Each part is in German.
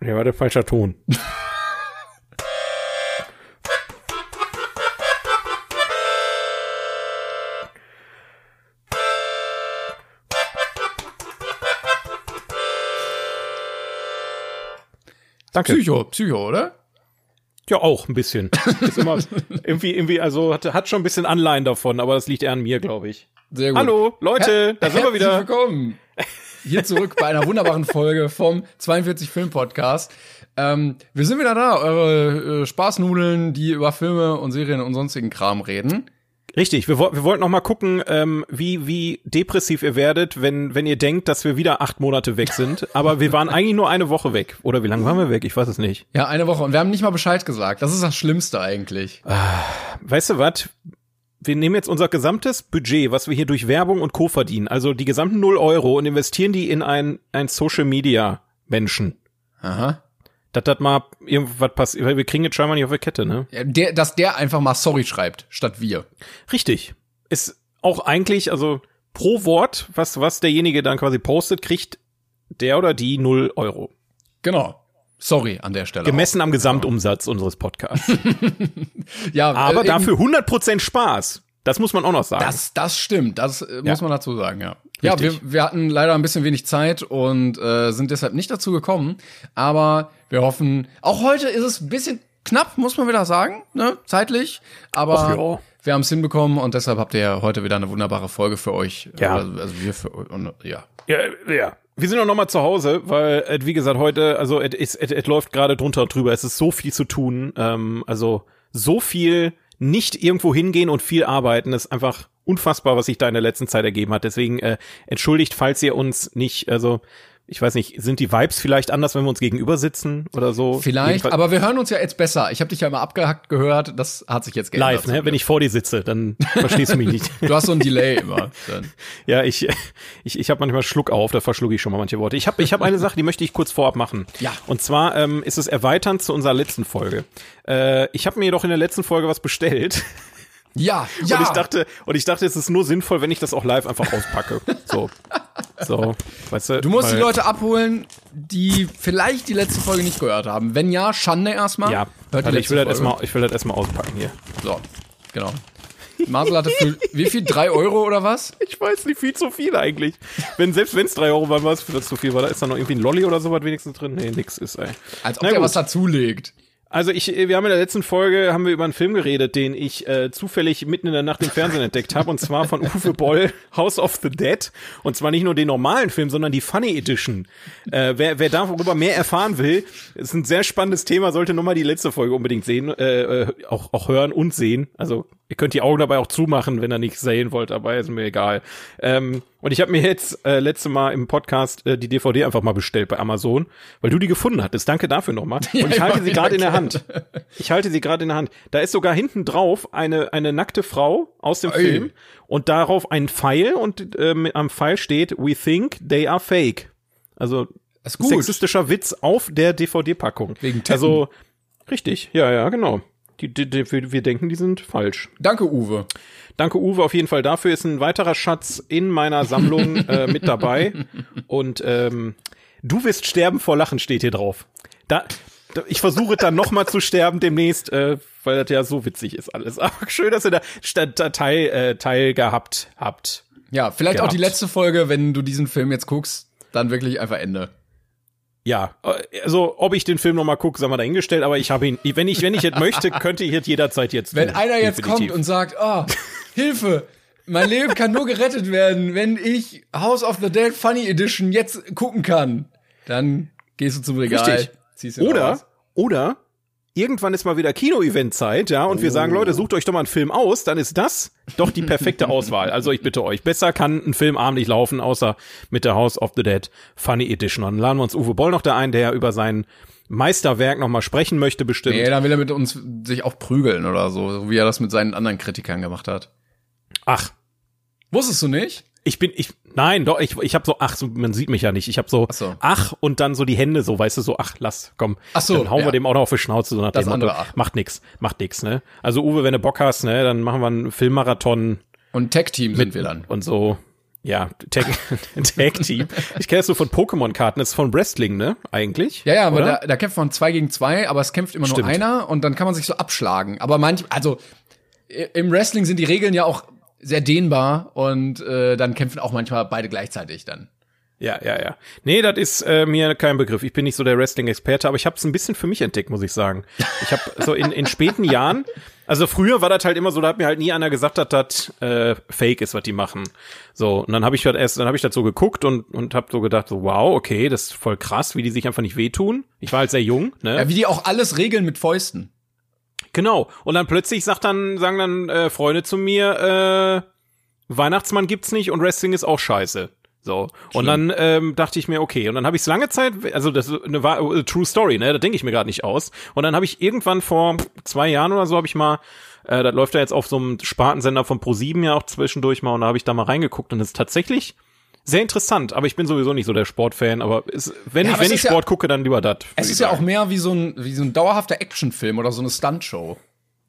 Ja, war der falscher Ton. Danke. Psycho, Psycho, oder? Ja, auch ein bisschen. Ist immer irgendwie, irgendwie, also hat, hat schon ein bisschen Anleihen davon, aber das liegt eher an mir, glaube ich. Sehr gut. Hallo, Leute, Her da sind wir wieder. Willkommen. Hier zurück bei einer wunderbaren Folge vom 42 Film Podcast. Ähm, wir sind wieder da, eure äh, Spaßnudeln, die über Filme und Serien und sonstigen Kram reden. Richtig, wir, wir wollten noch mal gucken, ähm, wie, wie depressiv ihr werdet, wenn, wenn ihr denkt, dass wir wieder acht Monate weg sind. Aber wir waren eigentlich nur eine Woche weg. Oder wie lange waren wir weg? Ich weiß es nicht. Ja, eine Woche. Und wir haben nicht mal Bescheid gesagt. Das ist das Schlimmste eigentlich. Ah, weißt du was? Wir nehmen jetzt unser gesamtes Budget, was wir hier durch Werbung und Co. verdienen, also die gesamten null Euro und investieren die in ein, ein Social Media Menschen. Aha dass das mal irgendwas passiert, weil wir kriegen jetzt scheinbar nicht auf der Kette, ne? Der, dass der einfach mal sorry schreibt, statt wir. Richtig. Ist auch eigentlich, also pro Wort, was, was derjenige dann quasi postet, kriegt der oder die null Euro. Genau. Sorry an der Stelle. Gemessen auch. am Gesamtumsatz genau. unseres Podcasts. ja, aber äh, dafür 100% Spaß. Das muss man auch noch sagen. Das, das stimmt. Das äh, muss man dazu sagen, ja. Richtig. Ja, wir, wir hatten leider ein bisschen wenig Zeit und äh, sind deshalb nicht dazu gekommen. Aber wir hoffen, auch heute ist es ein bisschen knapp, muss man wieder sagen, ne, zeitlich. Aber ja. wir haben es hinbekommen und deshalb habt ihr heute wieder eine wunderbare Folge für euch. Ja. Also, also wir für und, ja. Ja, ja. Wir sind auch noch mal zu Hause, weil, wie gesagt, heute, also es läuft gerade drunter und drüber. Es ist so viel zu tun. Ähm, also so viel nicht irgendwo hingehen und viel arbeiten ist einfach unfassbar, was sich da in der letzten Zeit ergeben hat. Deswegen äh, entschuldigt, falls ihr uns nicht, also ich weiß nicht, sind die Vibes vielleicht anders, wenn wir uns gegenüber sitzen oder so? Vielleicht, Jedenfalls aber wir hören uns ja jetzt besser. Ich habe dich ja immer abgehackt gehört, das hat sich jetzt geändert. Live, ne? Wenn ich vor dir sitze, dann verstehst du mich nicht. du hast so ein Delay immer. Dann. Ja, ich ich, ich habe manchmal Schluck auf, da verschlucke ich schon mal manche Worte. Ich habe ich hab eine Sache, die möchte ich kurz vorab machen. Ja. Und zwar ähm, ist es erweiternd zu unserer letzten Folge. Äh, ich habe mir jedoch in der letzten Folge was bestellt. Ja, ja. Und ich dachte, und ich dachte, es ist nur sinnvoll, wenn ich das auch live einfach auspacke. So. So, weißt du. Du musst die Leute abholen, die vielleicht die letzte Folge nicht gehört haben. Wenn ja, Schande erstmal. Ja, Warte, ich will, das erstmal, ich will das erstmal auspacken hier. So, genau. Marcel hatte für wie viel? Drei Euro oder was? Ich weiß nicht, viel zu viel eigentlich. Wenn, selbst wenn es drei Euro waren, war es zu viel. War da ist da noch irgendwie ein Lolli oder sowas wenigstens drin? Nee, nix ist, ey. Als ob Na, der gut. was dazulegt. Also ich, wir haben in der letzten Folge haben wir über einen Film geredet, den ich äh, zufällig mitten in der Nacht im Fernsehen entdeckt habe, und zwar von Uwe Boll, House of the Dead. Und zwar nicht nur den normalen Film, sondern die Funny Edition. Äh, wer, wer darüber mehr erfahren will, ist ein sehr spannendes Thema, sollte nochmal die letzte Folge unbedingt sehen, äh, äh, auch, auch hören und sehen. Also Ihr könnt die Augen dabei auch zumachen, wenn ihr nichts sehen wollt, aber ist mir egal. Ähm, und ich habe mir jetzt äh, letzte Mal im Podcast äh, die DVD einfach mal bestellt bei Amazon, weil du die gefunden hattest. Danke dafür nochmal. Und ich halte sie gerade in der Hand. Ich halte sie gerade in der Hand. Da ist sogar hinten drauf eine eine nackte Frau aus dem Ey. Film und darauf ein Pfeil und äh, am Pfeil steht We think they are fake. Also sexistischer Witz auf der DVD-Packung. Wegen Titten. Also richtig, ja, ja, genau. Die, die, die, wir denken, die sind falsch. Danke, Uwe. Danke, Uwe, auf jeden Fall dafür. Ist ein weiterer Schatz in meiner Sammlung äh, mit dabei. Und ähm, du wirst sterben vor Lachen, steht hier drauf. Da, da ich versuche dann noch mal zu sterben demnächst, äh, weil das ja so witzig ist alles. Aber schön, dass ihr da, da Teil, äh, Teil gehabt habt. Ja, vielleicht gehabt. auch die letzte Folge, wenn du diesen Film jetzt guckst, dann wirklich einfach Ende. Ja, also ob ich den Film noch mal gucke, sagen wir dahingestellt, aber ich habe ihn, wenn ich wenn ich jetzt möchte, könnte ich jetzt jederzeit jetzt. Wenn tun, einer jetzt definitiv. kommt und sagt, oh, Hilfe, mein Leben kann nur gerettet werden, wenn ich House of the Dead Funny Edition jetzt gucken kann, dann gehst du zum Regal, Richtig. oder raus. oder irgendwann ist mal wieder Kino-Event-Zeit, ja, und oh. wir sagen, Leute, sucht euch doch mal einen Film aus, dann ist das doch die perfekte Auswahl. Also ich bitte euch, besser kann ein Film abend nicht laufen, außer mit der House of the Dead Funny Edition. Und dann laden wir uns Uwe Boll noch da ein, der über sein Meisterwerk noch mal sprechen möchte, bestimmt. Nee, dann will er mit uns sich auch prügeln oder so, so wie er das mit seinen anderen Kritikern gemacht hat. Ach. Wusstest du nicht? Ich bin, ich, nein, doch, ich, ich habe so, ach, so, man sieht mich ja nicht. Ich habe so, so, ach und dann so die Hände so, weißt du, so, ach, lass, komm. Ach so, dann hauen ja. wir dem auch noch auf die Schnauze, so nach das dem andere Motto. Ach. Macht nix, macht nix, ne? Also Uwe, wenn du Bock hast, ne, dann machen wir einen Filmmarathon. Und Tech-Team sind wir dann. Und so. ja, Tag, Tag Team. Ich kenne das so von Pokémon-Karten, das ist von Wrestling, ne? Eigentlich. Ja, ja, aber da, da kämpft man zwei gegen zwei, aber es kämpft immer Stimmt. nur einer und dann kann man sich so abschlagen. Aber manch, also im Wrestling sind die Regeln ja auch sehr dehnbar und äh, dann kämpfen auch manchmal beide gleichzeitig dann. Ja, ja, ja. Nee, das ist äh, mir kein Begriff. Ich bin nicht so der Wrestling-Experte, aber ich habe es ein bisschen für mich entdeckt, muss ich sagen. Ich habe so in, in späten Jahren, also früher war das halt immer so, da hat mir halt nie einer gesagt, dass das äh, Fake ist, was die machen. So, und dann habe ich halt erst, dann habe ich das so geguckt und und habe so gedacht, so wow, okay, das ist voll krass, wie die sich einfach nicht wehtun. Ich war halt sehr jung, ne? Ja, wie die auch alles regeln mit Fäusten. Genau. Und dann plötzlich sagt dann, sagen dann äh, Freunde zu mir, äh, Weihnachtsmann gibt's nicht und Wrestling ist auch scheiße. So. Und dann ähm, dachte ich mir, okay. Und dann habe ich es lange Zeit, also das ist eine, eine True Story, ne? Da denke ich mir gerade nicht aus. Und dann habe ich irgendwann vor zwei Jahren oder so habe ich mal, äh, das läuft ja jetzt auf so einem Spartensender von Pro7 ja auch zwischendurch mal und da habe ich da mal reingeguckt und es ist tatsächlich sehr interessant, aber ich bin sowieso nicht so der Sportfan, aber ist, wenn ja, ich, wenn ich Sport ja, gucke, dann lieber das. Es ist ja auch mehr wie so ein, wie so ein dauerhafter Actionfilm oder so eine Stuntshow.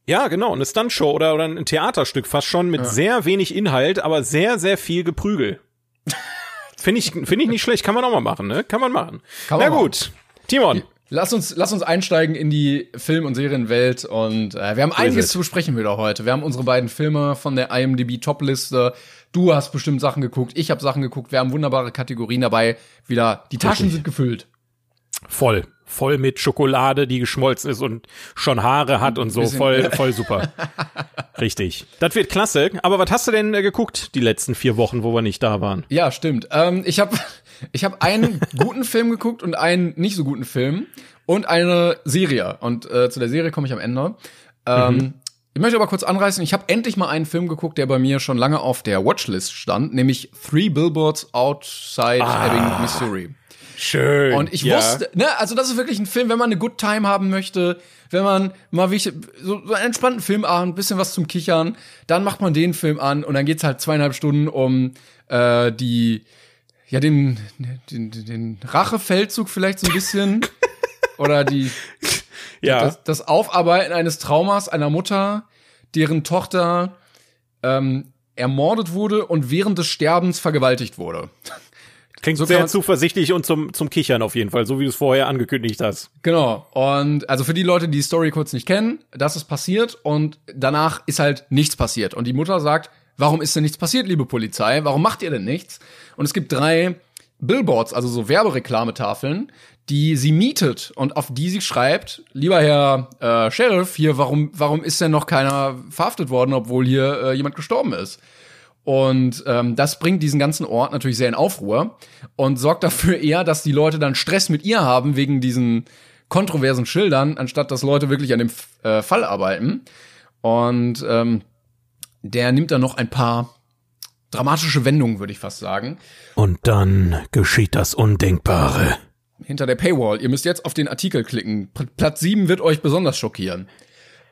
Ja, genau, eine Stuntshow oder, oder ein Theaterstück fast schon mit ja. sehr wenig Inhalt, aber sehr, sehr viel Geprügel. Finde ich, finde ich nicht schlecht, kann man auch mal machen, ne? Kann man machen. Kann man Na gut, Timon. Lass uns, lass uns einsteigen in die Film- und Serienwelt und äh, wir haben einiges zu besprechen wieder heute. Wir haben unsere beiden Filme von der IMDb Topliste. Du hast bestimmt Sachen geguckt, ich habe Sachen geguckt. Wir haben wunderbare Kategorien dabei. Wieder, die Taschen Richtig. sind gefüllt. Voll voll mit Schokolade, die geschmolzen ist und schon Haare hat und so, voll, voll super. Richtig. Das wird klasse. Aber was hast du denn äh, geguckt die letzten vier Wochen, wo wir nicht da waren? Ja, stimmt. Ähm, ich habe ich hab einen guten Film geguckt und einen nicht so guten Film und eine Serie. Und äh, zu der Serie komme ich am Ende. Ähm, mhm. Ich möchte aber kurz anreißen, ich habe endlich mal einen Film geguckt, der bei mir schon lange auf der Watchlist stand, nämlich Three Billboards Outside ah. Ebbing, Missouri. Schön. Und ich ja. wusste, ne, also das ist wirklich ein Film, wenn man eine Good Time haben möchte, wenn man mal wie so, so einen entspannten Filmabend, bisschen was zum Kichern, dann macht man den Film an und dann geht's halt zweieinhalb Stunden um äh, die, ja, den, den, den Rachefeldzug vielleicht so ein bisschen. oder die, ja. Das, das Aufarbeiten eines Traumas einer Mutter, deren Tochter ähm, ermordet wurde und während des Sterbens vergewaltigt wurde. Klingt so sehr zuversichtlich und zum, zum Kichern auf jeden Fall, so wie du es vorher angekündigt hast. Genau. Und also für die Leute, die die Story kurz nicht kennen, das ist passiert und danach ist halt nichts passiert. Und die Mutter sagt, warum ist denn nichts passiert, liebe Polizei? Warum macht ihr denn nichts? Und es gibt drei Billboards, also so Werbereklametafeln, die sie mietet und auf die sie schreibt, lieber Herr äh, Sheriff, hier, warum, warum ist denn noch keiner verhaftet worden, obwohl hier äh, jemand gestorben ist? Und ähm, das bringt diesen ganzen Ort natürlich sehr in Aufruhr und sorgt dafür eher, dass die Leute dann Stress mit ihr haben wegen diesen kontroversen Schildern, anstatt dass Leute wirklich an dem äh, Fall arbeiten. Und ähm, der nimmt dann noch ein paar dramatische Wendungen, würde ich fast sagen. Und dann geschieht das Undenkbare. Hinter der Paywall. Ihr müsst jetzt auf den Artikel klicken. Platz 7 wird euch besonders schockieren.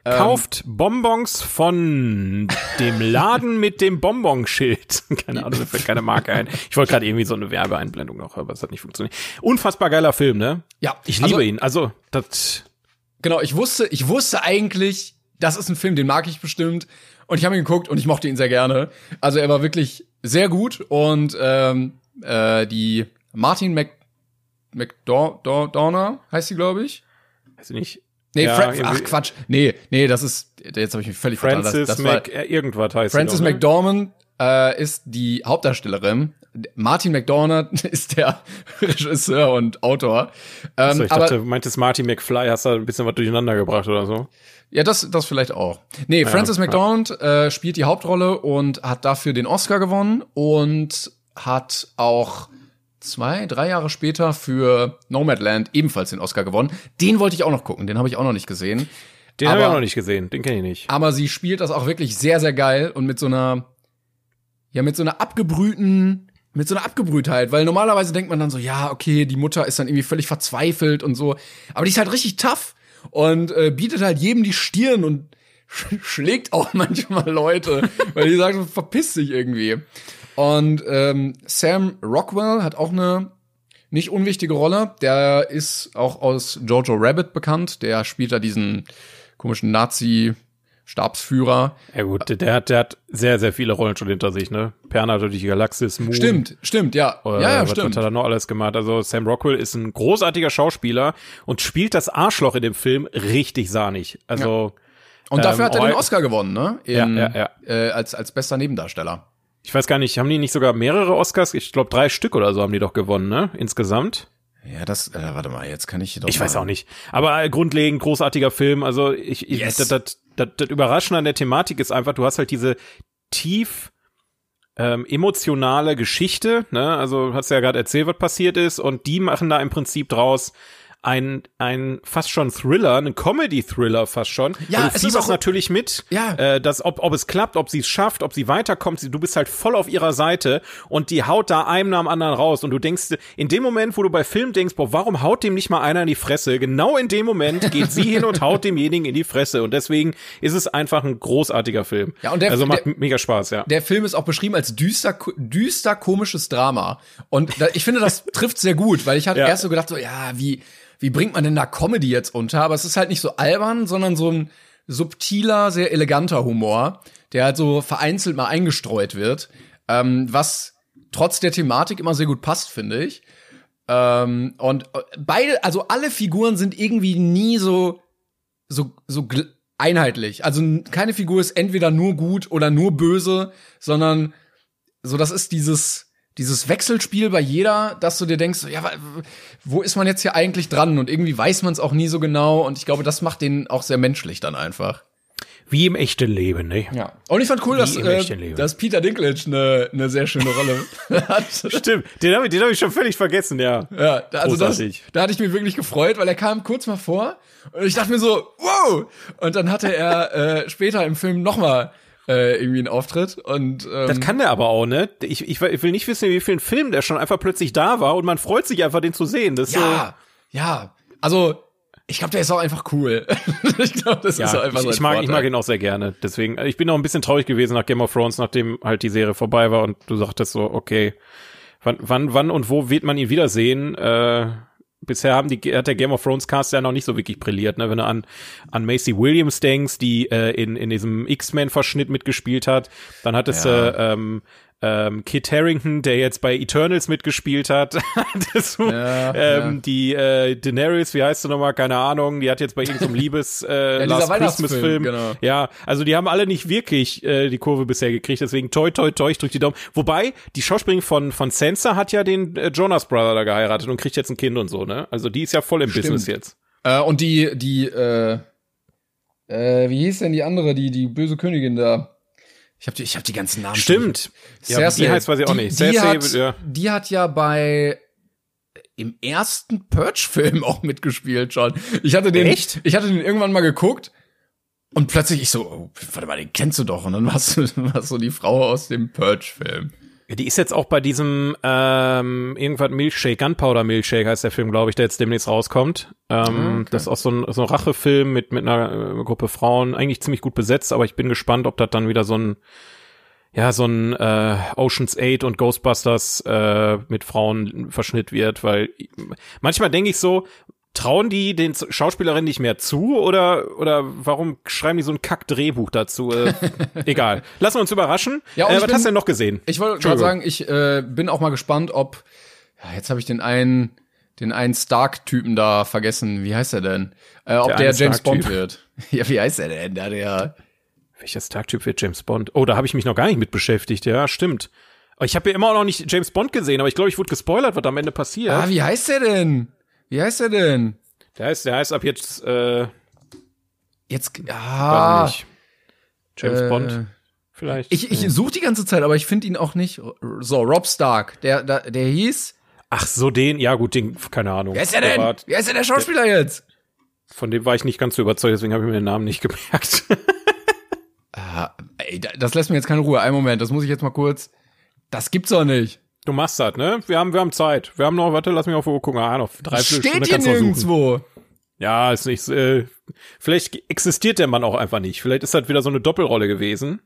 Ähm, Kauft Bonbons von dem Laden mit dem Bonbonschild. keine Ahnung, mir fällt keine Marke ein. Ich wollte gerade irgendwie so eine Werbeeinblendung noch, aber es hat nicht funktioniert. Unfassbar geiler Film, ne? Ja. Ich liebe also, ihn. Also, das. Genau, ich wusste, ich wusste eigentlich, das ist ein Film, den mag ich bestimmt. Und ich habe ihn geguckt und ich mochte ihn sehr gerne. Also er war wirklich sehr gut und ähm, äh, die Martin Mc McDonough heißt sie, glaube ich. Weiß ich nicht. Nee, ja, Fra ach Quatsch. Nee, nee, das ist, jetzt habe ich mich völlig Francis vertan. Das, das Mac, war, irgendwas heißt Francis ne? McDormand äh, ist die Hauptdarstellerin. Martin McDormand ist der Regisseur und Autor. Ähm, Achso, ich aber, dachte, du meintest Martin McFly, hast da ein bisschen was durcheinander gebracht oder so. Ja, das, das vielleicht auch. Nee, ja, Francis McDormand äh, spielt die Hauptrolle und hat dafür den Oscar gewonnen und hat auch zwei, drei Jahre später für Nomadland ebenfalls den Oscar gewonnen. Den wollte ich auch noch gucken, den habe ich auch noch nicht gesehen. Den habe ich auch noch nicht gesehen, den kenne ich nicht. Aber sie spielt das auch wirklich sehr, sehr geil und mit so einer, ja, mit so einer abgebrühten, mit so einer Abgebrühtheit, weil normalerweise denkt man dann so, ja, okay, die Mutter ist dann irgendwie völlig verzweifelt und so, aber die ist halt richtig tough und äh, bietet halt jedem die Stirn und schlägt auch manchmal Leute, weil die sagen, verpiss dich irgendwie. Und ähm, Sam Rockwell hat auch eine nicht unwichtige Rolle. Der ist auch aus Jojo Rabbit bekannt. Der spielt da diesen komischen Nazi Stabsführer. Ja gut, der hat, der hat sehr, sehr viele Rollen schon hinter sich, ne? Perna durch die Galaxis, Moon. Stimmt, stimmt, ja. Äh, ja, ja, was stimmt. hat er noch alles gemacht? Also Sam Rockwell ist ein großartiger Schauspieler und spielt das Arschloch in dem Film richtig sahnig. Also ja. Und dafür ähm, hat er den Oscar gewonnen, ne? In, ja, ja, ja. Äh, als, als bester Nebendarsteller. Ich weiß gar nicht, haben die nicht sogar mehrere Oscars? Ich glaube, drei Stück oder so haben die doch gewonnen, ne? Insgesamt. Ja, das, äh, warte mal, jetzt kann ich doch. Ich weiß auch nicht. Aber äh, grundlegend großartiger Film. Also ich, ich yes. das, das, das, das Überraschende an der Thematik ist einfach, du hast halt diese tief ähm, emotionale Geschichte, ne? Also hast ja gerade erzählt, was passiert ist, und die machen da im Prinzip draus ein, ein fast schon Thriller, ein Comedy-Thriller fast schon. Ja, also, du fieberst natürlich mit, ja. äh, dass, ob, ob es klappt, ob sie es schafft, ob sie weiterkommt. Du bist halt voll auf ihrer Seite und die haut da einem nach dem anderen raus. Und du denkst, in dem Moment, wo du bei Film denkst, boah, warum haut dem nicht mal einer in die Fresse? Genau in dem Moment geht sie hin und haut demjenigen in die Fresse. Und deswegen ist es einfach ein großartiger Film. Ja, und der, also macht der, mega Spaß, ja. Der Film ist auch beschrieben als düster, düster komisches Drama. Und da, ich finde, das trifft sehr gut, weil ich hatte ja. erst so gedacht, so, ja, wie, wie bringt man denn da Comedy jetzt unter? Aber es ist halt nicht so albern, sondern so ein subtiler, sehr eleganter Humor, der halt so vereinzelt mal eingestreut wird, ähm, was trotz der Thematik immer sehr gut passt, finde ich. Ähm, und äh, beide, also alle Figuren sind irgendwie nie so so so einheitlich. Also keine Figur ist entweder nur gut oder nur böse, sondern so das ist dieses dieses Wechselspiel bei jeder, dass du dir denkst, ja, wo ist man jetzt hier eigentlich dran? Und irgendwie weiß man es auch nie so genau. Und ich glaube, das macht den auch sehr menschlich dann einfach. Wie im echten Leben, ne? Ja. Und ich fand cool, dass, äh, dass Peter Dinklage eine ne sehr schöne Rolle hat. Stimmt, den habe den hab ich schon völlig vergessen, ja. Ja, also das, da hatte ich mich wirklich gefreut, weil er kam kurz mal vor und ich dachte mir so, wow! Und dann hatte er äh, später im Film noch mal äh, irgendwie einen Auftritt und ähm, das kann der aber auch, ne? Ich, ich, ich will nicht wissen, wie vielen Film der schon einfach plötzlich da war und man freut sich einfach, den zu sehen. Das ja, so ja. Also ich glaube, der ist auch einfach cool. ich glaube, das ja, ist auch einfach ich, ich mag, ich mag ihn auch sehr gerne. Deswegen, ich bin auch ein bisschen traurig gewesen nach Game of Thrones, nachdem halt die Serie vorbei war und du sagtest so, okay, wann, wann, wann und wo wird man ihn wiedersehen? Äh, bisher haben die, hat der Game of Thrones Cast ja noch nicht so wirklich brilliert, ne? Wenn du an, an Macy Williams denkst, die äh, in, in diesem X-Men-Verschnitt mitgespielt hat, dann hattest du ja. äh, ähm, ähm, Kit Harrington, der jetzt bei Eternals mitgespielt hat. das, ja, ähm, ja. Die äh, Daenerys, wie heißt sie nochmal? Keine Ahnung. Die hat jetzt bei irgendeinem Liebes äh, ja, Last Christmas Film. Genau. Ja, also die haben alle nicht wirklich äh, die Kurve bisher gekriegt. Deswegen toi toi toi, ich drück die Daumen. Wobei die Schauspielerin von von Sansa hat ja den äh, Jonas Brother da geheiratet und kriegt jetzt ein Kind und so. Ne? Also die ist ja voll im Stimmt. Business jetzt. Äh, und die die äh, äh, wie hieß denn die andere, die die böse Königin da? Ich habe die, ich hab die ganzen Namen. Stimmt. Ja, die heißt weiß ich auch die, nicht. Die, Cersei, hat, ja. die hat ja bei im ersten Purge-Film auch mitgespielt schon. Ich hatte den, Echt? ich hatte den irgendwann mal geguckt und plötzlich ich so, oh, warte mal, den kennst du doch. Und dann warst du, warst du die Frau aus dem Purge-Film. Ja, die ist jetzt auch bei diesem ähm, irgendwas Milkshake, Gunpowder Milkshake heißt der Film, glaube ich, der jetzt demnächst rauskommt. Ähm, ah, okay. Das ist auch so ein, so ein Rachefilm mit mit einer äh, Gruppe Frauen, eigentlich ziemlich gut besetzt, aber ich bin gespannt, ob das dann wieder so ein ja so ein äh, Ocean's 8 und Ghostbusters äh, mit Frauen Verschnitt wird, weil manchmal denke ich so, trauen die den Schauspielerinnen nicht mehr zu oder oder warum schreiben die so ein Kack-Drehbuch dazu? Äh, egal. Lassen wir uns überraschen. Ja, äh, was bin, hast du denn noch gesehen? Ich wollte gerade sagen, ich äh, bin auch mal gespannt, ob ja, jetzt habe ich den einen den einen Stark-Typen da vergessen. Wie heißt er denn? Äh, ob der, der James Bond wird. ja, wie heißt er denn? Da der welcher Stark-Typ wird James Bond? Oh, da habe ich mich noch gar nicht mit beschäftigt. Ja, stimmt. Ich habe ja immer noch nicht James Bond gesehen, aber ich glaube, ich wurde gespoilert, was am Ende passiert. Ah, wie heißt der denn? Wie heißt er denn? Der heißt, der heißt ab jetzt, äh, Jetzt, ah. James äh, Bond. Vielleicht. Ich, ich suche die ganze Zeit, aber ich finde ihn auch nicht. So, Rob Stark. Der, der, der hieß. Ach so, den, ja gut, den, keine Ahnung. Wer ist der denn? Wer ist denn der Schauspieler der, jetzt? Von dem war ich nicht ganz so überzeugt, deswegen habe ich mir den Namen nicht gemerkt. ah, ey, das lässt mir jetzt keine Ruhe. Einen Moment, das muss ich jetzt mal kurz. Das gibt's doch nicht. Du machst das, ne? Wir haben, wir haben Zeit. Wir haben noch, warte, lass mich auf Uhr gucken. Ah, noch drei Steht hier nirgendwo. Ja, ist nicht, äh, vielleicht existiert der Mann auch einfach nicht. Vielleicht ist das wieder so eine Doppelrolle gewesen.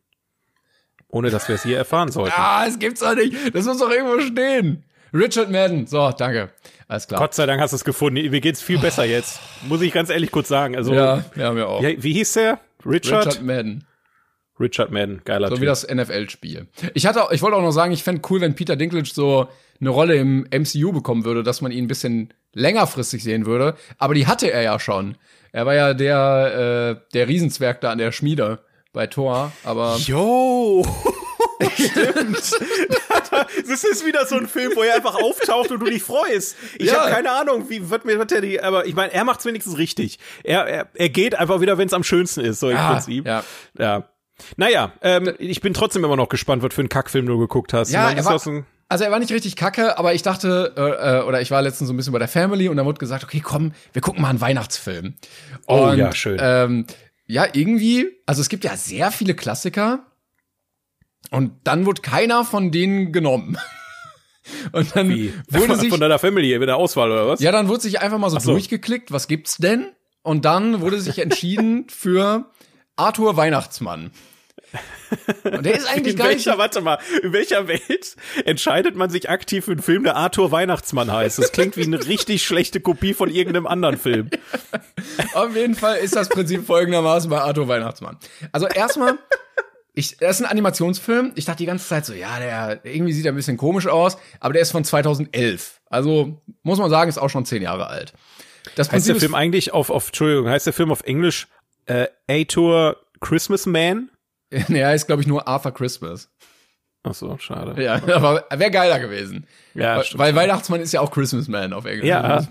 Ohne dass wir es hier erfahren sollten. Ah, es gibt's doch nicht. Das muss doch irgendwo stehen. Richard Madden. So, danke. Alles klar. Gott sei Dank hast du es gefunden. Mir geht's viel besser jetzt. Muss ich ganz ehrlich kurz sagen. Also, ja, ja, mir auch. Wie, wie hieß der? Richard? Richard Madden. Richard Madden, geiler So Typ. wie das NFL-Spiel. Ich hatte, ich wollte auch noch sagen, ich fände cool, wenn Peter Dinklage so eine Rolle im MCU bekommen würde, dass man ihn ein bisschen längerfristig sehen würde. Aber die hatte er ja schon. Er war ja der, äh, der Riesenzwerg da an der Schmiede bei Thor, aber Yo! Stimmt. das ist wieder so ein Film, wo er einfach auftaucht und du dich freust. Ich Ja. habe keine Ahnung, wie wird mir wird der die, aber ich meine, er macht's wenigstens richtig. Er, er, er geht einfach wieder, wenn es am schönsten ist, so im Ah, Prinzip. ja. ja. Naja, ähm, ich bin trotzdem immer noch gespannt, was für einen Kackfilm du geguckt hast. Ja, er war- Also er war nicht richtig kacke, aber ich dachte, äh, äh, oder ich war letztens so ein bisschen bei der Family und da wurde gesagt, okay, komm, wir gucken mal einen Weihnachtsfilm. Oh, und, ja, schön. Ähm, ja, irgendwie, also es gibt ja sehr viele Klassiker und dann wurde keiner von denen genommen. Und dann wie? wurde sich, von deiner Family wieder Auswahl oder was? ja, dann wurde sich einfach mal so, so. durchgeklickt, was gibt's denn? Und dann wurde sich entschieden für Arthur Weihnachtsmann. Und der ist eigentlich in gar nicht welcher, warte mal, in welcher Welt entscheidet man sich aktiv für einen Film, der Arthur Weihnachtsmann heißt? Das klingt wie eine richtig schlechte Kopie von irgendeinem anderen Film. Auf jeden Fall ist das Prinzip folgendermaßen bei Arthur Weihnachtsmann. Also erstmal, ich, das ist ein Animationsfilm. Ich dachte die ganze Zeit so, ja, der irgendwie sieht er ein bisschen komisch aus, aber der ist von 2011. Also muss man sagen, ist auch schon zehn Jahre alt. Das Heißt der Film eigentlich auf, auf Entschuldigung, heißt der Film auf Englisch äh, A-Tour Christmas Man? Er ist glaube ich nur Arthur Christmas. Ach so, schade. Ja, aber wäre geiler gewesen. Ja, weil, stimmt. weil Weihnachtsmann ist ja auch Christmas Man auf Englisch. Ja.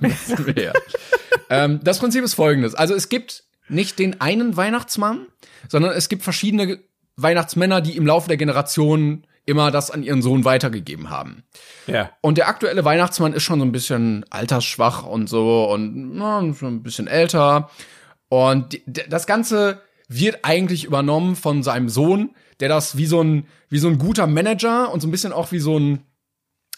ja. ähm, das Prinzip ist folgendes. Also es gibt nicht den einen Weihnachtsmann, sondern es gibt verschiedene Weihnachtsmänner, die im Laufe der Generationen immer das an ihren Sohn weitergegeben haben. Ja. Und der aktuelle Weihnachtsmann ist schon so ein bisschen altersschwach und so und na, schon ein bisschen älter. Und die, das Ganze wird eigentlich übernommen von seinem Sohn, der das wie so ein, wie so ein guter Manager und so ein bisschen auch wie so ein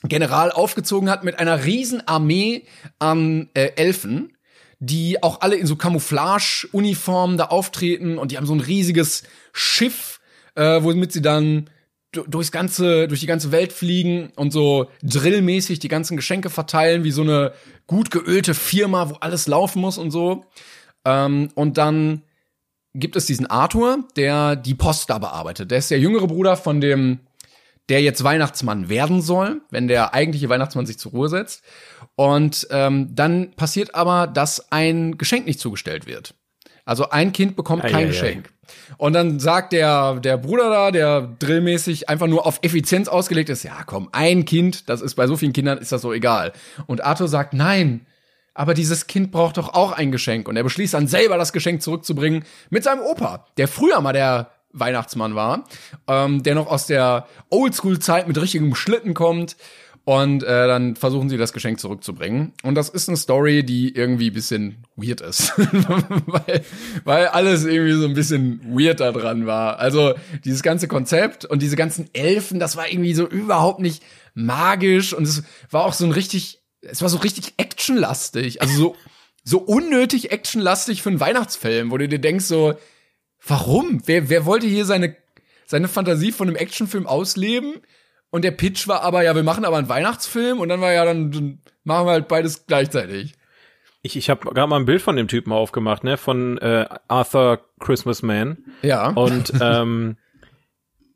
General aufgezogen hat mit einer riesen Armee an äh, Elfen, die auch alle in so Camouflage-Uniformen da auftreten und die haben so ein riesiges Schiff, äh, womit sie dann du- durchs ganze, durch die ganze Welt fliegen und so drillmäßig die ganzen Geschenke verteilen, wie so eine gut geölte Firma, wo alles laufen muss und so. Ähm, und dann gibt es diesen Arthur, der die Post da bearbeitet. Der ist der jüngere Bruder von dem, der jetzt Weihnachtsmann werden soll, wenn der eigentliche Weihnachtsmann sich zur Ruhe setzt. Und ähm, dann passiert aber, dass ein Geschenk nicht zugestellt wird. Also ein Kind bekommt Ei, kein ei, ei. Geschenk. Und dann sagt der, der Bruder da, der drillmäßig einfach nur auf Effizienz ausgelegt ist, ja komm, ein Kind, das ist bei so vielen Kindern, ist das so egal. Und Arthur sagt, nein, aber dieses Kind braucht doch auch ein Geschenk. Und er beschließt dann selber das Geschenk zurückzubringen mit seinem Opa, der früher mal der Weihnachtsmann war, ähm, der noch aus der Oldschool-Zeit mit richtigem Schlitten kommt. Und äh, dann versuchen sie das Geschenk zurückzubringen. Und das ist eine Story, die irgendwie bisschen weird ist. weil, weil alles irgendwie so ein bisschen weird da dran war. Also dieses ganze Konzept und diese ganzen Elfen, das war irgendwie so überhaupt nicht magisch. Und es war auch so ein richtig, es war so richtig actionlastig. Also so, so unnötig actionlastig für einen Weihnachtsfilm, wo du dir denkst so, warum? Wer, wer wollte hier seine, seine Fantasie von einem Actionfilm ausleben? Und der Pitch war aber, ja, wir machen aber einen Weihnachtsfilm und dann war ja, dann, dann machen wir halt beides gleichzeitig. Ich, ich habe gerade mal ein Bild von dem Typen aufgemacht, ne, von äh, Arthur Christmas Man. Ja. Und ähm,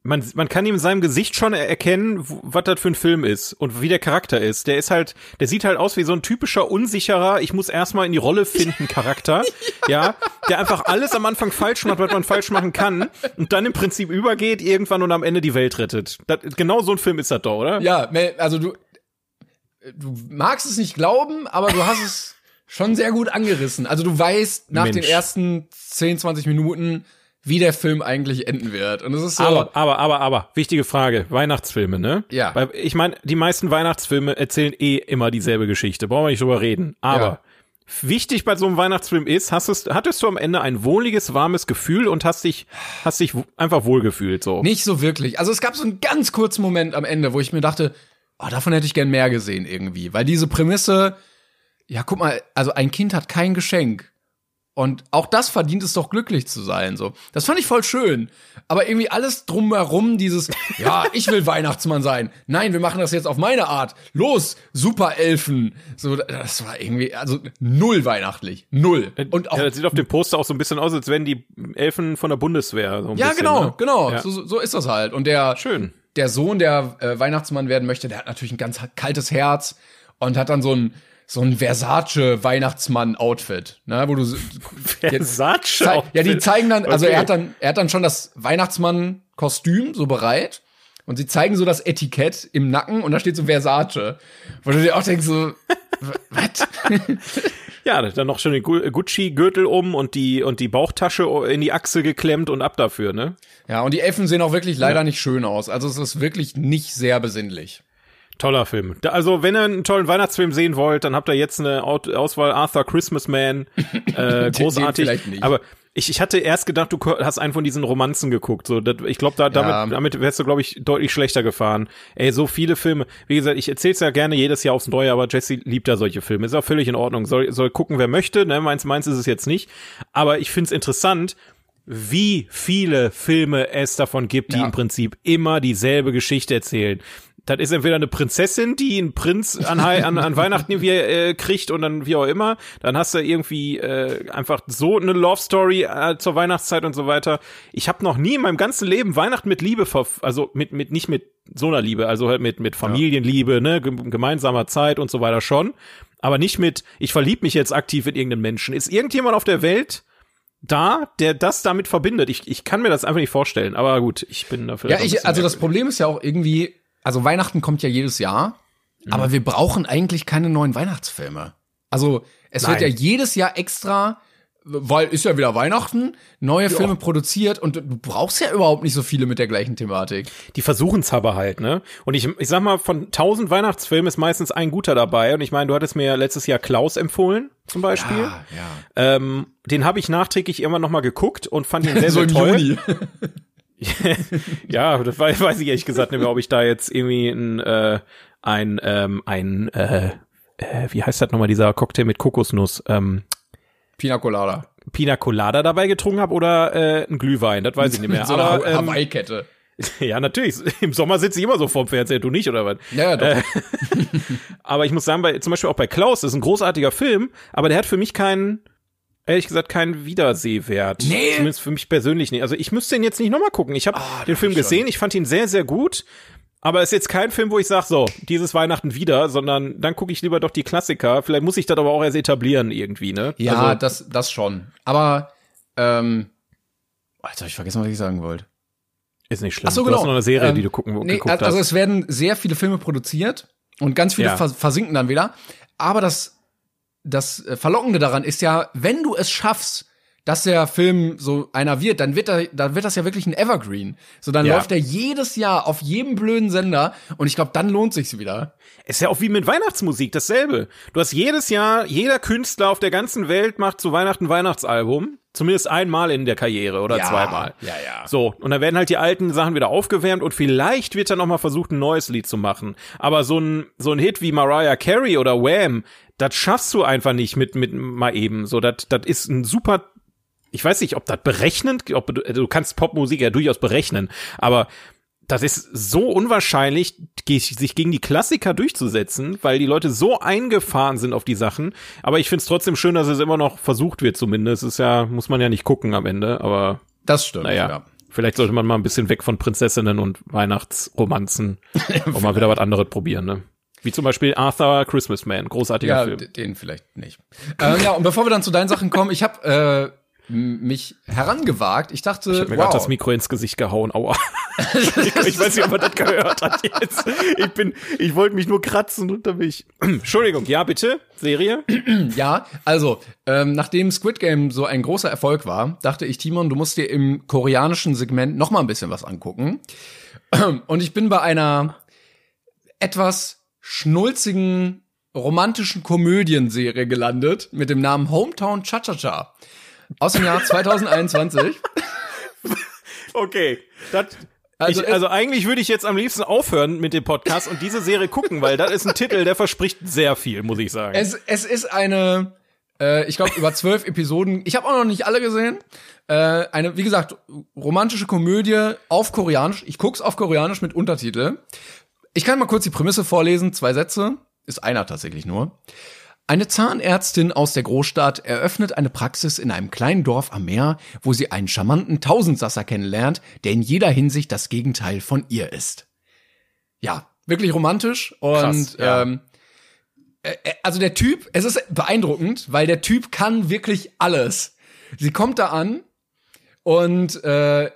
man, man kann ihm in seinem Gesicht schon erkennen, was das für ein Film ist und wie der Charakter ist. Der ist halt, der sieht halt aus wie so ein typischer unsicherer, ich muss erstmal in die Rolle finden Charakter, ja. der einfach alles am Anfang falsch macht, was man falsch machen kann und dann im Prinzip übergeht irgendwann und am Ende die Welt rettet. Das, genau so ein Film ist das doch, oder? Ja, also du, du magst es nicht glauben, aber du hast es schon sehr gut angerissen. Also du weißt nach Mensch. den ersten 10, 20 Minuten, wie der Film eigentlich enden wird. Und es ist so, Aber, aber, aber, aber, wichtige Frage, Weihnachtsfilme, ne? Ja. Weil ich meine, die meisten Weihnachtsfilme erzählen eh immer dieselbe Geschichte, brauchen wir nicht drüber reden. Aber Ja. wichtig bei so einem Weihnachtsfilm ist, hast du, hattest du am Ende ein wohliges, warmes Gefühl und hast dich, hast dich einfach wohlgefühlt, so. Nicht so wirklich. Also es gab so einen ganz kurzen Moment am Ende, wo ich mir dachte, oh, davon hätte ich gern mehr gesehen irgendwie. Weil diese Prämisse, ja, guck mal, also ein Kind hat kein Geschenk. Und auch das verdient es doch glücklich zu sein, so. Das fand ich voll schön. Aber irgendwie alles drumherum, dieses, ja, ich will Weihnachtsmann sein. Nein, wir machen das jetzt auf meine Art. Los, Superelfen. So, das war irgendwie, also null weihnachtlich. Null. Und auch. Ja, das sieht auf dem Poster auch so ein bisschen aus, als wären die Elfen von der Bundeswehr. So ja, bisschen, genau, ne? genau. Ja. So, so ist das halt. Und der, schön. der Sohn, der äh, Weihnachtsmann werden möchte, der hat natürlich ein ganz kaltes Herz und hat dann so ein, so ein Versace Weihnachtsmann Outfit, ne, wo du Versace Ja, die zeigen dann, also okay. er hat dann er hat dann schon das Weihnachtsmann Kostüm so bereit und sie zeigen so das Etikett im Nacken und da steht so Versace, wo du dir auch denkst so was? ja, dann noch schon den Gucci Gürtel um und die und die Bauchtasche in die Achsel geklemmt und ab dafür, ne? Ja, und die Elfen sehen auch wirklich leider ja. nicht schön aus. Also es ist wirklich nicht sehr besinnlich. Toller Film. Also, wenn ihr einen tollen Weihnachtsfilm sehen wollt, dann habt ihr jetzt eine Auswahl Arthur Christmas Man. Äh, großartig. Aber ich, ich hatte erst gedacht, du hast einen von diesen Romanzen geguckt. So, das, ich glaube, da, damit, ja. damit wärst du, glaube ich, deutlich schlechter gefahren. Ey, so viele Filme. Wie gesagt, ich erzähl's ja gerne jedes Jahr aufs Neue, aber Jesse liebt ja solche Filme. Ist auch völlig in Ordnung. Soll, soll gucken, wer möchte. Ne? Meins, meins ist es jetzt nicht. Aber ich find's interessant, wie viele Filme es davon gibt, die ja. im Prinzip immer dieselbe Geschichte erzählen das ist entweder eine Prinzessin, die einen Prinz an, an, an Weihnachten irgendwie äh, kriegt und dann wie auch immer. Dann hast du irgendwie äh, einfach so eine Love Story äh, zur Weihnachtszeit und so weiter. Ich habe noch nie in meinem ganzen Leben Weihnachten mit Liebe, also mit mit nicht mit so einer Liebe, also halt mit mit Familienliebe, ne, gemeinsamer Zeit und so weiter schon, aber nicht mit ich verlieb mich jetzt aktiv in irgendeinen Menschen. Ist irgendjemand auf der Welt da, der das damit verbindet. Ich, ich kann mir das einfach nicht vorstellen, aber gut, ich bin dafür. Ja, ich, also das Problem ist ja auch irgendwie, also Weihnachten kommt ja jedes Jahr, mhm. aber wir brauchen eigentlich keine neuen Weihnachtsfilme. Also es Nein. wird ja jedes Jahr extra, weil ist ja wieder Weihnachten, neue ja. Filme produziert und du brauchst ja überhaupt nicht so viele mit der gleichen Thematik. Die versuchen's aber halt, ne? Und ich, ich sag mal, von tausend Weihnachtsfilmen ist meistens ein guter dabei. Und ich meine, du hattest mir ja letztes Jahr Klaus empfohlen, zum Beispiel. Ja, ja. Ähm, den habe ich nachträglich immer noch mal geguckt und fand ihn sehr, sehr so toll. ja, das weiß ich ehrlich gesagt nicht mehr, ob ich da jetzt irgendwie ein, äh, ein, ähm, ein, äh, äh, wie heißt das nochmal, dieser Cocktail mit Kokosnuss? Ähm, Pina Colada. Pina Colada dabei getrunken habe oder äh, ein Glühwein, das weiß ich nicht mehr. so Aber, ähm, Hawaii-Kette. Ja, natürlich. Im Sommer sitze ich immer so vorm Fernseher, du nicht, oder was? Ja, ja doch. Äh, aber ich muss sagen, bei, zum Beispiel auch bei Klaus, das ist ein großartiger Film, aber der hat für mich keinen, ehrlich gesagt keinen Wiedersehwert. Nee. Zumindest für mich persönlich nicht. Also ich müsste ihn jetzt nicht nochmal gucken. Ich habe oh, den Film gesehen, ich fand ihn sehr, sehr gut. Aber es ist jetzt kein Film, wo ich sage, so, dieses Weihnachten wieder, sondern dann gucke ich lieber doch die Klassiker. Vielleicht muss ich das aber auch erst etablieren irgendwie, ne? Ja, also, das, das schon. Aber, ähm, jetzt habe ich vergessen, was ich sagen wollte. Ist nicht schlimm. Ach so, genau. Du hast genau. noch eine Serie, ähm, die du gucken nee, geguckt also hast. Also es werden sehr viele Filme produziert und ganz viele ja. versinken dann wieder. Aber das das äh, Verlockende daran ist ja, wenn du es schaffst, dass der Film so einer wird, dann wird er, dann wird das ja wirklich ein Evergreen. So, dann ja. läuft er jedes Jahr auf jedem blöden Sender und ich glaube, dann lohnt sich's wieder. Ist ja auch wie mit Weihnachtsmusik dasselbe. Du hast jedes Jahr, jeder Künstler auf der ganzen Welt macht zu Weihnachten ein Weihnachtsalbum. Zumindest einmal in der Karriere oder ja, zweimal. Ja, ja. So, und dann werden halt die alten Sachen wieder aufgewärmt und vielleicht wird dann noch mal versucht, ein neues Lied zu machen. Aber so ein, so ein Hit wie Mariah Carey oder Wham, das schaffst du einfach nicht mit, mit mal eben. So, das, das ist ein super ich weiß nicht, ob das berechnend, ob du, also du kannst Popmusik ja durchaus berechnen, aber das ist so unwahrscheinlich, sich gegen die Klassiker durchzusetzen, weil die Leute so eingefahren sind auf die Sachen. Aber ich finde es trotzdem schön, dass es immer noch versucht wird, zumindest. Ist ja, muss man ja nicht gucken am Ende, aber. Das stimmt, naja. ja. Vielleicht sollte man mal ein bisschen weg von Prinzessinnen und Weihnachtsromanzen und mal wieder was anderes probieren, ne? Wie zum Beispiel Arthur Christmas Man, großartiger ja, Film. Den vielleicht nicht. ähm, ja, und bevor wir dann zu deinen Sachen kommen, ich habe äh, mich herangewagt. Ich dachte, ich hab mir wow. gerade das Mikro ins Gesicht gehauen. Aua. ich weiß nicht, ob man das gehört hat jetzt. Ich bin, ich wollte mich nur kratzen unter mich. Entschuldigung, ja bitte, Serie. ja, also ähm, nachdem Squid Game so ein großer Erfolg war, dachte ich, Timon, du musst dir im koreanischen Segment noch mal ein bisschen was angucken. Und ich bin bei einer etwas schnulzigen romantischen Komödienserie gelandet mit dem Namen Hometown Cha-Cha-Cha aus dem Jahr 2021. okay, das also, ich, also eigentlich würde ich jetzt am liebsten aufhören mit dem Podcast und diese Serie gucken, weil das ist ein Titel, der verspricht sehr viel, muss ich sagen. Es, es ist eine Äh, ich glaube, über zwölf Episoden. Ich habe auch noch nicht alle gesehen. Äh, eine, wie gesagt, romantische Komödie auf Koreanisch. Ich guck's auf Koreanisch mit Untertitel. Ich kann mal kurz die Prämisse vorlesen, zwei Sätze. Ist einer tatsächlich nur. Eine Zahnärztin aus der Großstadt eröffnet eine Praxis in einem kleinen Dorf am Meer, wo sie einen charmanten Tausendsasser kennenlernt, der in jeder Hinsicht das Gegenteil von ihr ist. Ja, wirklich romantisch und Krass, ja. ähm, äh, äh, also der Typ, es ist beeindruckend, weil der Typ kann wirklich alles. Sie kommt da an und äh,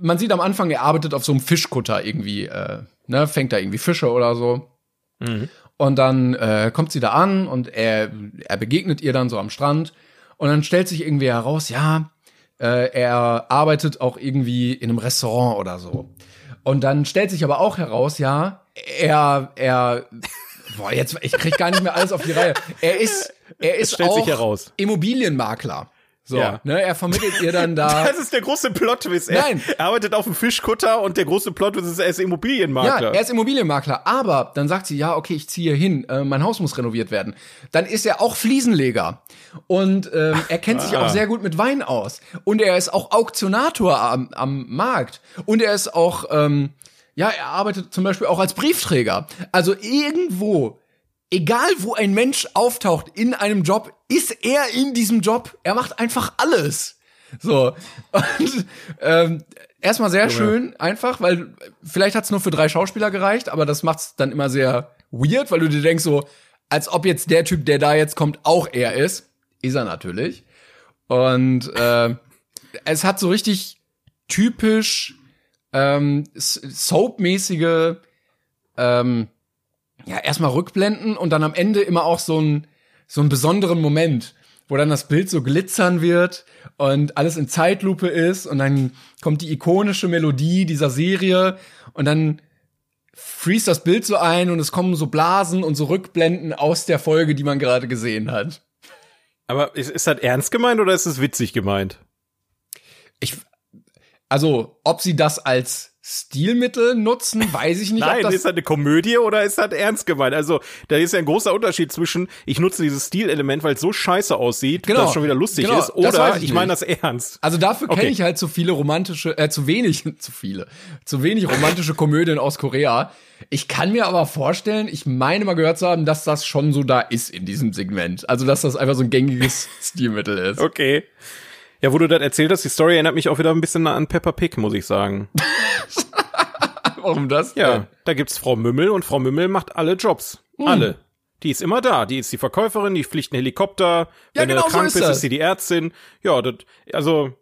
man sieht am Anfang, er arbeitet auf so einem Fischkutter irgendwie, äh, ne, fängt da irgendwie Fische oder so. Mhm. Und dann äh, kommt sie da an und er, er begegnet ihr dann so am Strand. Und dann stellt sich irgendwie heraus, ja, äh, er arbeitet auch irgendwie in einem Restaurant oder so. Und dann stellt sich aber auch heraus, ja, er, er, boah, jetzt, ich krieg gar nicht mehr alles auf die Reihe. Er ist, er ist auch Immobilienmakler. So, ja. ne, er vermittelt ihr dann da. Das ist der große Plot-Twist. Er Nein. arbeitet auf dem Fischkutter und der große Plot-Twist ist, er ist Immobilienmakler. Ja, er ist Immobilienmakler. Aber dann sagt sie, ja, okay, ich ziehe hin, äh, mein Haus muss renoviert werden. Dann ist er auch Fliesenleger. Und ähm, er kennt ah. sich auch sehr gut mit Wein aus. Und er ist auch Auktionator am, am Markt. Und er ist auch, ähm, ja, er arbeitet zum Beispiel auch als Briefträger. Also irgendwo egal wo ein Mensch auftaucht in einem Job, ist er in diesem Job. Er macht einfach alles. So. Und ähm, erstmal sehr Junge. schön, einfach, weil vielleicht hat's nur für drei Schauspieler gereicht, aber das macht's dann immer sehr weird, weil du dir denkst so, als ob jetzt der Typ, der da jetzt kommt, auch er ist. Ist er natürlich. Und äh, es hat so richtig typisch ähm, Soap-mäßige ähm, ja, erstmal rückblenden und dann am Ende immer auch so ein so einen besonderen Moment, wo dann das Bild so glitzern wird und alles in Zeitlupe ist und dann kommt die ikonische Melodie dieser Serie und dann freeze das Bild so ein und es kommen so Blasen und so Rückblenden aus der Folge, die man gerade gesehen hat. Aber ist, ist das ernst gemeint oder ist es witzig gemeint? Ich, also, ob sie das als Stilmittel nutzen, weiß ich nicht. Nein, das ist das eine Komödie oder ist das ernst gemeint? Also, da ist ja ein großer Unterschied zwischen, ich nutze dieses Stilelement, weil es so scheiße aussieht, genau, dass es schon wieder lustig genau, ist, oder ich, ich meine das ernst. Also dafür okay. kenne ich halt zu viele romantische, äh, zu wenig, zu viele, zu wenig romantische Komödien aus Korea. Ich kann mir aber vorstellen, ich meine mal gehört zu haben, dass das schon so da ist in diesem Segment. Also, dass das einfach so ein gängiges Stilmittel ist. Okay. Ja, wo du das erzählt hast, die Story erinnert mich auch wieder ein bisschen an Peppa Pig, muss ich sagen. Warum das? Ja, denn? da gibt's Frau Mümmel und Frau Mümmel macht alle Jobs. Hm. Alle. Die ist immer da. Die ist die Verkäuferin, die fliegt einen Helikopter. Wenn ja, genau du krank so ist bist, ist sie die Ärztin. Ja, das, also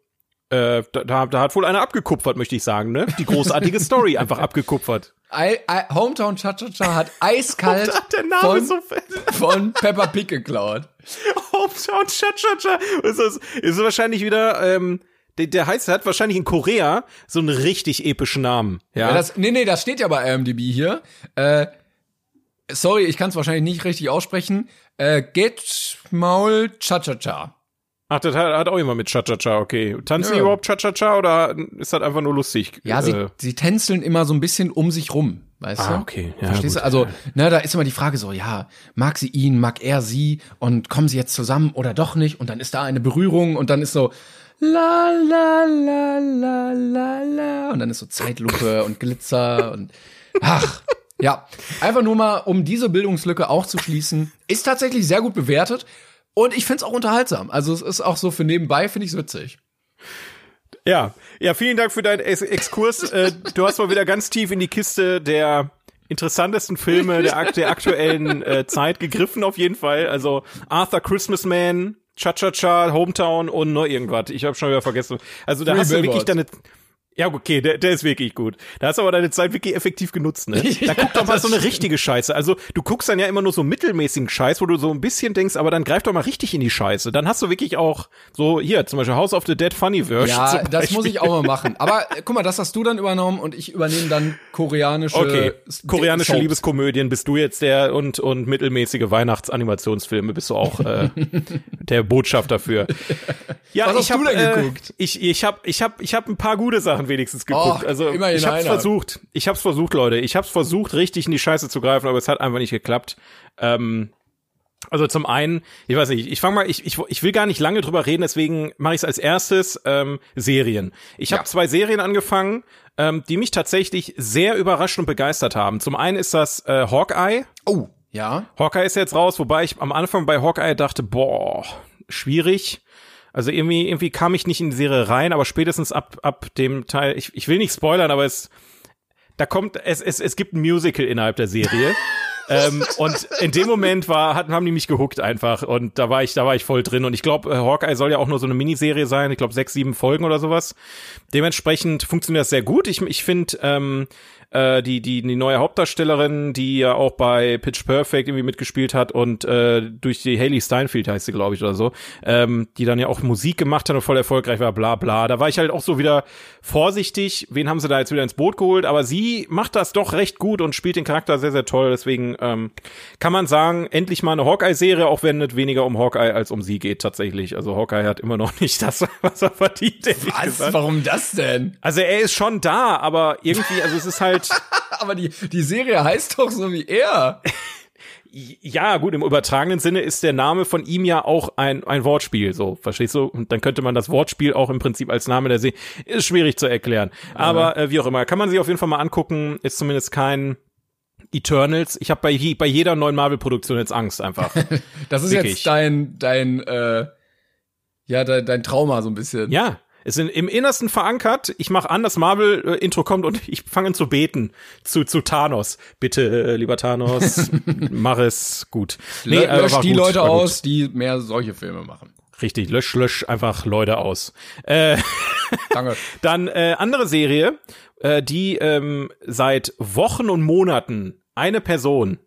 äh, da, da hat wohl einer abgekupfert, möchte ich sagen, ne? Die großartige Story einfach abgekupfert. I, I, Hometown Cha-Cha-Cha hat eiskalt von, so von Peppa Pig geklaut. Hometown Cha-Cha-Cha ist, das, ist wahrscheinlich wieder, ähm, der, der heißt, hat wahrscheinlich in Korea so einen richtig epischen Namen. Ja, ja das, nee, nee, das steht ja bei IMDb hier. Äh, sorry, ich kann es wahrscheinlich nicht richtig aussprechen. Äh, Get Maul Cha-Cha-Cha. Ach, das hat, hat auch immer mit Cha-Cha-Cha, okay. Tanzen ja. die überhaupt Cha-Cha-Cha oder ist das einfach nur lustig? Ja, sie, äh. sie tänzeln immer so ein bisschen um sich rum, weißt ah, du? okay. Ja, Verstehst gut. du? Also, ne, da ist immer die Frage so, ja, mag sie ihn, mag er sie und kommen sie jetzt zusammen oder doch nicht? Und dann ist da eine Berührung und dann ist so, la, la, la, la, la, la. Und dann ist so Zeitlupe und Glitzer und, ach. Ja, einfach nur mal, um diese Bildungslücke auch zu schließen. Ist tatsächlich sehr gut bewertet. Und ich find's auch unterhaltsam. Also es ist auch so für nebenbei, finde ich witzig. Ja, ja, vielen Dank für deinen Exkurs. Äh, du hast mal wieder ganz tief in die Kiste der interessantesten Filme der, der aktuellen äh, Zeit gegriffen, auf jeden Fall. Also Arthur Christmasman, Cha-Cha-Cha, Hometown und noch irgendwas. Ich habe schon wieder vergessen. Also da Three hast du wirklich deine ja, okay, der, der ist wirklich gut. Da hast du aber deine Zeit wirklich effektiv genutzt, ne? Da guck doch mal so eine richtige Scheiße. Also, du guckst dann ja immer nur so mittelmäßigen Scheiß, wo du so ein bisschen denkst, aber dann greif doch mal richtig in die Scheiße. Dann hast du wirklich auch so, hier, zum Beispiel House of the Dead Funny Version. Ja, das muss ich auch mal machen. Aber äh, guck mal, das hast du dann übernommen und ich übernehme dann koreanische Okay, koreanische Soaps. Liebeskomödien bist du jetzt der und, und mittelmäßige Weihnachtsanimationsfilme bist du auch äh, der Botschafter für. Ja, Was hast ich du hab, denn äh, geguckt? Ich, ich hab, ich hab, ich hab ein paar gute Sachen wenigstens geguckt. Oh, also ich hab's einer. versucht. Ich hab's versucht, Leute. Ich hab's versucht, richtig in die Scheiße zu greifen, aber es hat einfach nicht geklappt. Ähm, Also zum einen, ich weiß nicht, ich fange mal, ich, ich, ich will gar nicht lange drüber reden, deswegen mache ich es als erstes ähm, Serien. Ich habe ja. zwei Serien angefangen, ähm, die mich tatsächlich sehr überrascht und begeistert haben. Zum einen ist das äh, Hawkeye. Oh, ja. Hawkeye ist jetzt raus, wobei ich am Anfang bei Hawkeye dachte, boah, schwierig. Also irgendwie, irgendwie kam ich nicht in die Serie rein, aber spätestens ab, ab dem Teil, ich, ich will nicht spoilern, aber es, da kommt, es, es, es gibt ein Musical innerhalb der Serie. ähm, und in dem Moment war, hatten, haben die mich gehuckt einfach und da war ich, da war ich voll drin und ich glaube, äh, Hawkeye soll ja auch nur so eine Miniserie sein, ich glaube sechs, sieben Folgen oder sowas. Dementsprechend funktioniert das sehr gut. Ich, ich finde, ähm, äh, die, die, die neue Hauptdarstellerin, die ja auch bei Pitch Perfect irgendwie mitgespielt hat und äh, durch die Haley Steinfeld heißt sie, glaube ich, oder so, ähm, die dann ja auch Musik gemacht hat und voll erfolgreich war, bla bla. Da war ich halt auch so wieder vorsichtig, wen haben sie da jetzt wieder ins Boot geholt, aber sie macht das doch recht gut und spielt den Charakter sehr, sehr toll. Deswegen ähm, kann man sagen, endlich mal eine Hawkeye-Serie, auch wenn es weniger um Hawkeye als um sie geht tatsächlich. Also Hawkeye hat immer noch nicht das, was er verdient. Was? Warum das denn? Also er ist schon da, aber irgendwie, also es ist halt halt. Aber die, die Serie heißt doch so wie er. Ja, gut, im übertragenen Sinne ist der Name von ihm ja auch ein, ein Wortspiel, so, verstehst du? Und dann könnte man das Wortspiel auch im Prinzip als Name der Serie, ist schwierig zu erklären. Aber äh, wie auch immer, kann man sich auf jeden Fall mal angucken, ist zumindest kein Eternals. Ich habe bei, bei jeder neuen Marvel-Produktion jetzt Angst einfach. das ist Wirklich. jetzt dein, dein, äh, ja, dein, dein Trauma so ein bisschen. Ja, es sind im Innersten verankert. Ich mache an, das Marvel-Intro kommt und ich fange an zu beten zu, zu Thanos. Bitte, äh, lieber Thanos, mach es gut. Nee, äh, lösch die gut, Leute aus, die mehr solche Filme machen. Richtig, lösch, lösch einfach Leute aus. Äh, Danke. Dann äh, andere Serie, äh, die ähm, seit Wochen und Monaten eine Person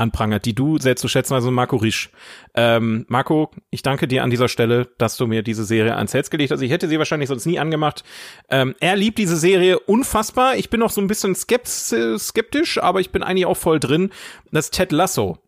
anprangert, die du sehr zu schätzen, also Marco Risch. Ähm, Marco, ich danke dir an dieser Stelle, dass du mir diese Serie ans Herz gelegt hast. Ich hätte sie wahrscheinlich sonst nie angemacht. Ähm, er liebt diese Serie unfassbar. Ich bin noch so ein bisschen skeptisch, aber ich bin eigentlich auch voll drin. Das ist Ted Lasso.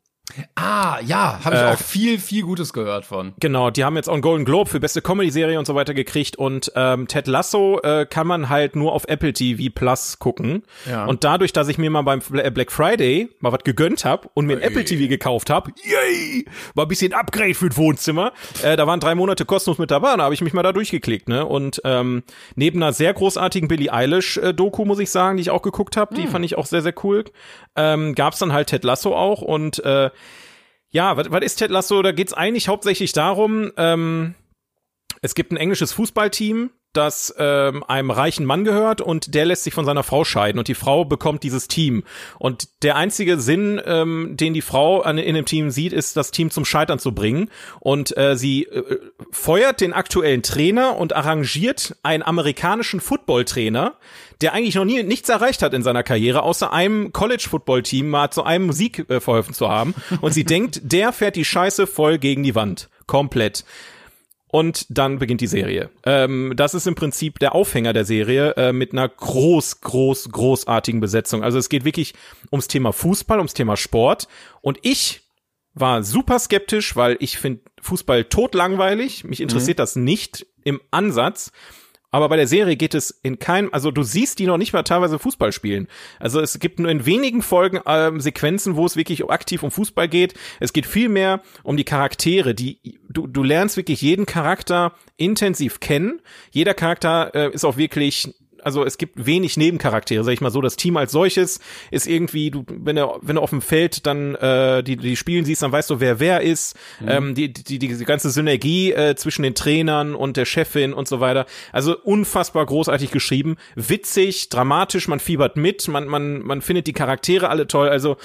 Ah, ja, habe ich äh, auch viel, viel Gutes gehört von. Genau, die haben jetzt auch einen Golden Globe für beste Comedy-Serie und so weiter gekriegt und ähm, Ted Lasso äh, kann man halt nur auf Apple TV Plus gucken. Ja. Und dadurch, dass ich mir mal beim Black Friday mal was gegönnt habe und mir ein Apple TV gekauft habe, yay, war ein bisschen Upgrade für das Wohnzimmer. Äh, da waren drei Monate kostenlos mit dabei, da habe ich mich mal da durchgeklickt, ne? Und ähm, neben einer sehr großartigen Billie Eilish-Doku, muss ich sagen, die ich auch geguckt habe, hm. die fand ich auch sehr, sehr cool, ähm, gab dann halt Ted Lasso auch und äh, ja, was, ist Ted Lasso? Da geht's eigentlich hauptsächlich darum, ähm, es gibt ein englisches Fußballteam, das ähm, einem reichen Mann gehört und der lässt sich von seiner Frau scheiden und die Frau bekommt dieses Team. Und der einzige Sinn, ähm, den die Frau an, in dem Team sieht, ist, das Team zum Scheitern zu bringen. Und äh, sie äh, feuert den aktuellen Trainer und arrangiert einen amerikanischen Footballtrainer, der eigentlich noch nie nichts erreicht hat in seiner Karriere, außer einem College-Football-Team mal zu einem Musik äh, verholfen zu haben. Und sie denkt, der fährt die Scheiße voll gegen die Wand. Komplett. Und dann beginnt die Serie. Ähm, das ist im Prinzip der Aufhänger der Serie äh, mit einer groß, groß, großartigen Besetzung. Also es geht wirklich ums Thema Fußball, ums Thema Sport. Und ich war super skeptisch, weil ich finde Fußball totlangweilig. Mich interessiert mhm. das nicht im Ansatz. Aber bei der Serie geht es in keinem, also du siehst die noch nicht mal teilweise Fußball spielen. Also es gibt nur in wenigen Folgen ähm, Sequenzen, wo es wirklich aktiv um Fußball geht. Es geht viel mehr um die Charaktere, die du, du lernst wirklich jeden Charakter intensiv kennen. Jeder Charakter äh, ist auch wirklich also es gibt wenig Nebencharaktere, sag ich mal so. Das Team als solches ist irgendwie, du, wenn du, wenn du auf dem Feld dann äh, die, die spielen siehst, dann weißt du, wer wer ist. Mhm. Ähm, die, die, die, die ganze Synergie äh, zwischen den Trainern und der Chefin und so weiter. Also unfassbar großartig geschrieben, witzig, dramatisch, man fiebert mit, man, man, man findet die Charaktere alle toll. Also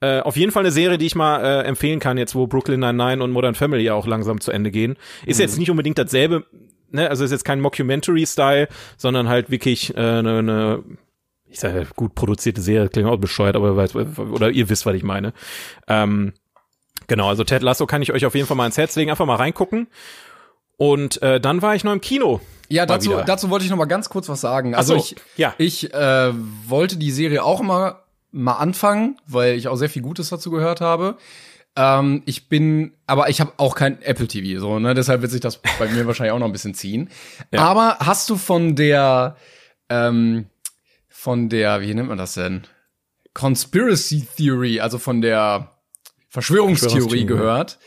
äh, auf jeden Fall eine Serie, die ich mal äh, empfehlen kann, jetzt wo Brooklyn Nine-Nine und Modern Family ja auch langsam zu Ende gehen. Ist mhm. jetzt nicht unbedingt dasselbe ne, also ist jetzt kein Mockumentary-Style, sondern halt wirklich eine, äh, ne, ne ich sage gut produzierte Serie, klingt auch bescheuert, aber weiß, oder ihr wisst, was ich meine. Ähm, genau, also Ted Lasso kann ich euch auf jeden Fall mal ins Herz legen, einfach mal reingucken. Und äh, dann war ich noch im Kino. Ja, dazu, dazu wollte ich noch mal ganz kurz was sagen. Also so, ich, ja. ich äh, wollte die Serie auch immer mal anfangen, weil ich auch sehr viel Gutes dazu gehört habe. Ähm, ich bin, aber ich habe auch kein Apple TV, so, ne? Deshalb wird sich das bei mir wahrscheinlich auch noch ein bisschen ziehen. Ja. Aber hast du von der, ähm, von der, wie nennt man das denn? Conspiracy Theory, also von der Verschwörungstheorie, gehört,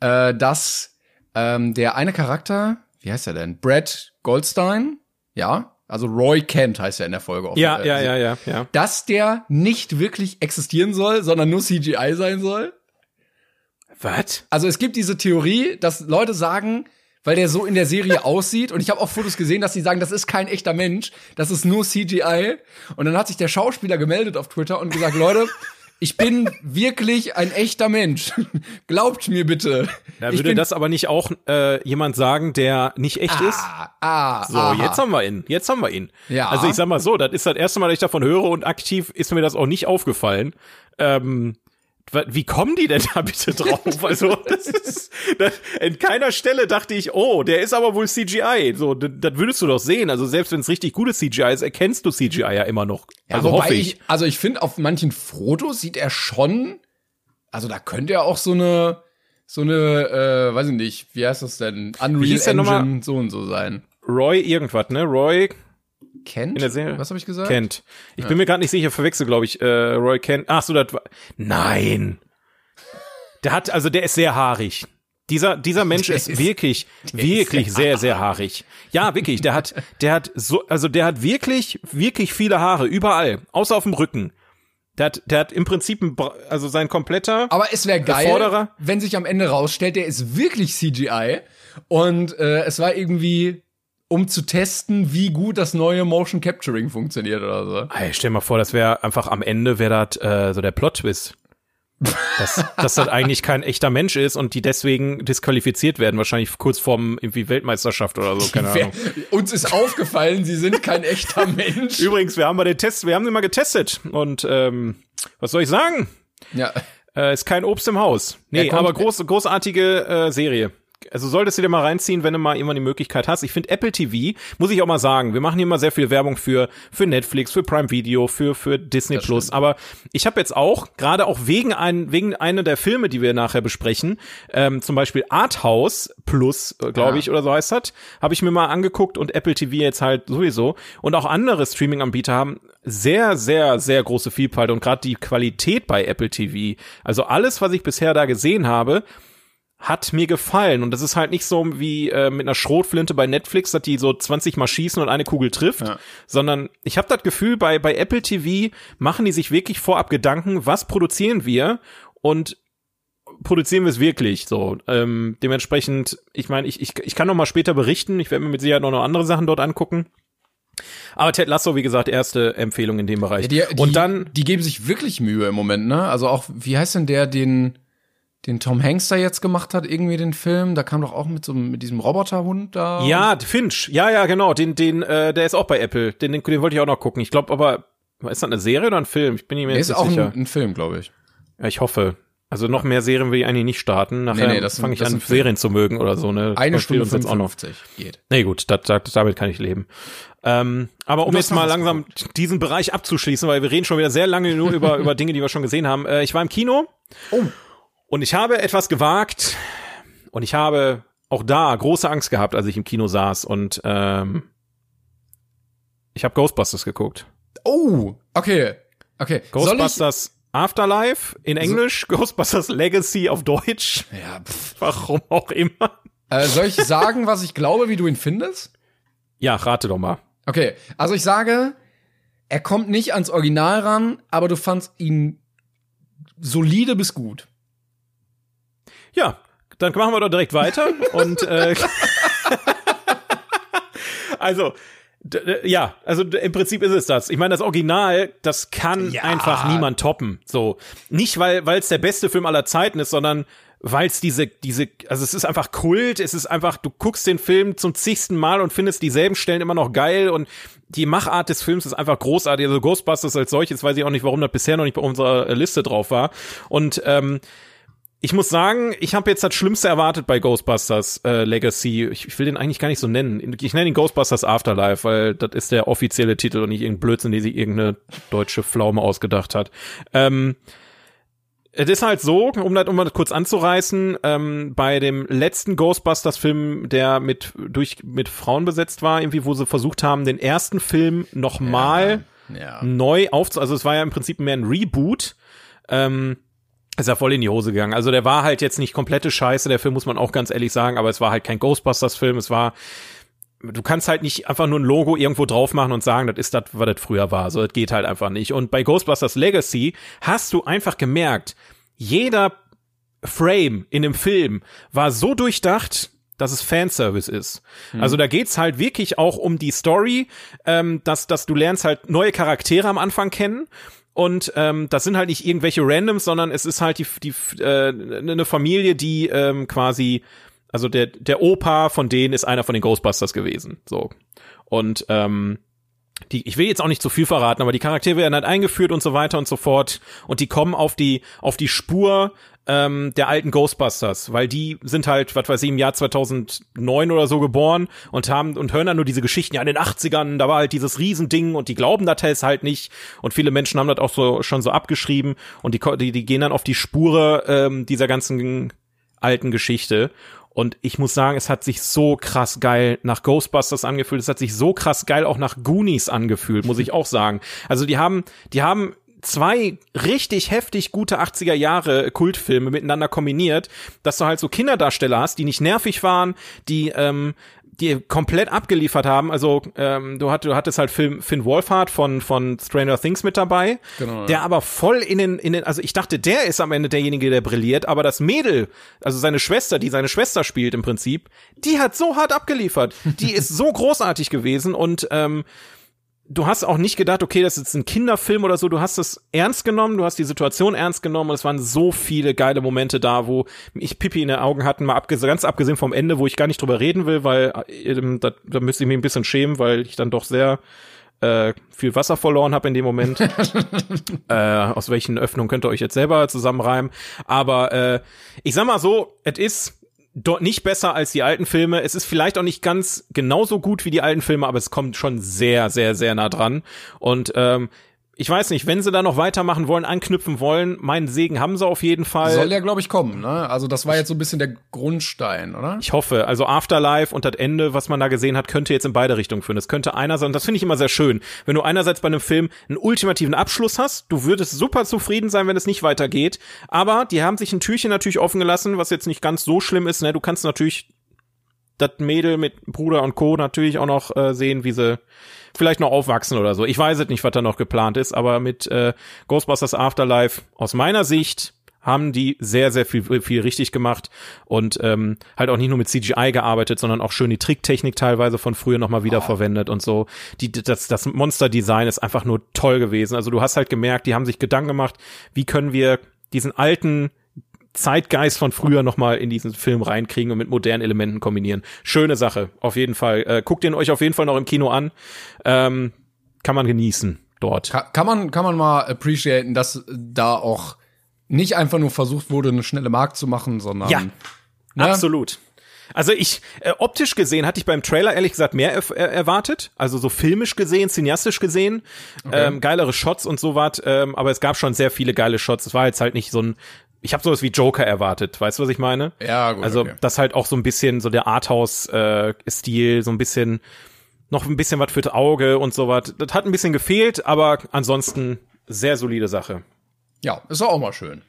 äh, dass ähm, der eine Charakter, wie heißt er denn? Brad Goldstein, ja, also Roy Kent heißt er in der Folge. Ja, äh, ja, ja, ja, ja. Dass der nicht wirklich existieren soll, sondern nur CGI sein soll. Was? Also es gibt diese Theorie, dass Leute sagen, weil der so in der Serie aussieht. Und ich habe auch Fotos gesehen, dass sie sagen, das ist kein echter Mensch, das ist nur CGI. Und dann hat sich der Schauspieler gemeldet auf Twitter und gesagt, Leute, ich bin wirklich ein echter Mensch. Glaubt mir bitte. Da würde das aber nicht auch äh, jemand sagen, der nicht echt ah, ist? Ah, so, aha. jetzt haben wir ihn. Jetzt haben wir ihn. Ja. Also ich sag mal so, das ist das erste Mal, dass ich davon höre und aktiv ist mir das auch nicht aufgefallen. Ähm, wie kommen die denn da bitte drauf? Also, das ist, das, in keiner Stelle dachte ich, oh, der ist aber wohl CGI. So, das, das würdest du doch sehen. Also, selbst wenn es richtig gutes CGI ist, erkennst du CGI ja immer noch. Ja, also, hoffe ich. ich. Also, ich finde, auf manchen Fotos sieht er schon, also da könnte er auch so eine, so eine, äh, weiß ich nicht, wie heißt das denn? Unreal Engine, so und so sein. Roy irgendwas, ne? Roy Kent? in der Serie. Was habe ich gesagt? Kent. Ich bin mir gerade nicht sicher, verwechsel, glaube ich, äh, Roy Kent. Ach so, das war. Nein. Der hat, also der ist sehr haarig. Dieser, dieser Mensch Der ist, ist- wirklich, wirklich ist sehr, sehr haarig. Ja, wirklich. Der hat, der hat so, also der hat wirklich, wirklich viele Haare überall, außer auf dem Rücken. Der hat, der hat im Prinzip, ein, also sein kompletter. Aber es wäre geil, Vorderer. wenn sich am Ende rausstellt, der ist wirklich CGI. Und äh, es war irgendwie, um zu testen, wie gut das neue Motion Capturing funktioniert oder so. Ey, stell dir mal vor, das wäre einfach am Ende wäre das äh, so der Plot-Twist. dass, dass das eigentlich kein echter Mensch ist und die deswegen disqualifiziert werden, wahrscheinlich kurz vorm irgendwie Weltmeisterschaft oder so, keine Ahnung. uns ist aufgefallen, sie sind kein echter Mensch. Übrigens, wir haben mal den Test, wir haben den mal getestet und ähm, was soll ich sagen? Ja. Äh, ist kein Obst im Haus. Nee, kommt- aber groß, großartige äh, Serie. Also solltest du dir mal reinziehen, wenn du mal irgendwann die Möglichkeit hast. Ich finde Apple TV, muss ich auch mal sagen, wir machen hier mal sehr viel Werbung für für Netflix, für Prime Video, für für Disney Das Plus. Aber ich habe jetzt auch gerade auch wegen ein, wegen einer der Filme, die wir nachher besprechen, ähm, zum Beispiel Arthouse Plus, äh, glaube Ah. ich, oder so heißt das, habe ich mir mal angeguckt und Apple TV jetzt halt sowieso und auch andere Streaming-Anbieter haben sehr, sehr, sehr große Vielfalt und gerade die Qualität bei Apple TV, also alles, was ich bisher da gesehen habe, hat mir gefallen. Und das ist halt nicht so wie äh, mit einer Schrotflinte bei Netflix, dass die so 20 mal schießen und eine Kugel trifft, Ja. sondern ich habe das Gefühl, bei, bei Apple TV machen die sich wirklich vorab Gedanken, was produzieren wir und produzieren wir es wirklich so. Ähm, dementsprechend, ich meine, ich, ich, ich kann noch mal später berichten, ich werde mir mit Sicherheit noch, noch andere Sachen dort angucken. Aber Ted Lasso, wie gesagt, erste Empfehlung in dem Bereich. Die, die, und dann, die geben sich wirklich Mühe im Moment, ne? Also auch, wie heißt denn der, den, den Tom Hanks da jetzt gemacht hat, irgendwie den Film? Da kam doch auch mit so mit diesem Roboterhund da. Ja, Finch. Ja, ja, genau. Den, den, äh, der ist auch bei Apple. Den, den, den wollte ich auch noch gucken. Ich glaube aber, ist das eine Serie oder ein Film? Ich bin mir jetzt ist nicht auch sicher. ein, ein Film, glaube ich. ja, ich hoffe. Also noch mehr Serien will ich eigentlich nicht starten. Nachher Nee, nee, fange ich an. Serien zu mögen oder so. Ne? Eine Das Stunde jetzt auch noch. 55 geht. Nee, gut, das, das, damit kann ich leben. Ähm, aber um jetzt mal langsam diesen Bereich abzuschließen, weil wir reden schon wieder sehr lange nur über, über Dinge, die wir schon gesehen haben. Äh, ich war im Kino Oh. Und ich habe etwas gewagt und ich habe auch da große Angst gehabt, als ich im Kino saß und ähm, ich habe Ghostbusters geguckt. Oh, okay. Okay. Ghostbusters Afterlife in Englisch, Ghostbusters Legacy auf Deutsch. ja, pff. Warum auch immer. Äh, soll ich sagen, was ich glaube, wie du ihn findest? Ja, rate doch mal. Okay, also ich sage, er kommt nicht ans Original ran, aber du fandst ihn solide bis gut. Ja, dann machen wir doch direkt weiter und äh, also ja, also im Prinzip ist es das. Ich meine, das Original, das kann Ja. einfach niemand toppen. So nicht weil weil es der beste Film aller Zeiten ist, sondern weil es diese diese also es ist einfach Kult. Es ist einfach du guckst den Film zum zigsten Mal und findest dieselben Stellen immer noch geil und die Machart des Films ist einfach großartig. Also Ghostbusters als solches weiß ich auch nicht, warum das bisher noch nicht bei unserer Liste drauf war und ähm, ich muss sagen, ich habe jetzt das Schlimmste erwartet bei Ghostbusters äh, Legacy. Ich, ich will den eigentlich gar nicht so nennen. Ich nenne ihn Ghostbusters Afterlife, weil das ist der offizielle Titel und nicht irgendein Blödsinn, den sich irgendeine deutsche Pflaume ausgedacht hat. Ähm, es ist halt so, um das, um das kurz anzureißen, ähm, bei dem letzten Ghostbusters-Film, der mit durch mit Frauen besetzt war, irgendwie, wo sie versucht haben, den ersten Film nochmal Ja. neu aufzu, also es war ja im Prinzip mehr ein Reboot. Ähm, ist ja voll in die Hose gegangen. Also der war halt jetzt nicht komplette Scheiße, der Film muss man auch ganz ehrlich sagen, aber es war halt kein Ghostbusters-Film, es war du kannst halt nicht einfach nur ein Logo irgendwo drauf machen und sagen, das ist das, was das früher war. So, das geht halt einfach nicht. Und bei Ghostbusters Legacy hast du einfach gemerkt, jeder Frame in dem Film war so durchdacht, dass es Fanservice ist. Mhm. Also da geht's halt wirklich auch um die Story, ähm, dass, dass du lernst halt neue Charaktere am Anfang kennen und ähm, das sind halt nicht irgendwelche Randoms, sondern es ist halt die, die äh, eine Familie, die ähm, quasi, also der der Opa von denen ist einer von den Ghostbusters gewesen, so. Und ähm, die, ich will jetzt auch nicht zu viel verraten, aber die Charaktere werden halt eingeführt und so weiter und so fort. Und die kommen auf die auf die Spur ähm, der alten Ghostbusters, weil die sind halt, was weiß ich, im Jahr 2009 oder so geboren und haben und hören dann nur diese Geschichten, ja, in den 80ern, da war halt dieses Riesending und die glauben das halt nicht und viele Menschen haben das auch so schon so abgeschrieben und die, die, die gehen dann auf die Spure ähm, dieser ganzen alten Geschichte und ich muss sagen, es hat sich so krass geil nach Ghostbusters angefühlt. Es hat sich so krass geil auch nach Goonies angefühlt, muss ich auch sagen. Also die haben, die haben zwei richtig heftig gute 80er Jahre Kultfilme miteinander kombiniert, dass du halt so Kinderdarsteller hast, die nicht nervig waren, die ähm, die komplett abgeliefert haben. Also ähm, du, hatt, du hattest halt Film, Finn Wolfhard von von Stranger Things mit dabei, genau, der aber voll in den in den also ich dachte, der ist am Ende derjenige, der brilliert, aber das Mädel, also seine Schwester, die seine Schwester spielt im Prinzip, die hat so hart abgeliefert. Die ist so großartig gewesen und ähm, du hast auch nicht gedacht, okay, das ist jetzt ein Kinderfilm oder so, du hast es ernst genommen, du hast die Situation ernst genommen und es waren so viele geile Momente da, wo ich Pipi in den Augen hatten, mal abgesehen, ganz abgesehen vom Ende, wo ich gar nicht drüber reden will, weil äh, da, da müsste ich mich ein bisschen schämen, weil ich dann doch sehr äh, viel Wasser verloren habe in dem Moment. äh, aus welchen Öffnungen könnt ihr euch jetzt selber zusammenreimen. Aber äh, ich sag mal so, es ist dort nicht besser als die alten Filme. Es ist vielleicht auch nicht ganz genauso gut wie die alten Filme, aber es kommt schon sehr, sehr, sehr nah dran. Und ähm, ich weiß nicht, wenn sie da noch weitermachen wollen, anknüpfen wollen, meinen Segen haben sie auf jeden Fall. Soll ja, glaube ich, kommen, ne? Also das war jetzt so ein bisschen der Grundstein, oder? Ich hoffe. Also Afterlife und das Ende, was man da gesehen hat, könnte jetzt in beide Richtungen führen. Das könnte einerseits, und das finde ich immer sehr schön, wenn du einerseits bei einem Film einen ultimativen Abschluss hast, du würdest super zufrieden sein, wenn es nicht weitergeht, aber die haben sich ein Türchen natürlich offen gelassen, was jetzt nicht ganz so schlimm ist, ne? Du kannst natürlich das Mädel mit Bruder und Co. natürlich auch noch äh, sehen, wie sie vielleicht noch aufwachsen oder so. Ich weiß es nicht, was da noch geplant ist, aber mit äh, Ghostbusters Afterlife aus meiner Sicht haben die sehr, sehr viel, viel richtig gemacht und ähm, halt auch nicht nur mit CGI gearbeitet, sondern auch schön die Tricktechnik teilweise von früher nochmal wieder oh. und so. Die, das, das Monster-Design ist einfach nur toll gewesen. Also du hast halt gemerkt, die haben sich Gedanken gemacht, wie können wir diesen alten Zeitgeist von früher nochmal in diesen Film reinkriegen und mit modernen Elementen kombinieren. Schöne Sache, auf jeden Fall. Äh, guckt ihn euch auf jeden Fall noch im Kino an. Ähm, kann man genießen dort. Kann, kann man, kann man mal appreciaten, dass da auch nicht einfach nur versucht wurde, eine schnelle Markt zu machen, sondern. Ja, ne? absolut. Also ich, äh, optisch gesehen hatte ich beim Trailer ehrlich gesagt mehr er erwartet. Also so filmisch gesehen, cineastisch gesehen, okay. ähm, geilere Shots und so was. Ähm, aber es gab schon sehr viele geile Shots. Es war jetzt halt nicht so ein ich habe sowas wie Joker erwartet, weißt du, was ich meine? Ja, gut. Also, okay. das halt auch so ein bisschen so der Arthouse-Stil, äh, so ein bisschen, noch ein bisschen was fürs Auge und so was. Das hat ein bisschen gefehlt, aber ansonsten sehr solide Sache. Ja, ist auch mal schön.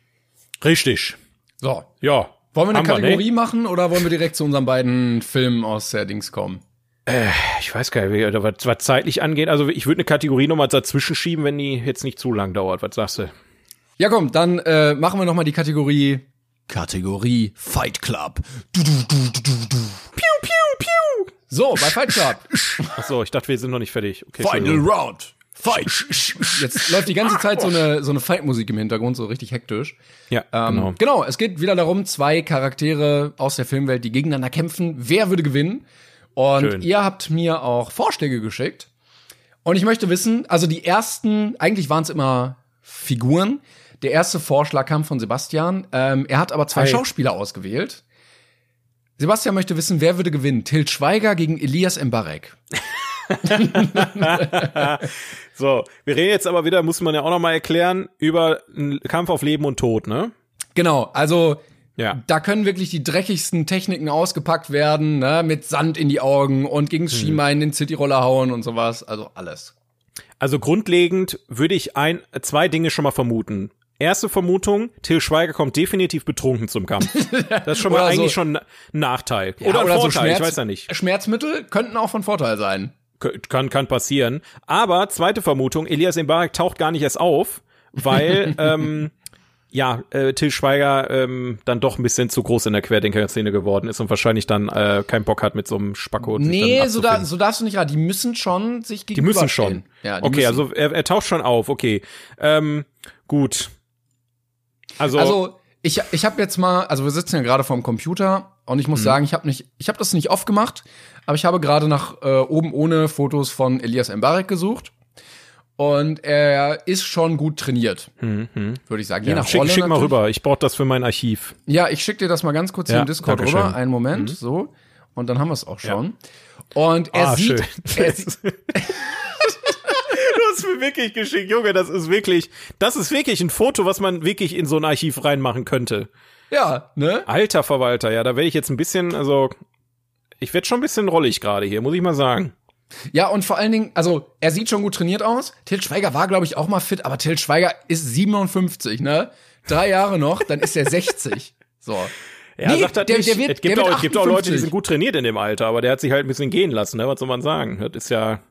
Richtig. So. Ja. Wollen wir eine Kategorie wir, ne? machen oder wollen wir direkt zu unseren beiden Filmen aus der Dings kommen? Äh, ich weiß gar nicht, was, was zeitlich angeht. Also ich würde eine Kategorie nochmal dazwischen schieben, wenn die jetzt nicht zu lang dauert. Was sagst du? Ja, komm, dann äh, machen wir noch mal die Kategorie Kategorie Fight Club. Du, du, du, du, du, du. Piu, piu, piu. So, bei Fight Club. Ach so, ich dachte, wir sind noch nicht fertig. Okay, Final Round. Fight. Jetzt läuft die ganze Zeit so eine, so eine Fight-Musik im Hintergrund, so richtig hektisch. Ja, ähm, genau. Genau, es geht wieder darum, zwei Charaktere aus der Filmwelt, die gegeneinander kämpfen. Wer würde gewinnen? Und Schön. ihr habt mir auch Vorschläge geschickt. Und ich möchte wissen, also die ersten, eigentlich waren es immer Figuren, der erste Vorschlag kam von Sebastian. Ähm, er hat aber zwei Hi. Schauspieler ausgewählt. Sebastian möchte wissen, wer würde gewinnen? Til Schweiger gegen Elias Mbarek. so, wir reden jetzt aber wieder, muss man ja auch noch mal erklären, über einen Kampf auf Leben und Tod, ne? Genau, also ja. da können wirklich die dreckigsten Techniken ausgepackt werden, ne? mit Sand in die Augen und gegen das Schiemer hm. in den Cityroller hauen und sowas, also alles. Also grundlegend würde ich ein, zwei Dinge schon mal vermuten. Erste Vermutung, Till Schweiger kommt definitiv betrunken zum Kampf. Das ist schon mal eigentlich so, schon ein Nachteil. Ja, oder oder Vorteil, so Schmerz, ich weiß ja nicht. Schmerzmittel könnten auch von Vorteil sein. Kann, kann passieren. Aber zweite Vermutung, Elias Mbarek taucht gar nicht erst auf, weil ähm, ja, äh, Till Schweiger ähm, dann doch ein bisschen zu groß in der Querdenker-Szene geworden ist und wahrscheinlich dann äh, keinen Bock hat mit so einem Spacko. Nee, so, da, so darfst du nicht raten. Die müssen schon sich gegenüber Die müssen schon. Ja, die okay, müssen. also er, er taucht schon auf. Okay, ähm, gut. Also, also ich, ich habe jetzt mal, also wir sitzen ja gerade vorm Computer und ich muss mhm. sagen, ich habe nicht, ich habe das nicht oft gemacht, aber ich habe gerade nach äh, oben ohne Fotos von Elias Mbarek gesucht. Und er ist schon gut trainiert, mhm. würde ich sagen. Je ja, nach schick, Rolle schick mal rüber, ich brauche das für mein Archiv. Ja, ich schicke dir das mal ganz kurz ja, hier im Discord rüber. Einen Moment, mhm. so. Und dann haben wir es auch schon. Ja. Und er ah, sieht. Er sieht mir wirklich geschickt, Junge, das ist wirklich, das ist wirklich ein Foto, was man wirklich in so ein Archiv reinmachen könnte. Ja, ne? Alter Verwalter, ja, da werde ich jetzt ein bisschen, also, ich werde schon ein bisschen rollig gerade hier, muss ich mal sagen. Ja, und vor allen Dingen, also er sieht schon gut trainiert aus. Till Schweiger war, glaube ich, auch mal fit, aber Till Schweiger ist 57, ne? Drei Jahre noch, dann ist er 60. So. Ja, nee, sagt das der, nicht. Der wird, es gibt, auch, es gibt auch Leute, die sind gut trainiert in dem Alter, aber der hat sich halt ein bisschen gehen lassen, ne? Was soll man sagen? Das ist ja.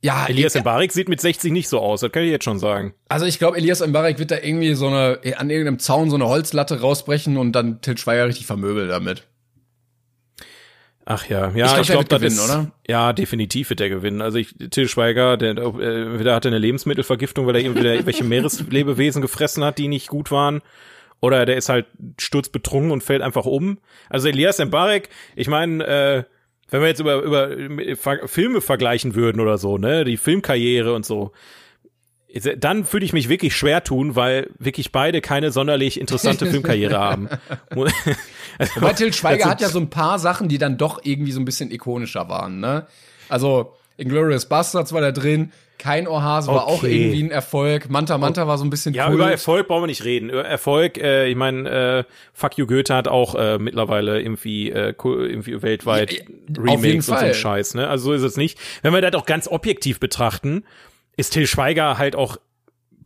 Ja, Elias. Mbarek sieht mit 60 nicht so aus, das kann ich jetzt schon sagen. Also ich glaube, Elias Mbarek wird da irgendwie so eine, an irgendeinem Zaun so eine Holzlatte rausbrechen und dann Till Schweiger richtig vermöbeln damit. Ach ja, ja, ich glaube, glaub, das ist, oder? Ja, definitiv wird er gewinnen. Also ich, Till Schweiger, der, äh, der hatte eine Lebensmittelvergiftung, weil er irgendwie irgendwelche Meereslebewesen gefressen hat, die nicht gut waren. Oder der ist halt sturzbetrunken und fällt einfach um. Also Elias Mbarek, ich meine, äh, wenn wir jetzt über, über Filme vergleichen würden oder so, ne, die Filmkarriere und so, dann würde ich mich wirklich schwer tun, weil wirklich beide keine sonderlich interessante Filmkarriere haben. also, Wobei Schweiger hat ja so ein paar Sachen, die dann doch irgendwie so ein bisschen ikonischer waren, ne? Also, Inglourious Bastards war da drin, kein Ohrhase war auch irgendwie ein Erfolg. Manta Manta war so ein bisschen Ja, Kult. über Erfolg brauchen wir nicht reden. Über Erfolg, äh, ich meine, äh, Fuck You Goethe hat auch äh, mittlerweile irgendwie, äh, irgendwie weltweit ja, Remakes und so ein Scheiß, ne? Also so ist es nicht. Wenn wir das auch ganz objektiv betrachten, ist Till Schweiger halt auch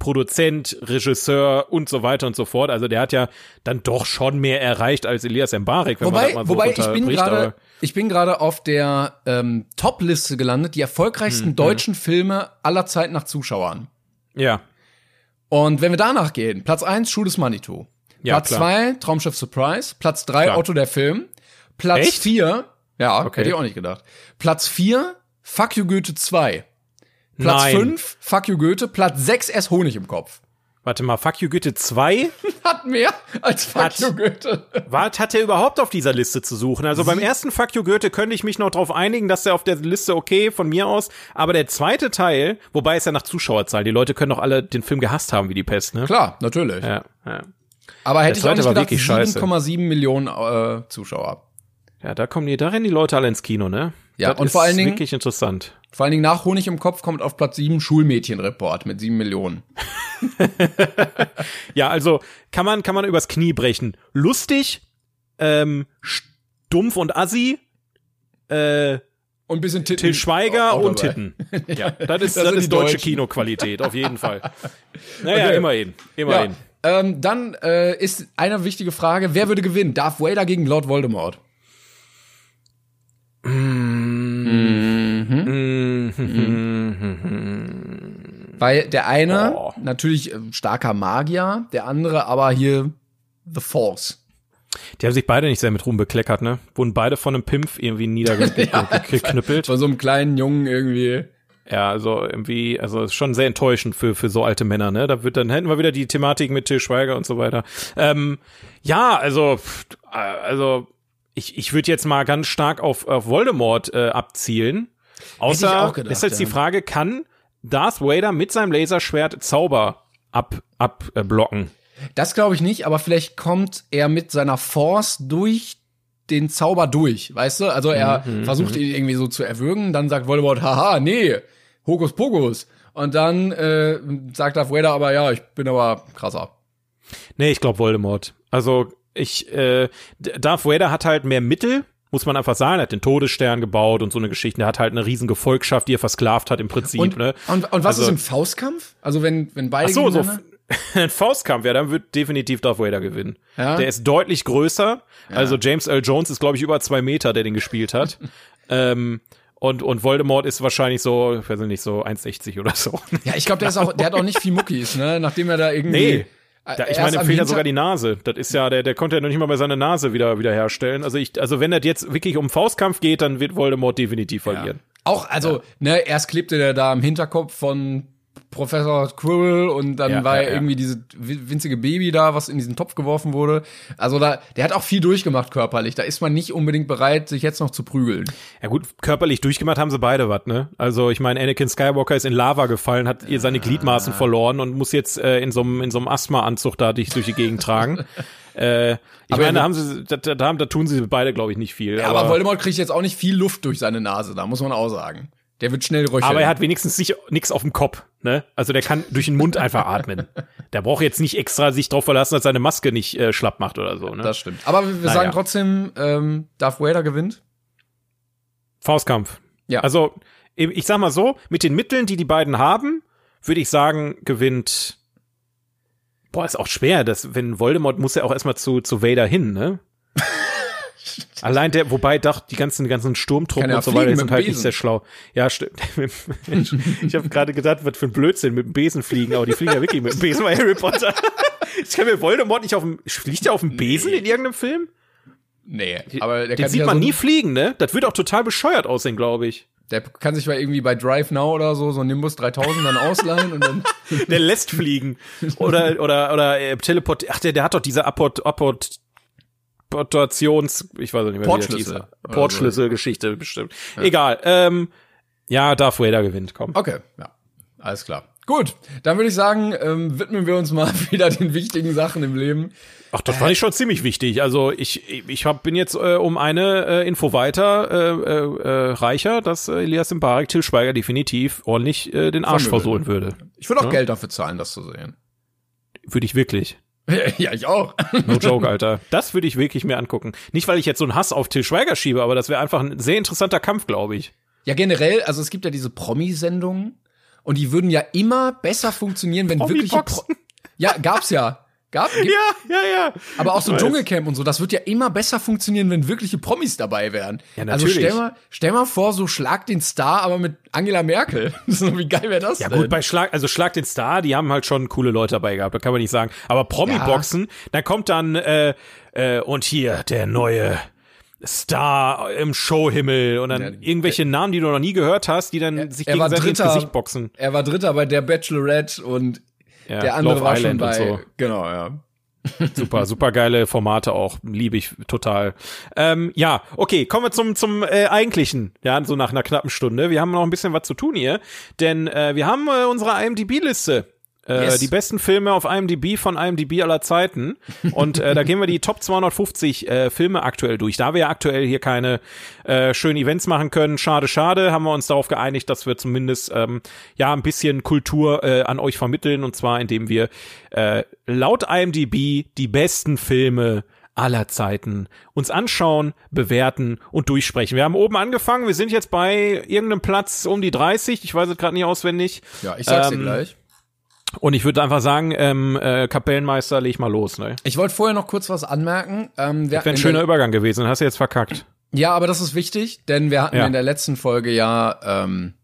Produzent, Regisseur und so weiter und so fort. Also der hat ja dann doch schon mehr erreicht als Elias Mbarek, wenn wobei, man das mal so Wobei ich bin gerade ich bin gerade auf der ähm, Top-Liste gelandet, die erfolgreichsten hm, deutschen hm. Filme aller Zeit nach Zuschauern. Ja. Und wenn wir danach gehen, Platz eins Schuh des Manitou. Ja, Platz klar. zwei Traumschiff Surprise. Platz drei Otto der Film. Platz Echt? vier ja, okay. hätte ich auch nicht gedacht. Platz vier Fuck You Goethe 2. Platz 5, Fuck You Goethe. Platz 6, erst Honig im Kopf. Warte mal, Fuck You Goethe 2? hat mehr als Fuck hat, You Goethe. Was hat er überhaupt auf dieser Liste zu suchen? Also beim ersten Fuck You Goethe könnte ich mich noch darauf einigen, dass er auf der Liste okay von mir aus, aber der zweite Teil, wobei es ja nach Zuschauerzahl, die Leute können doch alle den Film gehasst haben wie die Pest, ne? Klar, natürlich. Ja, ja. Aber hätte ich auch nicht gedacht, 7,7 Millionen äh, Zuschauer. Ja, da kommen die, da rennen die Leute alle ins Kino, ne? Ja, das und vor allen Dingen wirklich interessant. Vor allen Dingen nach Honig im Kopf kommt auf Platz 7 Schulmädchenreport mit 7 Millionen. ja, also kann man kann man übers Knie brechen. Lustig, ähm, stumpf und assi, äh, und ein bisschen Titten. Till Schweiger und Titten. Ja, das ist, das, das ist deutsche Kinoqualität, auf jeden Fall. Naja, okay. immerhin. Immerhin. Ja, ähm, dann äh, ist eine wichtige Frage: Wer würde gewinnen? Darth Vader gegen Lord Voldemort? Mhm. Mhm. Weil der eine oh. natürlich äh, starker Magier, der andere aber hier The Force. Die haben sich beide nicht sehr mit Ruhm bekleckert, ne? Wurden beide von einem Pimpf irgendwie niedergeknüppelt. von so einem kleinen Jungen irgendwie. Ja, also irgendwie, also ist schon sehr enttäuschend für für so alte Männer, ne? Da wird dann hätten wir wieder die Thematik mit Till Schweiger und so weiter. Ähm, ja, also also ich, ich würde jetzt mal ganz stark auf, auf Voldemort äh, abzielen. Außer gedacht, ist jetzt ja. die Frage, kann Darth Vader mit seinem Laserschwert Zauber ab, abblocken? Das glaube ich nicht, aber vielleicht kommt er mit seiner Force durch den Zauber durch, weißt du? Also er mhm, mhm versucht mhm. ihn irgendwie so zu erwürgen, dann sagt Voldemort, haha, nee, Hokus Pokus. Und dann äh, sagt Darth Vader aber, ja, ich bin aber krasser. Nee, ich glaube Voldemort. Also ich, äh, Darth Vader hat halt mehr Mittel, muss man einfach sagen, er hat den Todesstern gebaut und so eine Geschichte. Er hat halt eine riesen Gefolgschaft, die er versklavt hat im Prinzip. Und, ne? und, und was also, ist im Faustkampf? Also wenn, wenn beide ach so, so Ein Faustkampf, ja, dann wird definitiv Darth Vader gewinnen. Ja? Der ist deutlich größer. Ja. Also James L. Jones ist, glaube ich, über zwei Meter, der den gespielt hat. ähm, und, und Voldemort ist wahrscheinlich so, ich weiß nicht, so 1,60 oder so. Ja, ich glaube, der ist auch, der hat auch nicht viel Muckis, ne? Nachdem er da irgendwie. Nee. Da, ich meine, ihm fehlt ja sogar die Nase. Das ist ja, der, der konnte ja noch nicht mal bei seiner Nase wieder, wieder herstellen. Also ich, also wenn das jetzt wirklich um Faustkampf geht, dann wird Voldemort definitiv verlieren. Ja. Auch, also, ja. ne, erst klebte der da im Hinterkopf von Professor Quirrell und dann ja, war ja, irgendwie diese winzige Baby da, was in diesen Topf geworfen wurde. Also da, der hat auch viel durchgemacht körperlich. Da ist man nicht unbedingt bereit, sich jetzt noch zu prügeln. Ja gut, körperlich durchgemacht haben sie beide was, ne? Also ich meine, Anakin Skywalker ist in Lava gefallen, hat ihr seine Gliedmaßen verloren und muss jetzt äh, in so einem in so einem Asthma-Anzug da dich durch die Gegend tragen. Äh, ich aber meine, da haben sie, da, da, da tun sie beide, glaube ich, nicht viel. Ja, aber, aber Voldemort kriegt jetzt auch nicht viel Luft durch seine Nase, da muss man auch sagen. Der wird schnell röcheln. Aber er hat wenigstens nichts auf dem Kopf, ne? Also der kann durch den Mund einfach atmen. Der braucht jetzt nicht extra sich drauf verlassen, dass seine Maske nicht äh, schlapp macht oder so, ne? Das stimmt. Aber wir naja. sagen trotzdem, ähm, Darth Vader gewinnt. Faustkampf. Ja. Also, ich sag mal so, mit den Mitteln, die die beiden haben, würde ich sagen, gewinnt. Boah, ist auch schwer, dass, wenn Voldemort muss ja auch erstmal zu, zu Vader hin, ne? Allein der, wobei doch die ganzen ganzen Sturmtruppen ja und so weiter sind halt Besen. nicht sehr schlau. Ja, stimmt. ich habe gerade gedacht, was für ein Blödsinn mit dem Besen fliegen, aber die fliegen ja wirklich mit dem Besen bei Harry Potter. Ich kann mir Voldemort nicht auf dem fliegt der auf dem Besen nee. in irgendeinem Film? Nee, aber der Den sieht ja man so nie fliegen, ne? Das wird auch total bescheuert aussehen, glaube ich. Der kann sich mal irgendwie bei Drive Now oder so so ein Nimbus 3000 dann ausleihen und dann der lässt fliegen oder oder oder äh, Teleport ach der der hat doch diese Apport Apport Portations, ich weiß nicht mehr, Portschlüssel. Portschlüsselgeschichte bestimmt. Ja. Egal. Ähm, ja, Darth Vader gewinnt, komm. Okay, ja. Alles klar. Gut, dann würde ich sagen, ähm, widmen wir uns mal wieder den wichtigen Sachen im Leben. Ach, das fand ich schon ziemlich wichtig. Also ich, ich hab, bin jetzt äh, um eine äh, Info weiter äh, äh, äh reicher, dass äh, Elias Mbarek Till Schweiger definitiv ordentlich äh, den Arsch versohlen würde. Ich würde auch ja? Geld dafür zahlen, das zu sehen. Würde ich wirklich. Ja, ich auch. No joke, Alter. Das würde ich wirklich mir angucken. Nicht, weil ich jetzt so einen Hass auf Till Schweiger schiebe, aber das wäre einfach ein sehr interessanter Kampf, glaube ich. Ja, generell, also es gibt ja diese Promi-Sendungen und die würden ja immer besser funktionieren, wenn wirklich. Pro ja, gab's ja. Gab, gibt, ja, ja, ja. Aber auch so Dschungelcamp und so, das wird ja immer besser funktionieren, wenn wirkliche Promis dabei wären. Ja, also natürlich. Also stell mal, stell mal vor, so Schlag den Star, aber mit Angela Merkel. Wie geil wäre das ja, denn? Gut, bei Schlag, also Schlag den Star, die haben halt schon coole Leute dabei gehabt, da kann man nicht sagen. Aber Promi-Boxen, ja. da kommt dann, äh, äh, und hier, der neue Star im Showhimmel und dann ja, irgendwelche Namen, die du noch nie gehört hast, die dann er, sich gegenseitig Dritter, ins Gesicht boxen. Er war Dritter bei der Bachelorette und ja, der andere Love war Island schon bei, so. genau, ja. super, super geile Formate auch, liebe ich total. Ähm, ja, okay, kommen wir zum zum äh, eigentlichen, ja, so nach einer knappen Stunde. Wir haben noch ein bisschen was zu tun hier, denn äh, wir haben äh, unsere IMDb-Liste äh, yes. Die besten Filme auf IMDb von IMDb aller Zeiten. Und äh, da gehen wir die Top 250 äh, Filme aktuell durch. Da wir ja aktuell hier keine äh, schönen Events machen können, schade, schade, haben wir uns darauf geeinigt, dass wir zumindest ähm, ja ein bisschen Kultur äh, an euch vermitteln. Und zwar, indem wir äh, laut IMDb die besten Filme aller Zeiten uns anschauen, bewerten und durchsprechen. Wir haben oben angefangen, wir sind jetzt bei irgendeinem Platz um die 30, ich weiß es gerade nicht auswendig. Ja, ich sag's ähm, dir gleich. Und ich würde einfach sagen, ähm, äh, Kapellenmeister, leg mal los. Ne? Ich wollte vorher noch kurz was anmerken. Ähm, das wäre ein schöner Übergang gewesen, hast du jetzt verkackt. Ja, aber das ist wichtig, denn wir hatten ja. in der letzten Folge ja, ähm,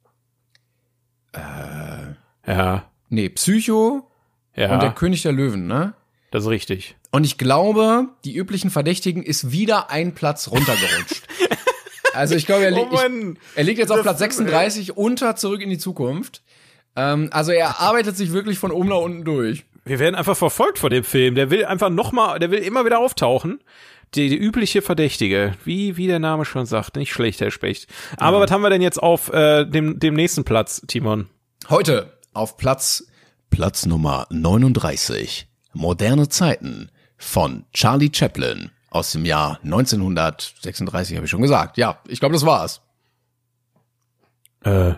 äh, ja. Nee, Psycho ja. und der König der Löwen, ne? Das ist richtig. Und ich glaube, die üblichen Verdächtigen ist wieder ein Platz runtergerutscht. also ich glaube, er, li oh er liegt jetzt auf Platz 36 unter Zurück in die Zukunft. Ähm, also er arbeitet sich wirklich von oben nach unten durch. Wir werden einfach verfolgt vor dem Film. Der will einfach noch mal, der will immer wieder auftauchen. Die, die übliche Verdächtige, wie, wie der Name schon sagt, nicht schlecht, Herr Specht. Aber ja. was haben wir denn jetzt auf äh, dem, dem nächsten Platz, Timon? Heute auf Platz Platz Nummer 39. Moderne Zeiten von Charlie Chaplin aus dem Jahr 1936, habe ich schon gesagt. Ja, ich glaube, das war's. Äh,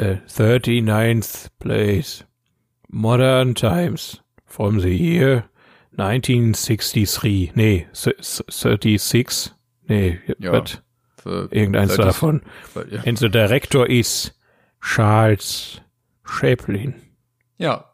uh, 39th place. Modern times. From the year 1963. Nee, 36. Nee, ja, was? Irgendeins 30, davon. Ja. And the director is Charles Chaplin. Ja.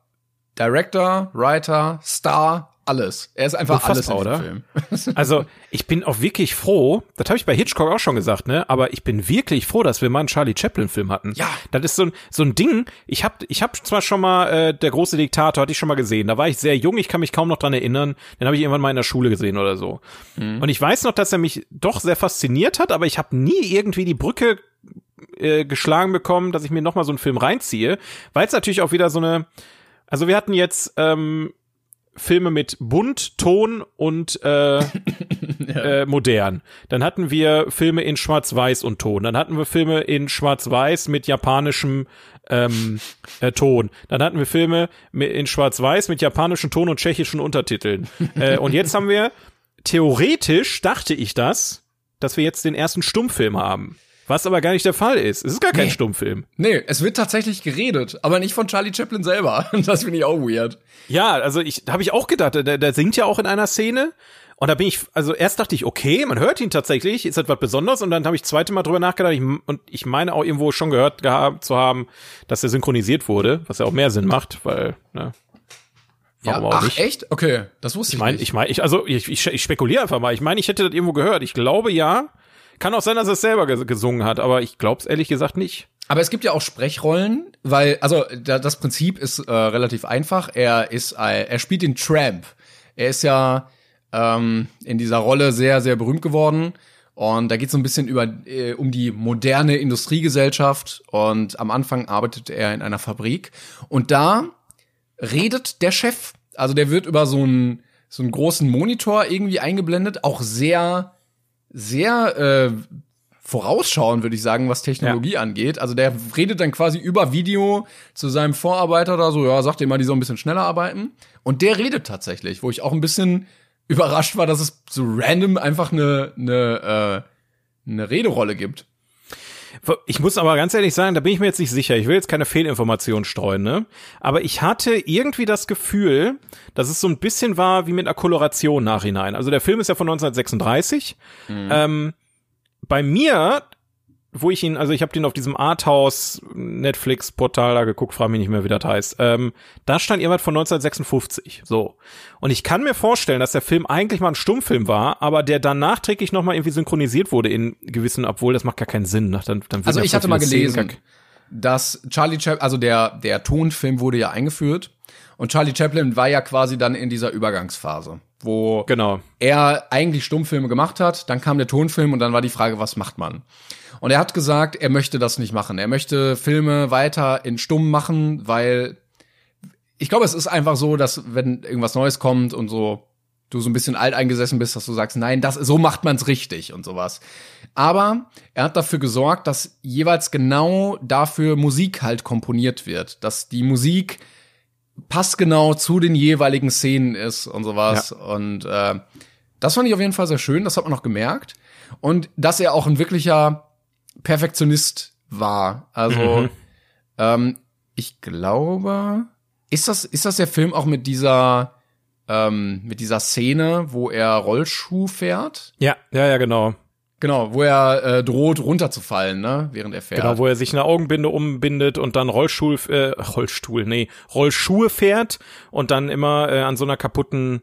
Director, Writer, Star, alles. Er ist einfach alles in oder? Film. Also ich bin auch wirklich froh, das habe ich bei Hitchcock auch schon gesagt, ne? Aber ich bin wirklich froh, dass wir mal einen Charlie Chaplin-Film hatten. Ja. Das ist so ein, so ein Ding. Ich habe ich hab zwar schon mal äh, der große Diktator hatte ich schon mal gesehen. Da war ich sehr jung, ich kann mich kaum noch dran erinnern. Den habe ich irgendwann mal in der Schule gesehen oder so. Mhm. Und ich weiß noch, dass er mich doch sehr fasziniert hat, aber ich habe nie irgendwie die Brücke äh, geschlagen bekommen, dass ich mir noch mal so einen Film reinziehe, weil es natürlich auch wieder so eine also wir hatten jetzt ähm, Filme mit bunt, Ton und äh, ja. äh, modern. Dann hatten wir Filme in Schwarz-Weiß und Ton. Dann hatten wir Filme in Schwarz-Weiß mit japanischem ähm, äh, Ton. Dann hatten wir Filme in Schwarz-Weiß mit japanischem Ton und tschechischen Untertiteln. äh, und jetzt haben wir theoretisch dachte ich das, dass wir jetzt den ersten Stummfilm haben. Was aber gar nicht der Fall ist. Es ist gar kein nee. Stummfilm. Nee, es wird tatsächlich geredet, aber nicht von Charlie Chaplin selber. Das finde ich auch weird. Ja, also ich habe ich auch gedacht, der, der singt ja auch in einer Szene. Und da bin ich, also erst dachte ich, okay, man hört ihn tatsächlich, ist etwas Besonderes. Und dann habe ich zweite Mal drüber nachgedacht ich, und ich meine auch irgendwo schon gehört gehabt zu haben, dass er synchronisiert wurde, was ja auch mehr Sinn macht, weil, ne, Warum ja, auch ach, nicht? echt? Okay, das wusste ich, ich mein, nicht. Ich meine, ich also ich, ich, ich spekuliere einfach mal. Ich meine, ich hätte das irgendwo gehört. Ich glaube ja. Kann auch sein, dass er es selber gesungen hat, aber ich glaube es ehrlich gesagt nicht. Aber es gibt ja auch Sprechrollen, weil, also das Prinzip ist äh, relativ einfach. Er ist, äh, er spielt den Tramp. Er ist ja ähm, in dieser Rolle sehr, sehr berühmt geworden. Und da geht es so ein bisschen über äh, um die moderne Industriegesellschaft. Und am Anfang arbeitet er in einer Fabrik. Und da redet der Chef. Also der wird über so einen so einen großen Monitor irgendwie eingeblendet, auch sehr sehr äh, vorausschauen, würde ich sagen, was Technologie ja. angeht. Also der redet dann quasi über Video zu seinem Vorarbeiter da so, ja, sagt ihm mal, die soll ein bisschen schneller arbeiten. Und der redet tatsächlich, wo ich auch ein bisschen überrascht war, dass es so random einfach eine, eine, äh, eine Rederolle gibt. Ich muss aber ganz ehrlich sagen, da bin ich mir jetzt nicht sicher. Ich will jetzt keine Fehlinformationen streuen, ne? Aber ich hatte irgendwie das Gefühl, dass es so ein bisschen war wie mit einer Koloration nachhinein. Also der Film ist ja von 1936. Mhm. Ähm, bei mir wo ich ihn, also ich habe den auf diesem Arthouse Netflix Portal da geguckt, frage mich nicht mehr, wie das heißt. Ähm, da stand irgendwas von 1956, so. Und ich kann mir vorstellen, dass der Film eigentlich mal ein Stummfilm war, aber der dann nachträglich nochmal irgendwie synchronisiert wurde in gewissen, obwohl das macht gar keinen Sinn. Dann, dann also ich hatte mal gelesen, dass Charlie Chaplin, also der der Tonfilm wurde ja eingeführt und Charlie Chaplin war ja quasi dann in dieser Übergangsphase, wo genau. er eigentlich Stummfilme gemacht hat, dann kam der Tonfilm und dann war die Frage, was macht man? Und er hat gesagt, er möchte das nicht machen. Er möchte Filme weiter in stumm machen, weil ich glaube, es ist einfach so, dass wenn irgendwas Neues kommt und so du so ein bisschen alt eingesessen bist, dass du sagst, nein, das so macht man's richtig und sowas. Aber er hat dafür gesorgt, dass jeweils genau dafür Musik halt komponiert wird, dass die Musik passgenau zu den jeweiligen Szenen ist und sowas ja. und äh, das fand ich auf jeden Fall sehr schön, das hat man noch gemerkt und dass er auch ein wirklicher Perfektionist war. Also mhm. ähm, ich glaube, ist das ist das der Film auch mit dieser ähm, mit dieser Szene, wo er Rollschuh fährt? Ja, ja, ja, genau. Genau, wo er äh, droht runterzufallen, ne, während er fährt. Genau, wo er sich eine Augenbinde umbindet und dann Rollstuhl, äh, Rollstuhl, nee, Rollschuhe fährt und dann immer äh, an so einer kaputten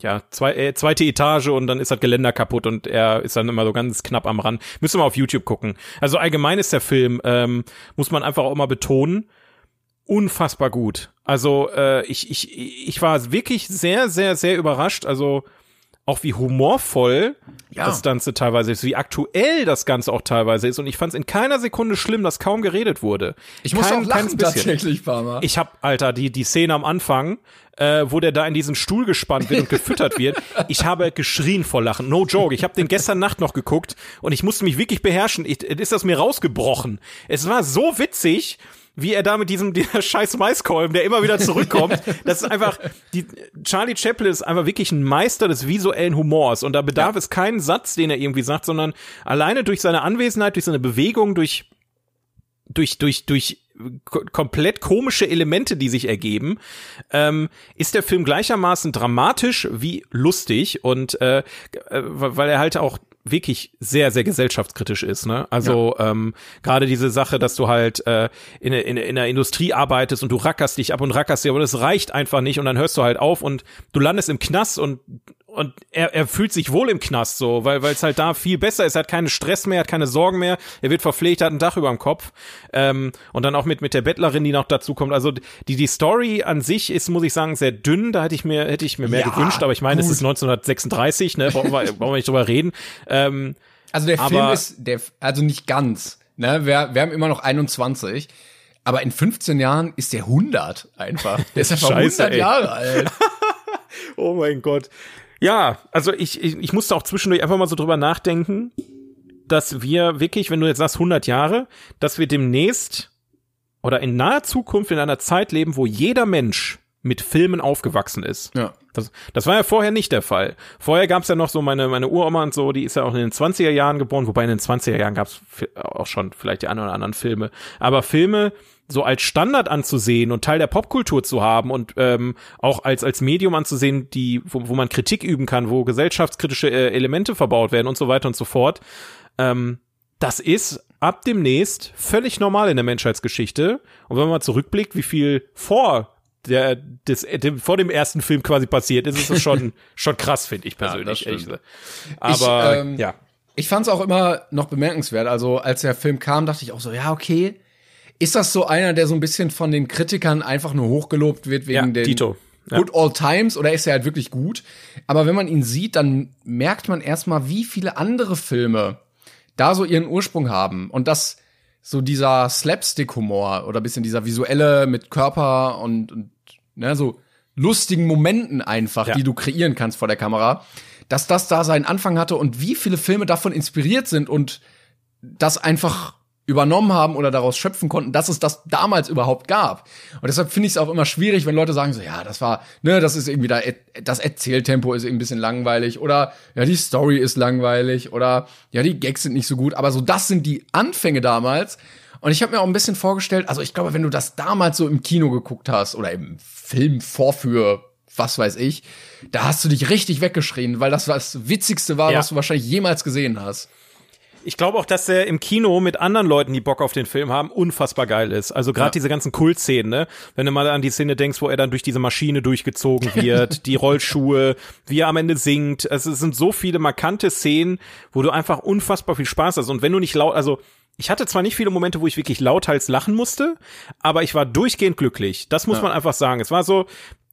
ja, zwei, äh, zweite Etage und dann ist das Geländer kaputt und er ist dann immer so ganz knapp am Rand. Müssen wir mal auf YouTube gucken. Also allgemein ist der Film, ähm, muss man einfach auch mal betonen, unfassbar gut. Also äh, ich, ich, ich war wirklich sehr, sehr, sehr überrascht. Also auch wie humorvoll ja. das Ganze teilweise ist, wie aktuell das Ganze auch teilweise ist. Und ich fand es in keiner Sekunde schlimm, dass kaum geredet wurde. Ich muss Kein, auch lachen tatsächlich, Parma. Ich hab, Alter, die, die Szene am Anfang, äh, wo der da in diesen Stuhl gespannt wird und gefüttert wird. Ich habe geschrien vor Lachen. No joke. Ich habe den gestern Nacht noch geguckt und ich musste mich wirklich beherrschen. Ich, ist das mir rausgebrochen. Es war so witzig wie er da mit diesem dieser scheiß Maiskolben, der immer wieder zurückkommt. das ist einfach, die, Charlie Chaplin ist einfach wirklich ein Meister des visuellen Humors und da bedarf ja. es keinen Satz, den er irgendwie sagt, sondern alleine durch seine Anwesenheit, durch seine Bewegung, durch durch durch durch komplett komische Elemente, die sich ergeben, ähm, ist der Film gleichermaßen dramatisch wie lustig und äh, äh weil er halt auch wirklich sehr, sehr gesellschaftskritisch ist. Ne? Also ja. ähm, gerade diese Sache, dass du halt äh, in, in, in der Industrie arbeitest und du rackerst dich ab und rackerst dich, aber das reicht einfach nicht und dann hörst du halt auf und du landest im Knast und und er, er fühlt sich wohl im Knast so, weil weil es halt da viel besser ist. Er hat keinen Stress mehr, hat keine Sorgen mehr. Er wird verpflegt, hat ein Dach über dem Kopf. Ähm, und dann auch mit mit der Bettlerin, die noch dazu kommt. Also die die Story an sich ist, muss ich sagen, sehr dünn. Da hätte ich mir hätte ich mir mehr ja, gewünscht. Aber ich meine, es ist 1936, ne? Brauchen wir, brauchen wir nicht drüber reden. Ähm, also der Film ist der also nicht ganz. Ne, wir, wir haben immer noch 21. Aber in 15 Jahren ist der 100 einfach. Der ist einfach Scheiße, 100 ey. Jahre alt. oh mein Gott. Ja, also ich, ich, ich musste auch zwischendurch einfach mal so drüber nachdenken, dass wir wirklich, wenn du jetzt sagst 100 Jahre, dass wir demnächst oder in naher Zukunft in einer Zeit leben, wo jeder Mensch mit Filmen aufgewachsen ist. Ja. Das, das war ja vorher nicht der Fall. Vorher gab's ja noch so meine, meine Uroma und so, die ist ja auch in den 20er Jahren geboren, wobei in den 20er Jahren gab's auch schon vielleicht die ein oder anderen Filme. Aber Filme, so als Standard anzusehen und Teil der Popkultur zu haben und ähm, auch als als Medium anzusehen, die wo, wo man Kritik üben kann, wo gesellschaftskritische äh, Elemente verbaut werden und so weiter und so fort. Ähm, das ist ab demnächst völlig normal in der Menschheitsgeschichte. Und wenn man mal zurückblickt, wie viel vor der, des, dem, vor dem ersten Film quasi passiert ist, ist es schon, schon krass, finde ich persönlich. Ja, Aber ich, ähm, ja. Ich fand es auch immer noch bemerkenswert. Also als der Film kam, dachte ich auch so, ja, okay, ist das so einer, der so ein bisschen von den Kritikern einfach nur hochgelobt wird wegen ja, den Tito. Ja. Good All Times oder ist er halt wirklich gut? Aber wenn man ihn sieht, dann merkt man erstmal, wie viele andere Filme da so ihren Ursprung haben und dass so dieser Slapstick-Humor oder bisschen dieser visuelle mit Körper und, und ne, so lustigen Momenten einfach, ja. die du kreieren kannst vor der Kamera, dass das da seinen Anfang hatte und wie viele Filme davon inspiriert sind und das einfach übernommen haben oder daraus schöpfen konnten, dass es das damals überhaupt gab. Und deshalb finde ich es auch immer schwierig, wenn Leute sagen so, ja, das war, ne, das ist irgendwie da, das Erzähltempo ist irgendwie ein bisschen langweilig oder ja, die Story ist langweilig oder ja, die Gags sind nicht so gut. Aber so, das sind die Anfänge damals. Und ich habe mir auch ein bisschen vorgestellt, also ich glaube, wenn du das damals so im Kino geguckt hast oder im Film Vorführ, was weiß ich, da hast du dich richtig weggeschrien, weil das das Witzigste war, ja. was du wahrscheinlich jemals gesehen hast. Ich glaube auch, dass er im Kino mit anderen Leuten, die Bock auf den Film haben, unfassbar geil ist. Also gerade ja. diese ganzen Kultszenen, ne? Wenn du mal an die Szene denkst, wo er dann durch diese Maschine durchgezogen wird, die Rollschuhe, wie er am Ende singt. Also, es sind so viele markante Szenen, wo du einfach unfassbar viel Spaß hast. Und wenn du nicht laut, also ich hatte zwar nicht viele Momente, wo ich wirklich lauthals lachen musste, aber ich war durchgehend glücklich. Das muss ja. man einfach sagen. Es war so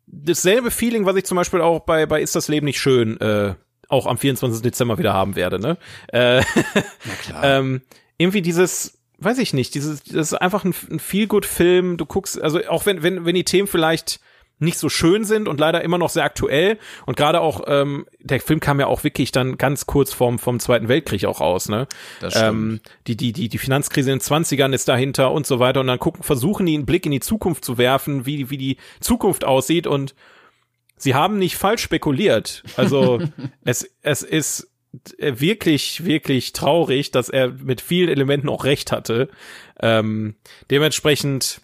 dasselbe Feeling, was ich zum Beispiel auch bei, bei Ist das Leben nicht schön äh, auch am 24. Dezember wieder haben werde, ne? Äh, Na klar. ähm, irgendwie dieses, weiß ich nicht, dieses, das ist einfach ein, ein Feel-Good-Film. Du guckst, also auch wenn, wenn, wenn die Themen vielleicht nicht so schön sind und leider immer noch sehr aktuell und gerade auch ähm, der Film kam ja auch wirklich dann ganz kurz vorm vom Zweiten Weltkrieg auch aus ne das stimmt. Ähm, die die die die Finanzkrise in den 20ern ist dahinter und so weiter und dann gucken versuchen die einen Blick in die Zukunft zu werfen wie wie die Zukunft aussieht und sie haben nicht falsch spekuliert. Also es, es ist wirklich, wirklich traurig, dass er mit vielen Elementen auch recht hatte. Ähm, dementsprechend.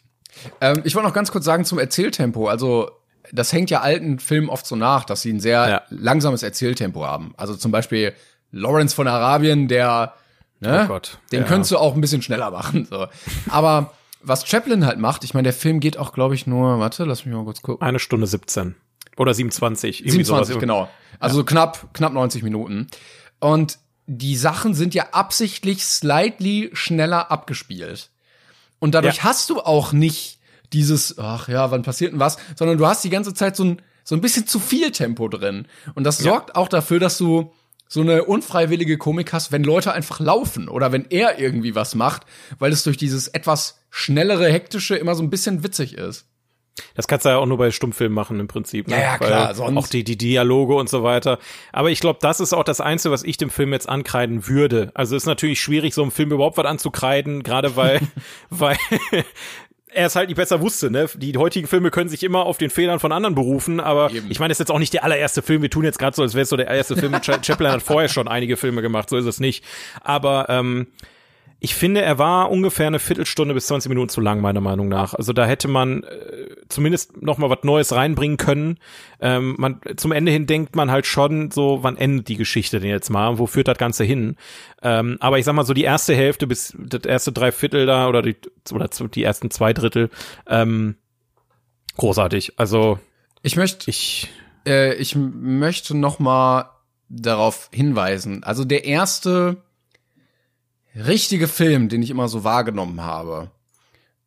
Ähm, ich wollte noch ganz kurz sagen zum Erzähltempo. Also das hängt ja alten Filmen oft so nach, dass sie ein sehr ja. langsames Erzähltempo haben. Also zum Beispiel Lawrence von Arabien, der, ne, oh Gott, den ja. könntest du auch ein bisschen schneller machen. So. Aber was Chaplin halt macht, ich meine, der Film geht auch, glaube ich, nur, warte, lass mich mal kurz gucken. Eine Stunde 17. Oder 27. 27, sowas. genau. Also ja. knapp, knapp 90 Minuten. Und die Sachen sind ja absichtlich slightly schneller abgespielt. Und dadurch ja. hast du auch nicht dieses, ach ja, wann passiert denn was, sondern du hast die ganze Zeit so ein, so ein bisschen zu viel Tempo drin. Und das sorgt ja. auch dafür, dass du so eine unfreiwillige Komik hast, wenn Leute einfach laufen oder wenn er irgendwie was macht, weil es durch dieses etwas schnellere, hektische immer so ein bisschen witzig ist. Das kannst du ja auch nur bei Stummfilmen machen im Prinzip. Ne? Ja, ja, klar. sonst. Auch die, die Dialoge und so weiter. Aber ich glaube, das ist auch das Einzige, was ich dem Film jetzt ankreiden würde. Also ist natürlich schwierig, so einem Film überhaupt was anzukreiden, gerade weil, weil er es halt nicht besser wusste. Ne? Die heutigen Filme können sich immer auf den Fehlern von anderen berufen, aber Eben. ich meine, das ist jetzt auch nicht der allererste Film. Wir tun jetzt gerade so, als wäre es so der erste Film. Chaplin hat vorher schon einige Filme gemacht, so ist es nicht. Aber ähm, Ich finde, er war ungefähr eine Viertelstunde bis 20 Minuten zu lang, meiner Meinung nach. Also da hätte man äh, zumindest noch mal was Neues reinbringen können. Ähm, man, zum Ende hin denkt man halt schon so, wann endet die Geschichte denn jetzt mal? Wo führt das Ganze hin? Ähm, aber ich sag mal so, die erste Hälfte bis das erste Dreiviertel da oder die, oder die ersten zwei Drittel, ähm, großartig. Also ich möchte, ich, äh, ich möchte noch mal darauf hinweisen. Also der erste richtige Film, den ich immer so wahrgenommen habe,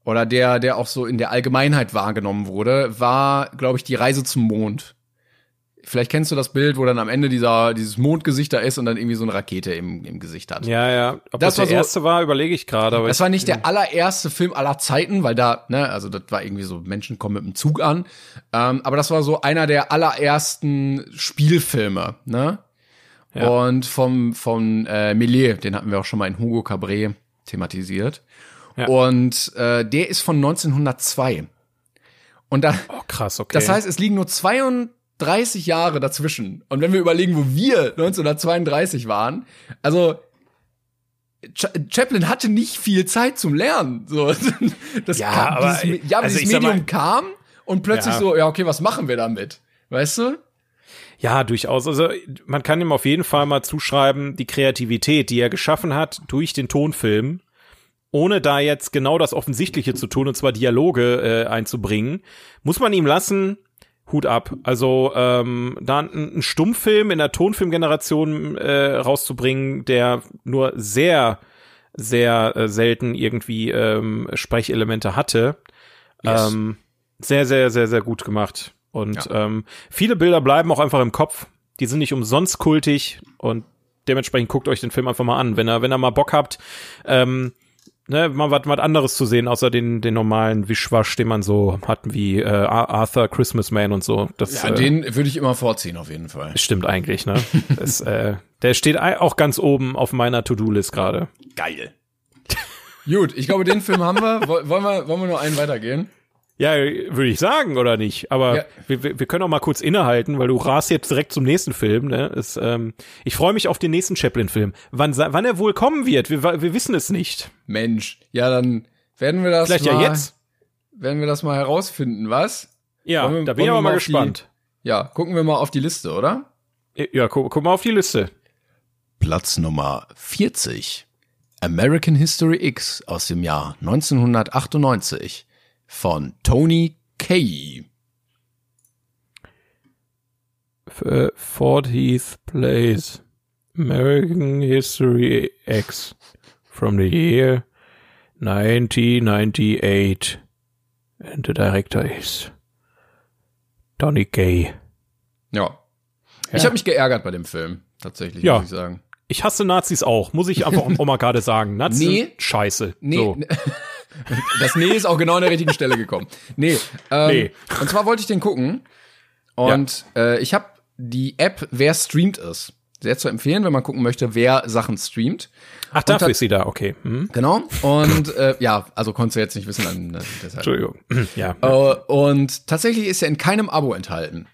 oder der, der auch so in der Allgemeinheit wahrgenommen wurde, war, glaube ich, die Reise zum Mond. Vielleicht kennst du das Bild, wo dann am Ende dieser, dieses Mondgesicht da ist und dann irgendwie so eine Rakete im, im Gesicht hat. Ja, ja. Ob das, das der so, erste war, überlege ich gerade. Das war nicht der allererste Film aller Zeiten, weil da, ne, also das war irgendwie so, Menschen kommen mit dem Zug an. Ähm, aber das war so einer der allerersten Spielfilme, ne? Ja. Und vom, vom äh, Melier, den hatten wir auch schon mal in Hugo Cabret thematisiert. Ja. Und äh, der ist von 1902. Und da, oh, krass, okay. Das heißt, es liegen nur 32 Jahre dazwischen. Und wenn wir überlegen, wo wir 1932 waren, also Ch Chaplin hatte nicht viel Zeit zum Lernen. So, das ja, kam, aber, dieses, ja, also dieses Medium mal, kam und plötzlich ja. so, ja, okay, was machen wir damit? Weißt du? Ja, durchaus. Also man kann ihm auf jeden Fall mal zuschreiben, die Kreativität, die er geschaffen hat durch den Tonfilm, ohne da jetzt genau das Offensichtliche zu tun, und zwar Dialoge äh, einzubringen, muss man ihm lassen, Hut ab. Also ähm, da einen Stummfilm in der Tonfilmgeneration äh, rauszubringen, der nur sehr, sehr äh, selten irgendwie ähm, Sprechelemente hatte. Yes. Ähm, sehr, sehr, sehr, sehr gut gemacht. Und ja. ähm, viele Bilder bleiben auch einfach im Kopf. Die sind nicht umsonst kultig und dementsprechend guckt euch den Film einfach mal an. Wenn ihr, wenn ihr mal Bock habt, ähm, ne, mal was, anderes zu sehen, außer den, den normalen Wischwasch, den man so hat, wie äh, Arthur Christmas Man und so. Das, ja, äh, den würde ich immer vorziehen, auf jeden Fall. Stimmt eigentlich, ne? das, äh, der steht auch ganz oben auf meiner To-Do-List gerade. Geil. Gut, ich glaube, den Film haben wir. Wollen wir, wollen wir nur einen weitergehen? Ja, würde ich sagen, oder nicht? Aber ja. wir, wir können auch mal kurz innehalten, weil du rast jetzt direkt zum nächsten Film. Ne? Es, ähm, ich freue mich auf den nächsten Chaplin-Film. Wann, wann er wohl kommen wird, wir, wir wissen es nicht. Mensch, ja, dann werden wir das Vielleicht mal, ja jetzt. Werden wir das mal herausfinden, was? Ja, wir, da bin ich aber mal gespannt. Die, ja, gucken wir mal auf die Liste, oder? Ja, guck, guck mal auf die Liste. Platz Nummer 40. American History X aus dem Jahr 1998 von Tony Kaye. 40th place. American History X from the year 1998. And the director is Tony Kaye. Ja. Ich habe mich geärgert bei dem Film, tatsächlich, ja. muss ich sagen. Ich hasse Nazis auch, muss ich einfach auch mal gerade sagen. Nazis nee, scheiße. Nee. So. Das Nee ist auch genau an der richtigen Stelle gekommen. Nee, ähm, nee. Und zwar wollte ich den gucken. Und ja. äh, ich habe die App Wer streamt es. Sehr zu empfehlen, wenn man gucken möchte, wer Sachen streamt. Ach, dafür ist sie da, okay. Mhm. Genau. Und äh, ja, also konntest du jetzt nicht wissen, dann, dann deshalb. Entschuldigung. Ja. Äh, und tatsächlich ist er in keinem Abo enthalten.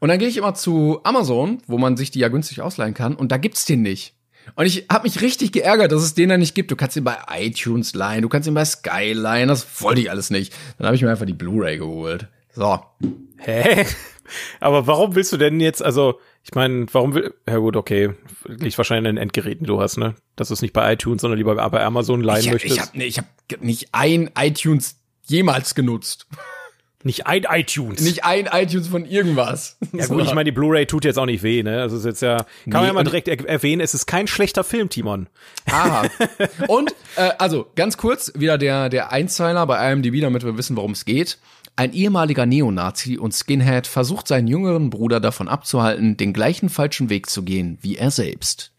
Und dann gehe ich immer zu Amazon, wo man sich die ja günstig ausleihen kann, und da gibt's den nicht. Und ich habe mich richtig geärgert, dass es den da nicht gibt. Du kannst ihn bei iTunes leihen, du kannst ihn bei Sky leihen, das wollte ich alles nicht. Dann habe ich mir einfach die Blu-ray geholt. So. Hä? Aber warum willst du denn jetzt, also, ich meine, warum will, ja gut, okay, liegt wahrscheinlich an den Endgeräten, die du hast, ne? Dass du es nicht bei iTunes, sondern lieber bei Amazon leihen ich, möchtest. Ich habe nee, ich hab nicht ein iTunes jemals genutzt. Nicht ein iTunes. Nicht ein iTunes von irgendwas. Ja gut, ich meine, die Blu-ray tut jetzt auch nicht weh, ne? Also ist jetzt ja, kann nee, man ja mal direkt er erwähnen, es ist kein schlechter Film, Timon. Aha. Und, äh, also, ganz kurz, wieder der, der Einzeiler bei IMDb, damit wir wissen, worum es geht. Ein ehemaliger Neonazi und Skinhead versucht seinen jüngeren Bruder davon abzuhalten, den gleichen falschen Weg zu gehen wie er selbst.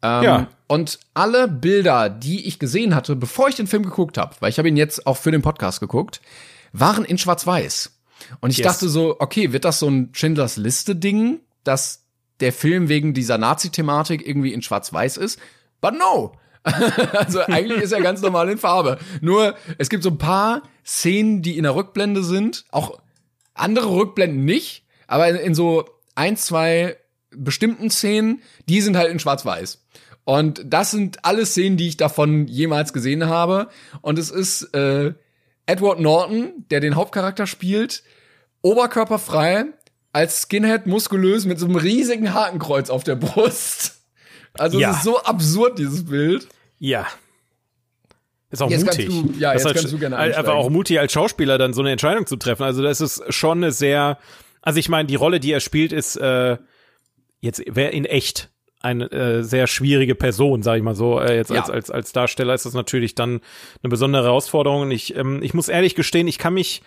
Ähm, ja. Und alle Bilder, die ich gesehen hatte, bevor ich den Film geguckt habe, weil ich habe ihn jetzt auch für den Podcast geguckt, waren in Schwarz-Weiß. Und ich yes. dachte so, okay, wird das so ein Schindlers Liste-Ding, dass der Film wegen dieser Nazi-Thematik irgendwie in Schwarz-Weiß ist? But no! also eigentlich ist er ganz normal in Farbe. Nur es gibt so ein paar Szenen, die in der Rückblende sind, auch andere Rückblenden nicht, aber in, in so ein, zwei bestimmten Szenen, die sind halt in Schwarz-Weiß. Und das sind alle Szenen, die ich davon jemals gesehen habe. Und es ist äh, Edward Norton, der den Hauptcharakter spielt, oberkörperfrei, als Skinhead muskulös mit so einem riesigen Hakenkreuz auf der Brust. Also ja. es ist so absurd, dieses Bild. Ja. Ist auch jetzt mutig. Du, ja, das jetzt kannst du gerne einsteigen. Aber auch mutig als Schauspieler dann so eine Entscheidung zu treffen. Also das ist schon eine sehr, also ich meine, die Rolle, die er spielt, ist äh, jetzt wäre in echt eine äh, sehr schwierige Person, sage ich mal so. Äh, jetzt ja. als, als, als Darsteller ist das natürlich dann eine besondere Herausforderung. Und ich, ähm, ich muss ehrlich gestehen, ich kann mich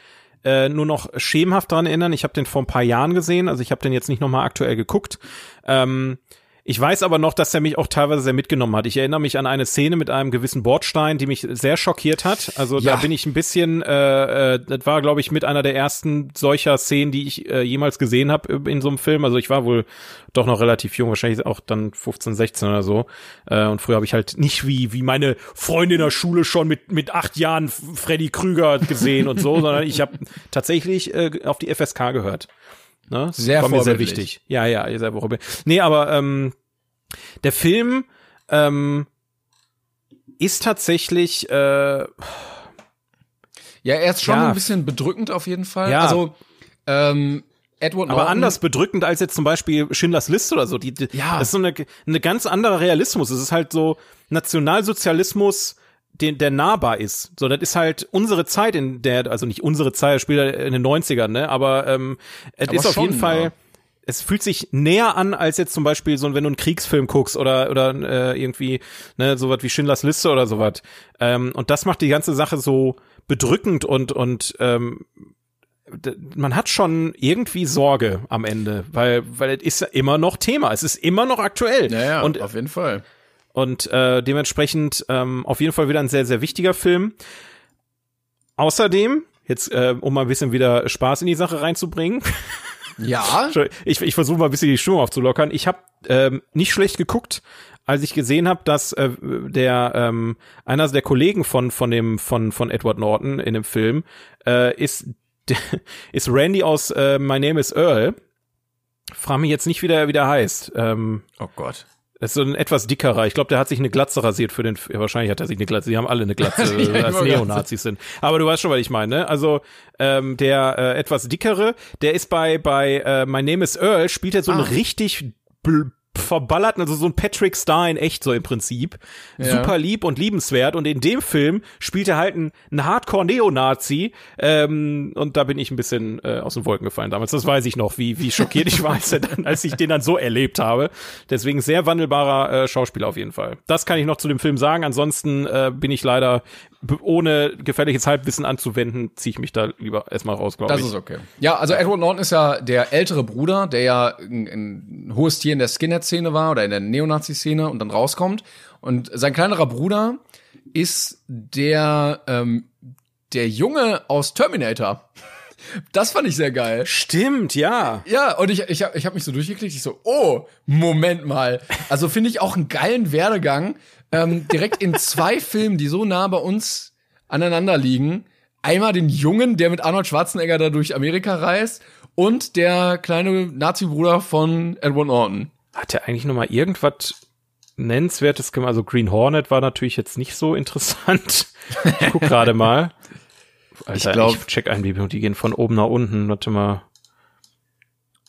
äh, nur noch schemenhaft dran erinnern. Ich habe den vor ein paar Jahren gesehen, also ich habe den jetzt nicht nochmal aktuell geguckt. Ähm, ich weiß aber noch, dass er mich auch teilweise sehr mitgenommen hat. Ich erinnere mich an eine Szene mit einem gewissen Bordstein, die mich sehr schockiert hat. Also ja. da bin ich ein bisschen, äh, äh, das war, glaube ich, mit einer der ersten solcher Szenen, die ich äh, jemals gesehen habe in so einem Film. Also ich war wohl doch noch relativ jung, wahrscheinlich auch dann 15, 16 oder so. Äh, und früher habe ich halt nicht wie wie meine Freunde in der Schule schon mit mit acht Jahren Freddy Krüger gesehen und so, sondern ich habe tatsächlich äh, auf die FSK gehört. Ne? Sehr War mir sehr wichtig. Ja, ja, sehr vorbildlich. Nee, aber ähm, der Film ähm, ist tatsächlich äh, ja, er ist schon ja. ein bisschen bedrückend auf jeden Fall. Ja. Also ähm, Edward Norton. Aber anders bedrückend als jetzt zum Beispiel Schindlers List oder so. Die, die, ja. Das ist so eine, eine ganz andere Realismus. Es ist halt so Nationalsozialismus, den, der nahbar ist. So, das ist halt unsere Zeit, in der, also nicht unsere Zeit, spielt in den 90ern, ne? Aber ähm, es ist auf jeden Fall. Ja. Es fühlt sich näher an als jetzt zum Beispiel so, wenn du einen Kriegsfilm guckst oder oder äh, irgendwie ne sowas wie Schindlers Liste oder sowas. Ähm, und das macht die ganze Sache so bedrückend und und ähm, man hat schon irgendwie Sorge am Ende, weil weil es ist ja immer noch Thema, es ist immer noch aktuell. Ja, ja und auf jeden Fall. Und äh, dementsprechend ähm, auf jeden Fall wieder ein sehr, sehr wichtiger Film. Außerdem, jetzt äh, um mal ein bisschen wieder Spaß in die Sache reinzubringen. Ja. ich ich versuche mal ein bisschen die Stimmung aufzulockern. Ich habe ähm, nicht schlecht geguckt, als ich gesehen habe, dass äh, der ähm, einer der Kollegen von von dem von von Edward Norton in dem Film äh, ist ist Randy aus äh, My Name is Earl. Frag mich jetzt nicht, wie der, wie der heißt. Ähm, oh Gott. Das ist so ein etwas dickerer. Ich glaube, der hat sich eine Glatze rasiert für den. Ja, wahrscheinlich hat er sich eine Glatze. Die haben alle eine Glatze, ja, als Neonazis sind. Aber du weißt schon, was ich meine. Ne? Also ähm, der äh, etwas dickere, der ist bei bei äh, My Name is Earl spielt er so ah. einen richtig verballert, also so ein Patrick Star in echt so im Prinzip. Ja. Super lieb und liebenswert. Und in dem Film spielt er halt ein, ein Hardcore-Neonazi. Ähm, und da bin ich ein bisschen äh, aus den Wolken gefallen damals. Das weiß ich noch, wie, wie schockiert ich war, als, dann, als ich den dann so erlebt habe. Deswegen sehr wandelbarer äh, Schauspieler auf jeden Fall. Das kann ich noch zu dem Film sagen. Ansonsten äh, bin ich leider ohne gefährliches Halbwissen anzuwenden, ziehe ich mich da lieber erstmal raus, glaube ich. Das ist okay. Ja, also Edward Norton ist ja der ältere Bruder, der ja ein, ein hohes Tier in der Skinhead-Szene war oder in der Neonazi-Szene und dann rauskommt. Und sein kleinerer Bruder ist der, ähm, der Junge aus Terminator. Das fand ich sehr geil. Stimmt, ja. Ja, und ich, ich habe ich hab mich so durchgeklickt. Ich so, oh, Moment mal. Also finde ich auch einen geilen Werdegang, ähm, direkt in zwei Filmen, die so nah bei uns aneinander liegen. Einmal den Jungen, der mit Arnold Schwarzenegger da durch Amerika reist und der kleine Nazi-Bruder von Edward Norton. Hat er eigentlich noch mal irgendwas nennenswertes gemacht? Also Green Hornet war natürlich jetzt nicht so interessant. Ich guck gerade mal. Alter, ich glaube, check ein, die gehen von oben nach unten. Warte mal.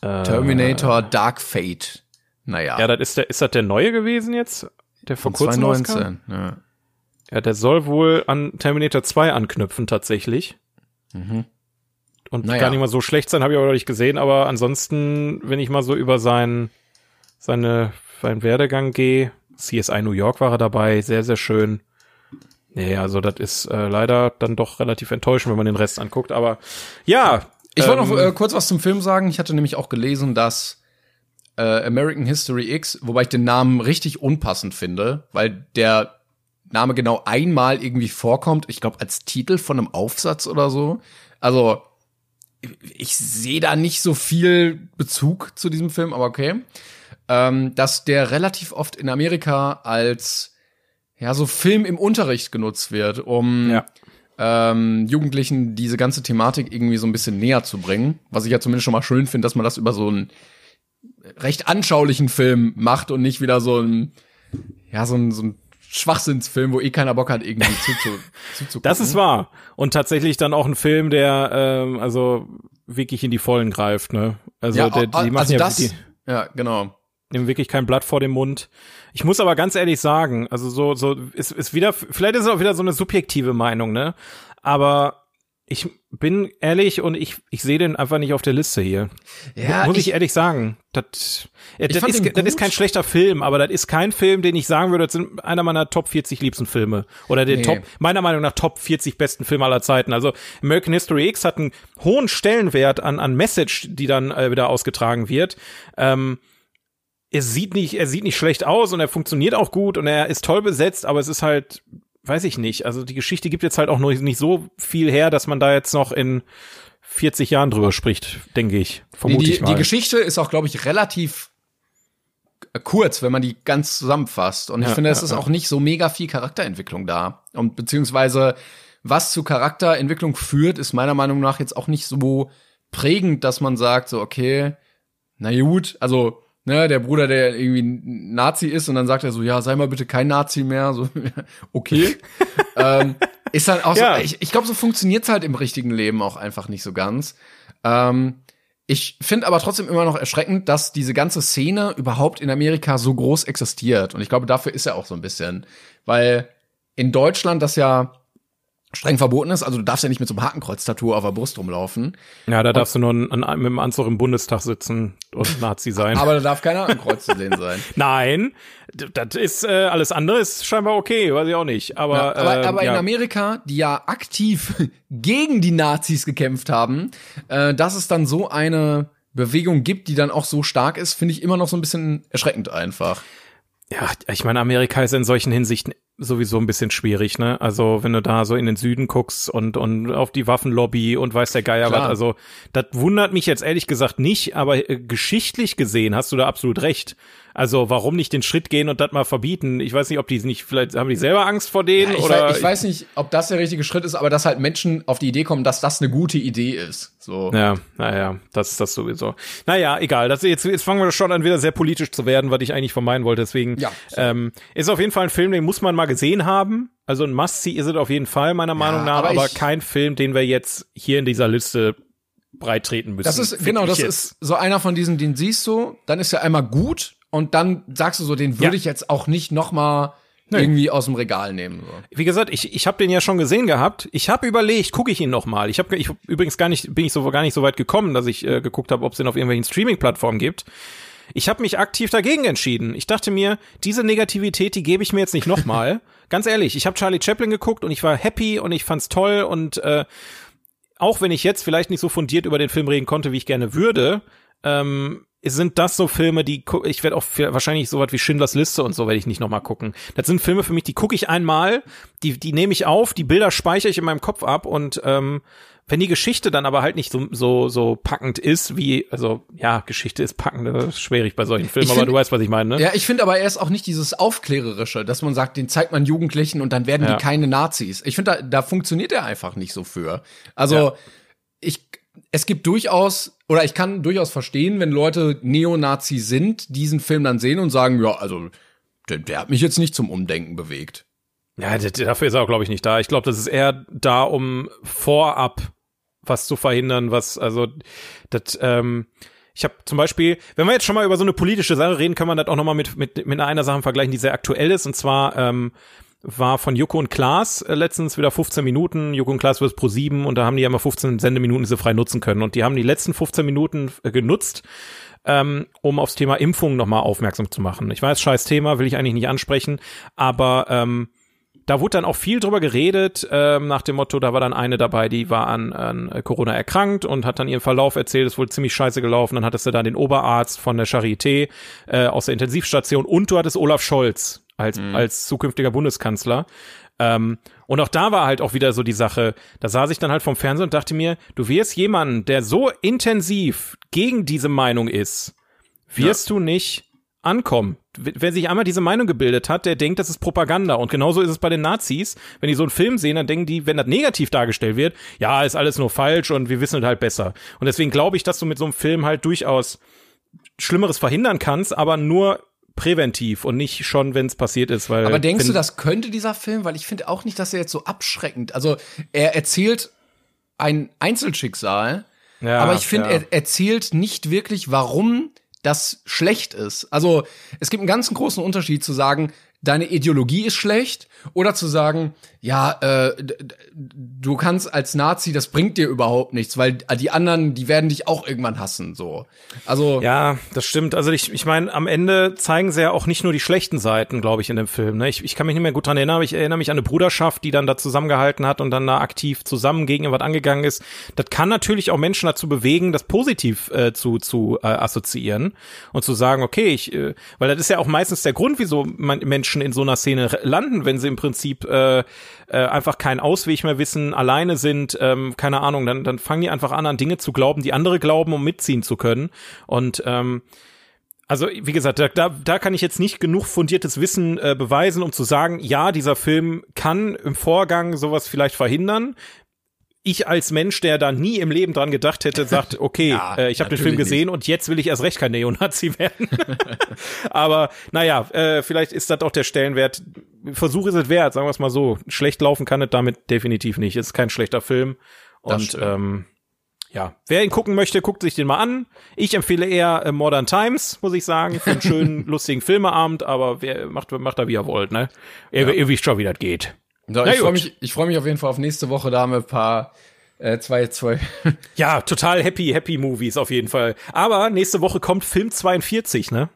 Äh, Terminator Dark Fate. Naja. Ja, das ist der, ist das der neue gewesen jetzt? Der vor kurzem 2019, ja. Ja, der soll wohl an Terminator 2 anknüpfen tatsächlich. Mhm. Und naja. gar nicht mal so schlecht sein, habe ich aber noch nicht gesehen, aber ansonsten, wenn ich mal so über seinen, seine, seinen Werdegang gehe, CSI New York war er dabei, sehr, sehr schön. Nee, also das ist äh, leider dann doch relativ enttäuschend, wenn man den Rest anguckt, aber ja. Ich ähm, wollte noch ähm, äh, kurz was zum Film sagen. Ich hatte nämlich auch gelesen, dass äh, American History X, wobei ich den Namen richtig unpassend finde, weil der Name genau einmal irgendwie vorkommt, ich glaube als Titel von einem Aufsatz oder so. Also ich sehe da nicht so viel Bezug zu diesem Film, aber okay. Ähm, dass der relativ oft in Amerika als ja so Film im Unterricht genutzt wird, um ja. ähm, Jugendlichen diese ganze Thematik irgendwie so ein bisschen näher zu bringen. Was ich ja zumindest schon mal schön finde, dass man das über so einen recht anschaulichen Film macht und nicht wieder so ein ja, so ein, so ein Schwachsinnsfilm, wo eh keiner Bock hat, irgendwie zuzu, zuzugucken. Das ist wahr. Und tatsächlich dann auch ein Film, der ähm, also wirklich in die Vollen greift, ne? Also ja, der, die machen also ja, das, die, ja, genau. Nehmen wirklich kein Blatt vor dem Mund. Ich muss aber ganz ehrlich sagen, also so, so, ist, ist wieder, vielleicht ist es auch wieder so eine subjektive Meinung, ne? Aber ich bin ehrlich und ich, ich sehe den einfach nicht auf der Liste hier. Ja, Muss ich, ich ehrlich sagen. Das, äh, das, ist, das ist kein schlechter Film, aber das ist kein Film, den ich sagen würde, das sind einer meiner Top 40 liebsten Filme. Oder der nee. Top, meiner Meinung nach Top 40 besten Filme aller Zeiten. Also American History X hat einen hohen Stellenwert an, an Message, die dann äh, wieder ausgetragen wird. Ähm, er sieht nicht, er sieht nicht schlecht aus und er funktioniert auch gut und er ist toll besetzt, aber es ist halt weiß ich nicht. Also die Geschichte gibt jetzt halt auch noch nicht so viel her, dass man da jetzt noch in 40 Jahren drüber spricht, denke ich. Vermute die, ich mal. Die Geschichte ist auch, glaube ich, relativ kurz, wenn man die ganz zusammenfasst. Und ich ja, finde, es ja, ist ja. auch nicht so mega viel Charakterentwicklung da. Und beziehungsweise, was zu Charakterentwicklung führt, ist meiner Meinung nach jetzt auch nicht so prägend, dass man sagt, so, okay, na gut, also ne, der Bruder, der irgendwie Nazi ist und dann sagt er so, ja, sei mal bitte kein Nazi mehr, so, okay. ähm, ist dann auch ja. so, ich, ich glaube, so funktioniert's halt im richtigen Leben auch einfach nicht so ganz. Ähm, ich finde aber trotzdem immer noch erschreckend, dass diese ganze Szene überhaupt in Amerika so groß existiert. Und ich glaube, dafür ist er auch so ein bisschen. Weil in Deutschland das ja streng verboten ist. Also du darfst ja nicht mit so einem Hakenkreuz-Tattoo auf der Brust rumlaufen. Ja, da darfst und, du nur an, an, mit dem Anzug im Bundestag sitzen und Nazi sein. Aber da darf kein Hakenkreuz zu sehen sein. Nein, das ist äh, alles andere ist scheinbar okay, weiß ich auch nicht. Aber ja, aber, äh, aber ja. in Amerika, die ja aktiv gegen die Nazis gekämpft haben, äh, dass es dann so eine Bewegung gibt, die dann auch so stark ist, finde ich immer noch so ein bisschen erschreckend einfach. Ja, ich meine, Amerika ist in solchen Hinsichten sowieso ein bisschen schwierig, ne? Also wenn du da so in den Süden guckst und und auf die Waffenlobby und weiß der Geier was, also das wundert mich jetzt ehrlich gesagt nicht, aber äh, geschichtlich gesehen hast du da absolut recht. Also warum nicht den Schritt gehen und das mal verbieten? Ich weiß nicht, ob die nicht, vielleicht haben die selber Angst vor denen ja, ich oder. Weiß, ich weiß nicht, ob das der richtige Schritt ist, aber dass halt Menschen auf die Idee kommen, dass das eine gute Idee ist. So. Ja, naja, das ist das sowieso. Naja, egal. Das, jetzt, jetzt fangen wir schon an, wieder sehr politisch zu werden, was ich eigentlich vermeiden wollte. Deswegen ja, so. ähm, ist auf jeden Fall ein Film, den muss man mal gesehen haben. Also ein Must-See ist es auf jeden Fall, meiner ja, Meinung nach, aber, aber kein Film, den wir jetzt hier in dieser Liste breit treten müssen. Das ist, genau, das jetzt. ist so einer von diesen, den siehst du, dann ist er einmal gut und dann sagst du so, den würde ja. ich jetzt auch nicht noch mal Nee. irgendwie aus dem Regal nehmen. So. Wie gesagt, ich, ich habe den ja schon gesehen gehabt. Ich habe überlegt, gucke ich ihn noch mal. Ich habe ich, übrigens gar nicht bin ich so gar nicht so weit gekommen, dass ich äh, geguckt habe, ob es den auf irgendwelchen Streaming-Plattformen gibt. Ich habe mich aktiv dagegen entschieden. Ich dachte mir, diese Negativität, die gebe ich mir jetzt nicht noch mal. Ganz ehrlich, ich habe Charlie Chaplin geguckt und ich war happy und ich fand's toll und äh, auch wenn ich jetzt vielleicht nicht so fundiert über den Film reden konnte, wie ich gerne würde, ähm, sind das so Filme, die ich werde auch für, wahrscheinlich so was wie Schindlers Liste und so werde ich nicht nochmal gucken. Das sind Filme für mich, die gucke ich einmal, die die nehme ich auf, die Bilder speichere ich in meinem Kopf ab und ähm, wenn die Geschichte dann aber halt nicht so so so packend ist wie also ja Geschichte ist packend, das ist schwierig bei solchen Filmen, find, aber du weißt was ich meine. Ne? Ja, ich finde aber er ist auch nicht dieses aufklärerische, dass man sagt, den zeigt man Jugendlichen und dann werden ja. die keine Nazis. Ich finde da da funktioniert er einfach nicht so für. Also ja. ich es gibt durchaus, oder ich kann durchaus verstehen, wenn Leute Neonazi sind, diesen Film dann sehen und sagen, ja, also, der, der hat mich jetzt nicht zum Umdenken bewegt. Ja, dafür ist er auch, glaube ich, nicht da. Ich glaube, das ist eher da, um vorab was zu verhindern, was, also, das, ähm, ich habe zum Beispiel, wenn wir jetzt schon mal über so eine politische Sache reden, kann man das auch noch mal mit, mit, mit einer Sache vergleichen, die sehr aktuell ist, und zwar, ähm, war von Joko und Klaas äh, letztens wieder 15 Minuten. Joko und Klaas wird pro 7 und da haben die ja mal 15 Sendeminuten, die sie frei nutzen können. Und die haben die letzten 15 Minuten äh, genutzt, ähm, um aufs Thema Impfung nochmal aufmerksam zu machen. Ich weiß, scheiß Thema, will ich eigentlich nicht ansprechen, aber ähm, da wurde dann auch viel drüber geredet, ähm, nach dem Motto, da war dann eine dabei, die war an, an Corona erkrankt und hat dann ihren Verlauf erzählt, es wurde ziemlich scheiße gelaufen. Dann hattest du dann den Oberarzt von der Charité äh, aus der Intensivstation und du hattest Olaf Scholz als, mhm. als zukünftiger Bundeskanzler. Ähm, und auch da war halt auch wieder so die Sache, da saß ich dann halt vom Fernsehen und dachte mir, du wirst jemanden, der so intensiv gegen diese Meinung ist, wirst ja. du nicht ankommen. Wer sich einmal diese Meinung gebildet hat, der denkt, das ist Propaganda. Und genauso ist es bei den Nazis. Wenn die so einen Film sehen, dann denken die, wenn das negativ dargestellt wird, ja, ist alles nur falsch und wir wissen es halt besser. Und deswegen glaube ich, dass du mit so einem Film halt durchaus Schlimmeres verhindern kannst, aber nur präventiv und nicht schon, wenn es passiert ist. Weil Aber denkst du, das könnte dieser Film? Weil ich finde auch nicht, dass er jetzt so abschreckend. Also er erzählt ein Einzelschicksal, ja, aber ich finde, ja. er erzählt nicht wirklich, warum das schlecht ist. Also es gibt einen ganz großen Unterschied zu sagen, deine Ideologie ist schlecht oder zu sagen, ja, äh, du kannst als Nazi, das bringt dir überhaupt nichts, weil die anderen, die werden dich auch irgendwann hassen, so. Also ja, das stimmt. Also ich, ich meine, am Ende zeigen sie ja auch nicht nur die schlechten Seiten, glaube ich, in dem Film. Ne? Ich, ich kann mich nicht mehr gut dran erinnern, aber ich erinnere mich an eine Bruderschaft, die dann da zusammengehalten hat und dann da aktiv zusammen gegen irgendwas angegangen ist. Das kann natürlich auch Menschen dazu bewegen, das positiv äh, zu zu äh, assoziieren und zu sagen, okay, ich, äh, weil das ist ja auch meistens der Grund, wieso man, Menschen in so einer Szene landen, wenn sie im Prinzip äh, äh, einfach keinen Ausweg mehr wissen, alleine sind, ähm, keine Ahnung, dann, dann fangen die einfach an, an Dinge zu glauben, die andere glauben, um mitziehen zu können. Und ähm, also, wie gesagt, da, da, da kann ich jetzt nicht genug fundiertes Wissen äh, beweisen, um zu sagen, ja, dieser Film kann im Vorgang sowas vielleicht verhindern ich als Mensch, der da nie im Leben dran gedacht hätte, sagt, okay, ja, äh, ich habe den Film gesehen nicht. und jetzt will ich erst recht kein Neonazi werden. Aber naja, äh, vielleicht ist das auch der Stellenwert. Versuch ist es wert, sagen wir es mal so. Schlecht laufen kann es damit definitiv nicht. Es ist kein schlechter Film. Und ähm, ja, wer ihn gucken möchte, guckt sich den mal an. Ich empfehle eher äh, Modern Times, muss ich sagen, für einen schönen, lustigen Filmeabend, aber wer macht, macht da wie er wollt, ne? Ihr, ja. ihr wisst schon, wie das geht. So, ich freue mich, ich freue mich auf jeden Fall auf nächste Woche. Da haben wir ein paar äh, zwei, zwei. ja, total happy, happy Movies auf jeden Fall. Aber nächste Woche kommt Film 42, ne?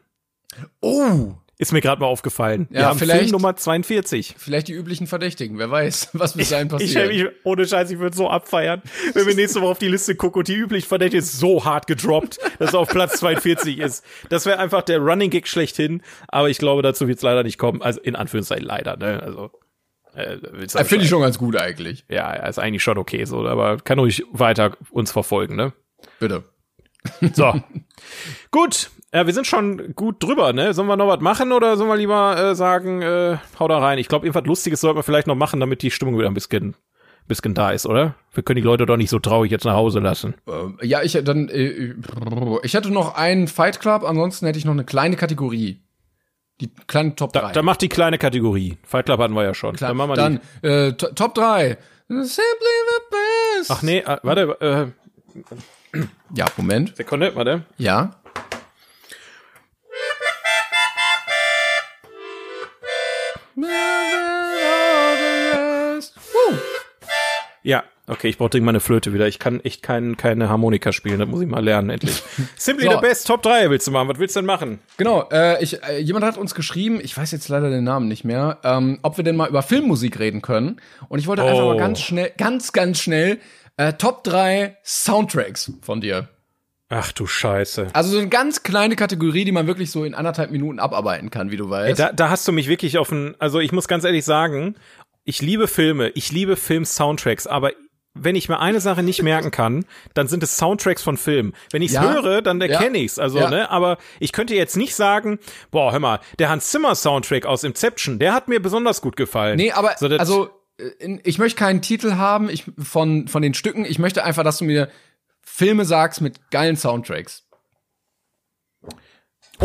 Oh! Ist mir gerade mal aufgefallen. Ja, Wir haben vielleicht, Film Nummer 42. Vielleicht die üblichen Verdächtigen. Wer weiß, was mit seinen passiert. Ich, ich, ohne Scheiß, ich würde so abfeiern, wenn wir nächste Woche auf die Liste gucken und die üblichen Verdächtigen ist so hart gedroppt, dass er auf Platz 42 ist. Das wäre einfach der Running Gag schlechthin. Aber ich glaube, dazu wird es leider nicht kommen. Also in Anführungszeichen leider. Ne? Also äh, äh Finde ich schon ganz gut eigentlich. Ja, ist eigentlich schon okay so, aber kann ruhig weiter uns verfolgen, ne? Bitte. So. gut. Ja, wir sind schon gut drüber, ne? Sollen wir noch was machen oder sollen wir lieber äh, sagen, äh, hau da rein? Ich glaube, irgendwas Lustiges sollten wir vielleicht noch machen, damit die Stimmung wieder ein bisschen bisschen da ist, oder? Wir können die Leute doch nicht so traurig jetzt nach Hause lassen. Äh, ja, ich dann äh, ich hätte noch einen Fight Club, ansonsten hätte ich noch eine kleine Kategorie. Die kleine Top 3. Da, da macht die kleine Kategorie. Fight Club hatten wir ja schon. Klar. Dann, machen wir dann äh, Top 3. Simply the best. Ach nee, äh, warte. Äh, ja, Moment. Sekunde, warte. Ja. Ja, Okay, ich brauche dringend meine Flöte wieder. Ich kann echt kein, keine Harmonika spielen. Das muss ich mal lernen, endlich. Simply so. the Best Top 3 willst du machen. Was willst du denn machen? Genau, äh, ich, äh, jemand hat uns geschrieben, ich weiß jetzt leider den Namen nicht mehr, ähm, ob wir denn mal über Filmmusik reden können. Und ich wollte oh. einfach mal ganz schnell, ganz, ganz schnell äh, Top 3 Soundtracks von dir. Ach du Scheiße. Also so eine ganz kleine Kategorie, die man wirklich so in anderthalb Minuten abarbeiten kann, wie du weißt. Ey, da, da hast du mich wirklich auf ein, also ich muss ganz ehrlich sagen, ich liebe Filme, ich liebe Film-Soundtracks, aber wenn ich mir eine Sache nicht merken kann, dann sind es Soundtracks von Filmen. Wenn ich es ja, höre, dann erkenne ja, ich's. Also, ja. ne, aber ich könnte jetzt nicht sagen, boah, hör mal, der Hans Zimmer Soundtrack aus Inception, der hat mir besonders gut gefallen. Nee, aber so, also äh, ich möchte keinen Titel haben ich, von von den Stücken. Ich möchte einfach, dass du mir Filme sagst mit geilen Soundtracks.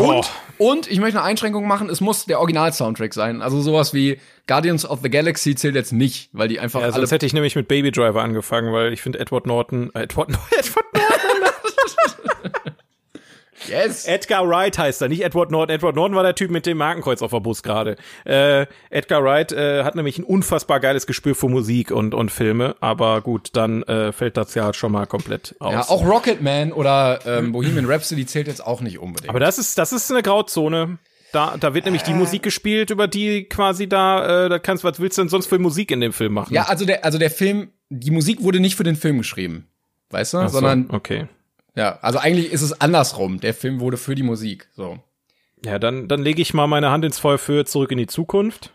Und, und ich möchte eine Einschränkung machen, es muss der Original-Soundtrack sein. Also sowas wie Guardians of the Galaxy zählt jetzt nicht, weil die einfach. Ja, sonst hätte ich nämlich mit Baby Driver angefangen, weil ich finde Edward Norton. Äh, Edward, Edward Norton. Yes. Edgar Wright heißt er, nicht Edward Norton. Edward Norton war der Typ mit dem Markenkreuz auf der Bus gerade. Äh, Edgar Wright äh, hat nämlich ein unfassbar geiles Gespür für Musik und, und Filme, aber gut, dann äh, fällt das ja schon mal komplett aus. Ja, auch Rocketman oder ähm, Bohemian Rhapsody zählt jetzt auch nicht unbedingt. Aber das ist, das ist eine Grauzone. Da, da wird nämlich die äh. Musik gespielt, über die quasi da, äh, da kannst, was willst du denn sonst für Musik in dem Film machen? Ja, also der, also der Film, die Musik wurde nicht für den Film geschrieben. Weißt du? So, Sondern okay. Ja, also eigentlich ist es andersrum. Der Film wurde für die Musik. So. Ja, dann, dann lege ich mal meine Hand ins Feuer für Zurück in die Zukunft.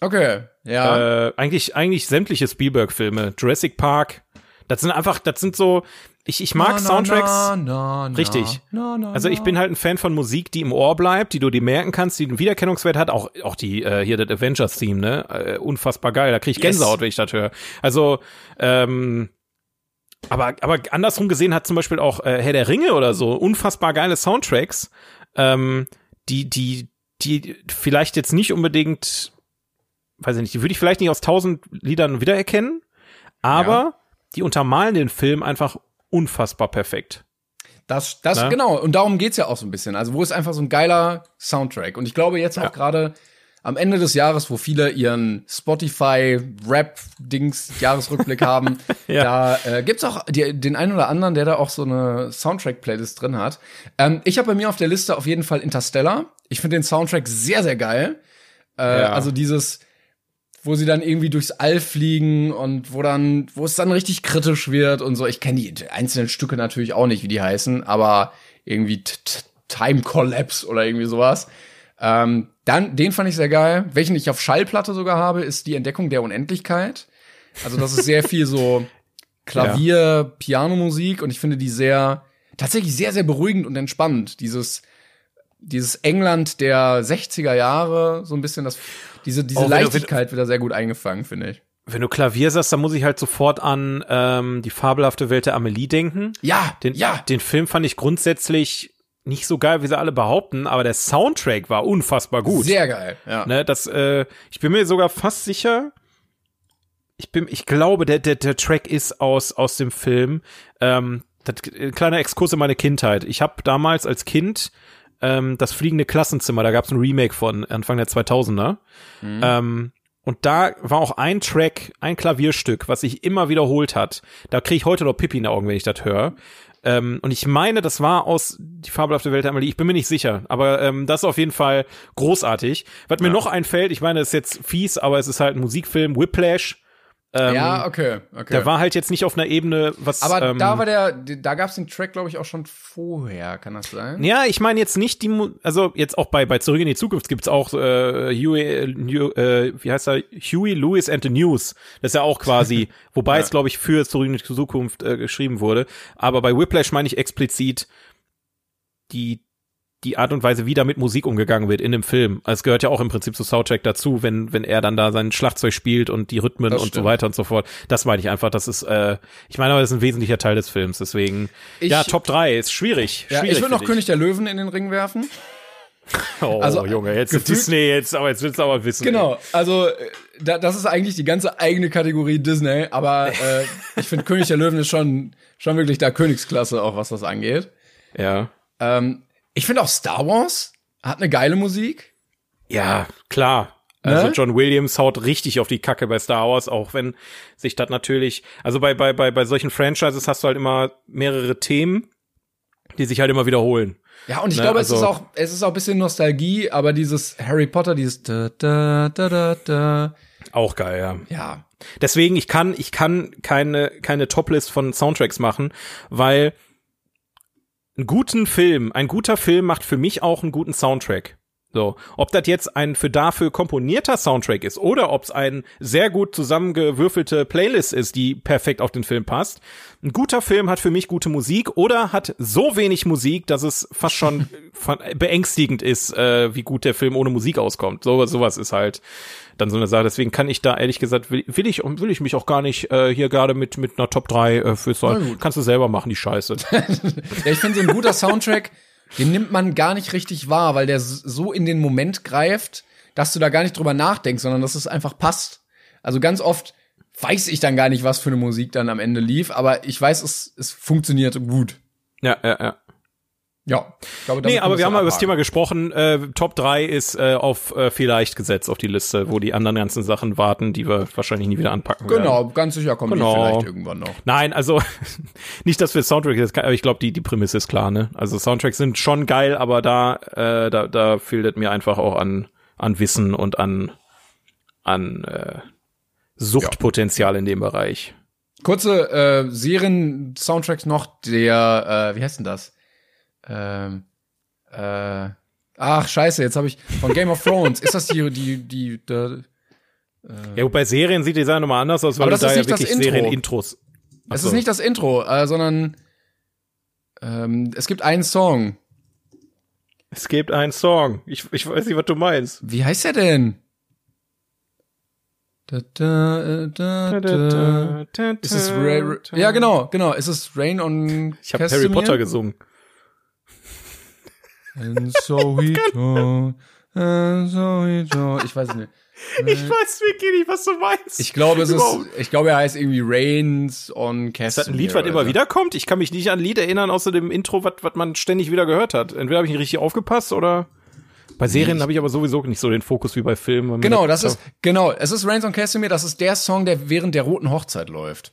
Okay, ja. Äh, eigentlich, eigentlich sämtliche Spielberg-Filme. Jurassic Park. Das sind einfach, das sind so, ich, ich mag na, Soundtracks. Na, na, richtig. also ich bin halt ein Fan von Musik, die im Ohr bleibt, die du dir merken kannst, die einen Wiedererkennungswert hat. Auch, auch die, äh, hier das Avengers-Theme, ne? Äh, unfassbar geil. Da krieg ich Gänsehaut, yes. wenn ich das höre. Also, ähm, aber, aber andersrum gesehen hat zum Beispiel auch äh, Herr der Ringe oder so unfassbar geile Soundtracks, ähm, die, die, die vielleicht jetzt nicht unbedingt, weiß ich nicht, die würde ich vielleicht nicht aus tausend Liedern wiedererkennen, aber ja. die untermalen den Film einfach unfassbar perfekt. Das, das, Na? genau. Und darum geht's ja auch so ein bisschen. Also, wo ist einfach so ein geiler Soundtrack? Und ich glaube jetzt ja. auch gerade am Ende des Jahres, wo viele ihren Spotify-Rap-Dings-Jahresrückblick haben, ja. da äh, gibt's auch die, den einen oder anderen, der da auch so eine Soundtrack-Playlist drin hat. Ähm, ich habe bei mir auf der Liste auf jeden Fall Interstellar. Ich finde den Soundtrack sehr, sehr geil. Äh, ja. Also dieses, wo sie dann irgendwie durchs All fliegen und wo dann, wo es dann richtig kritisch wird und so. Ich kenne die einzelnen Stücke natürlich auch nicht, wie die heißen, aber irgendwie Time Collapse oder irgendwie sowas. Ähm, dann, den fand ich sehr geil. Welchen ich auf Schallplatte sogar habe, ist die Entdeckung der Unendlichkeit. Also das ist sehr viel so Klavier, ja. Pianomusik und ich finde die sehr, tatsächlich sehr, sehr beruhigend und entspannend. Dieses, dieses England der 60er Jahre, so ein bisschen das, diese, diese oh, Leichtigkeit wird da sehr gut eingefangen, finde ich. Wenn du Klavier sagst, dann muss ich halt sofort an ähm, die fabelhafte Welt der Amelie denken. Ja, den, ja. Den Film fand ich grundsätzlich nicht so geil, wie sie alle behaupten, aber der Soundtrack war unfassbar gut. Sehr geil, ja. Ne, das, äh, ich bin mir sogar fast sicher, ich bin, ich glaube, der, der, der Track ist aus, aus dem Film. Ähm, das, äh, kleiner Exkurs in meine Kindheit. Ich habe damals als Kind ähm, das fliegende Klassenzimmer, da gab es ein Remake von Anfang der 2000er. Mhm. Ähm, und da war auch ein Track, ein Klavierstück, was sich immer wiederholt hat. Da kriege ich heute noch Pippi in den Augen, wenn ich das höre. Ähm, und ich meine, das war aus Die fabelhafte Welt der Amelie. Ich bin mir nicht sicher, aber ähm, das ist auf jeden Fall großartig. Was mir noch einfällt, ich meine, das ist jetzt fies, aber es ist halt ein Musikfilm, Whiplash ähm, ja, okay, okay. Der war halt jetzt nicht auf einer Ebene, was. Aber ähm, da war der, da gab's den Track, glaube ich, auch schon vorher, kann das sein? Ja, ich meine jetzt nicht die, also jetzt auch bei bei Zurück in die Zukunft gibt's auch äh, Huey, äh, wie heißt er, Huey Lewis and the News. Das ist ja auch quasi, wobei ja. es glaube ich für Zurück in die Zukunft äh, geschrieben wurde. Aber bei Whiplash meine ich explizit die die Art und Weise, wie da mit Musik umgegangen wird in dem Film. Also es gehört ja auch im Prinzip zu Soundtrack dazu, wenn, wenn er dann da sein Schlagzeug spielt und die Rhythmen das und stimmt. so weiter und so fort. Das meine ich einfach, das ist, äh, ich meine, aber das ist ein wesentlicher Teil des Films. Deswegen, ich, ja, Top 3 ist schwierig. Ja, schwierig ich würde noch König der Löwen in den Ring werfen. Oh, also, Junge, jetzt ist Disney jetzt, aber jetzt willst du aber wissen. Genau, ey. also da, das ist eigentlich die ganze eigene Kategorie Disney, aber äh, ich finde König der Löwen ist schon, schon wirklich da Königsklasse, auch was das angeht. Ja. Ähm, ich finde auch Star Wars hat eine geile Musik. Ja, klar. Also ne? John Williams haut richtig auf die Kacke bei Star Wars, auch wenn sich das natürlich, also bei, bei, bei, bei solchen Franchises hast du halt immer mehrere Themen, die sich halt immer wiederholen. Ja, und ich ne? glaube, also, es ist auch, es ist auch ein bisschen Nostalgie, aber dieses Harry Potter, dieses da, da, da, da, da. Auch geil, ja. Ja. Deswegen, ich kann, ich kann keine, keine Toplist von Soundtracks machen, weil einen guten Film, ein guter Film macht für mich auch einen guten Soundtrack. So, ob das jetzt ein für dafür komponierter Soundtrack ist oder ob es ein sehr gut zusammengewürfelte Playlist ist, die perfekt auf den Film passt. Ein guter Film hat für mich gute Musik oder hat so wenig Musik, dass es fast schon beängstigend ist, äh, wie gut der Film ohne Musik auskommt. So sowas ist halt dann so eine Sache. Deswegen kann ich da ehrlich gesagt, will, will ich will ich mich auch gar nicht äh, hier gerade mit mit einer Top 3 äh, für so. Kannst du selber machen, die Scheiße. ja, ich finde so ein guter Soundtrack, den nimmt man gar nicht richtig wahr, weil der so in den Moment greift, dass du da gar nicht drüber nachdenkst, sondern dass es einfach passt. Also ganz oft weiß ich dann gar nicht, was für eine Musik dann am Ende lief, aber ich weiß, es, es funktioniert gut. Ja, ja, ja. Ja, ich glaube, nee, aber wir haben mal über das Thema gesprochen. Äh, Top 3 ist äh, auf äh, vielleicht gesetzt auf die Liste, wo die anderen ganzen Sachen warten, die wir wahrscheinlich nie wieder anpacken genau, werden. Genau, ganz sicher kommen genau. die vielleicht irgendwann noch. Nein, also nicht, dass wir Soundtrack jetzt, aber ich glaube, die die Prämisse ist klar, ne? Also Soundtracks sind schon geil, aber da äh, da da fehlt es mir einfach auch an an Wissen und an an äh, Suchtpotenzial ja. in dem Bereich. Kurze äh, Serien-Soundtracks noch, der, äh, wie heißt denn das? Ähm, äh, ach, scheiße, jetzt habe ich von Game of Thrones. ist das die, die, die, die äh, ja, bei Serien sieht die Sache nochmal anders aus, weil das da ist nicht ja wirklich Serien-Intros. Es ist nicht das Intro, äh, sondern ähm, es gibt einen Song. Es gibt einen Song. Ich, ich weiß nicht, was du meinst. Wie heißt der denn? Da, da, da, da, da. Ist es Ray, ja, genau, genau. Ist es Rain on Ich habe Harry Potter gesungen. And so he told, and so he told. Ich weiß nicht. Ich weiß wirklich nicht, was du meinst. Ich glaube, es ist, ich glaube, er heißt irgendwie Rains on Casimir. Ist das ein Lied, was immer wieder kommt? Ich kann mich nicht an ein Lied erinnern, außer dem Intro, was, was man ständig wieder gehört hat. Entweder habe ich nicht richtig aufgepasst oder bei Serien habe ich aber sowieso nicht so den Fokus wie bei Filmen. Genau, das ist, genau, es ist Rains on Casimir, das ist der Song, der während der Roten Hochzeit läuft.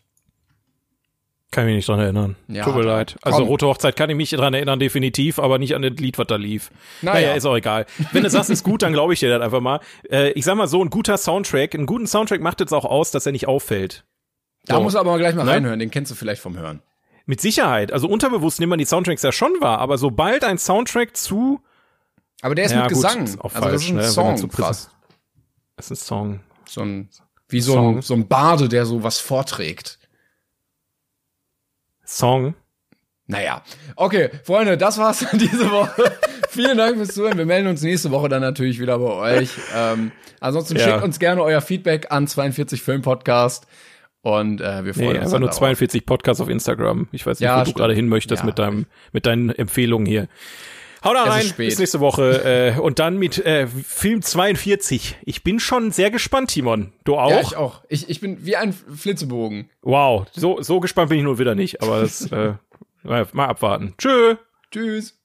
Kann ich mich nicht dran erinnern. Ja, Tut mir leid. Also komm. Rote Hochzeit kann ich mich dran erinnern, definitiv, aber nicht an das Lied, was da lief. Naja, naja ist auch egal. Wenn du sagst, ist gut, dann glaube ich dir das einfach mal. Äh, ich sag mal so, ein guter Soundtrack, einen guten Soundtrack macht jetzt auch aus, dass er nicht auffällt. Da so. muss du aber gleich mal ne? reinhören, den kennst du vielleicht vom Hören. Mit Sicherheit. Also unterbewusst nimmt man die Soundtracks ja schon wahr, aber sobald ein Soundtrack zu aber der ist ja, mit gut, Gesang. Ist auch also falsch, das ist ein ne? Song, krass. Das ist ein Song. So ein, wie so ein, so ein Bade, der so was vorträgt. Song. Naja, okay, Freunde, das war's diese Woche. Vielen Dank fürs Zuhören. Wir melden uns nächste Woche dann natürlich wieder bei euch. Ähm, ansonsten ja. schickt uns gerne euer Feedback an 42 Film Podcast. Und äh, wir freuen nee, uns. Einfach nur 42 Podcasts auf Instagram. Ich weiß nicht, ja, wo stimmt. du gerade hin möchtest ja. mit deinem, mit deinen Empfehlungen hier. Hau da rein, bis nächste Woche. Äh, und dann mit äh, Film 42. Ich bin schon sehr gespannt, Timon. Du auch? Ja, ich auch. Ich, ich bin wie ein Flitzebogen. Wow, so, so gespannt bin ich nur wieder nicht. Aber das, äh, mal abwarten. Tschö. Tschüss.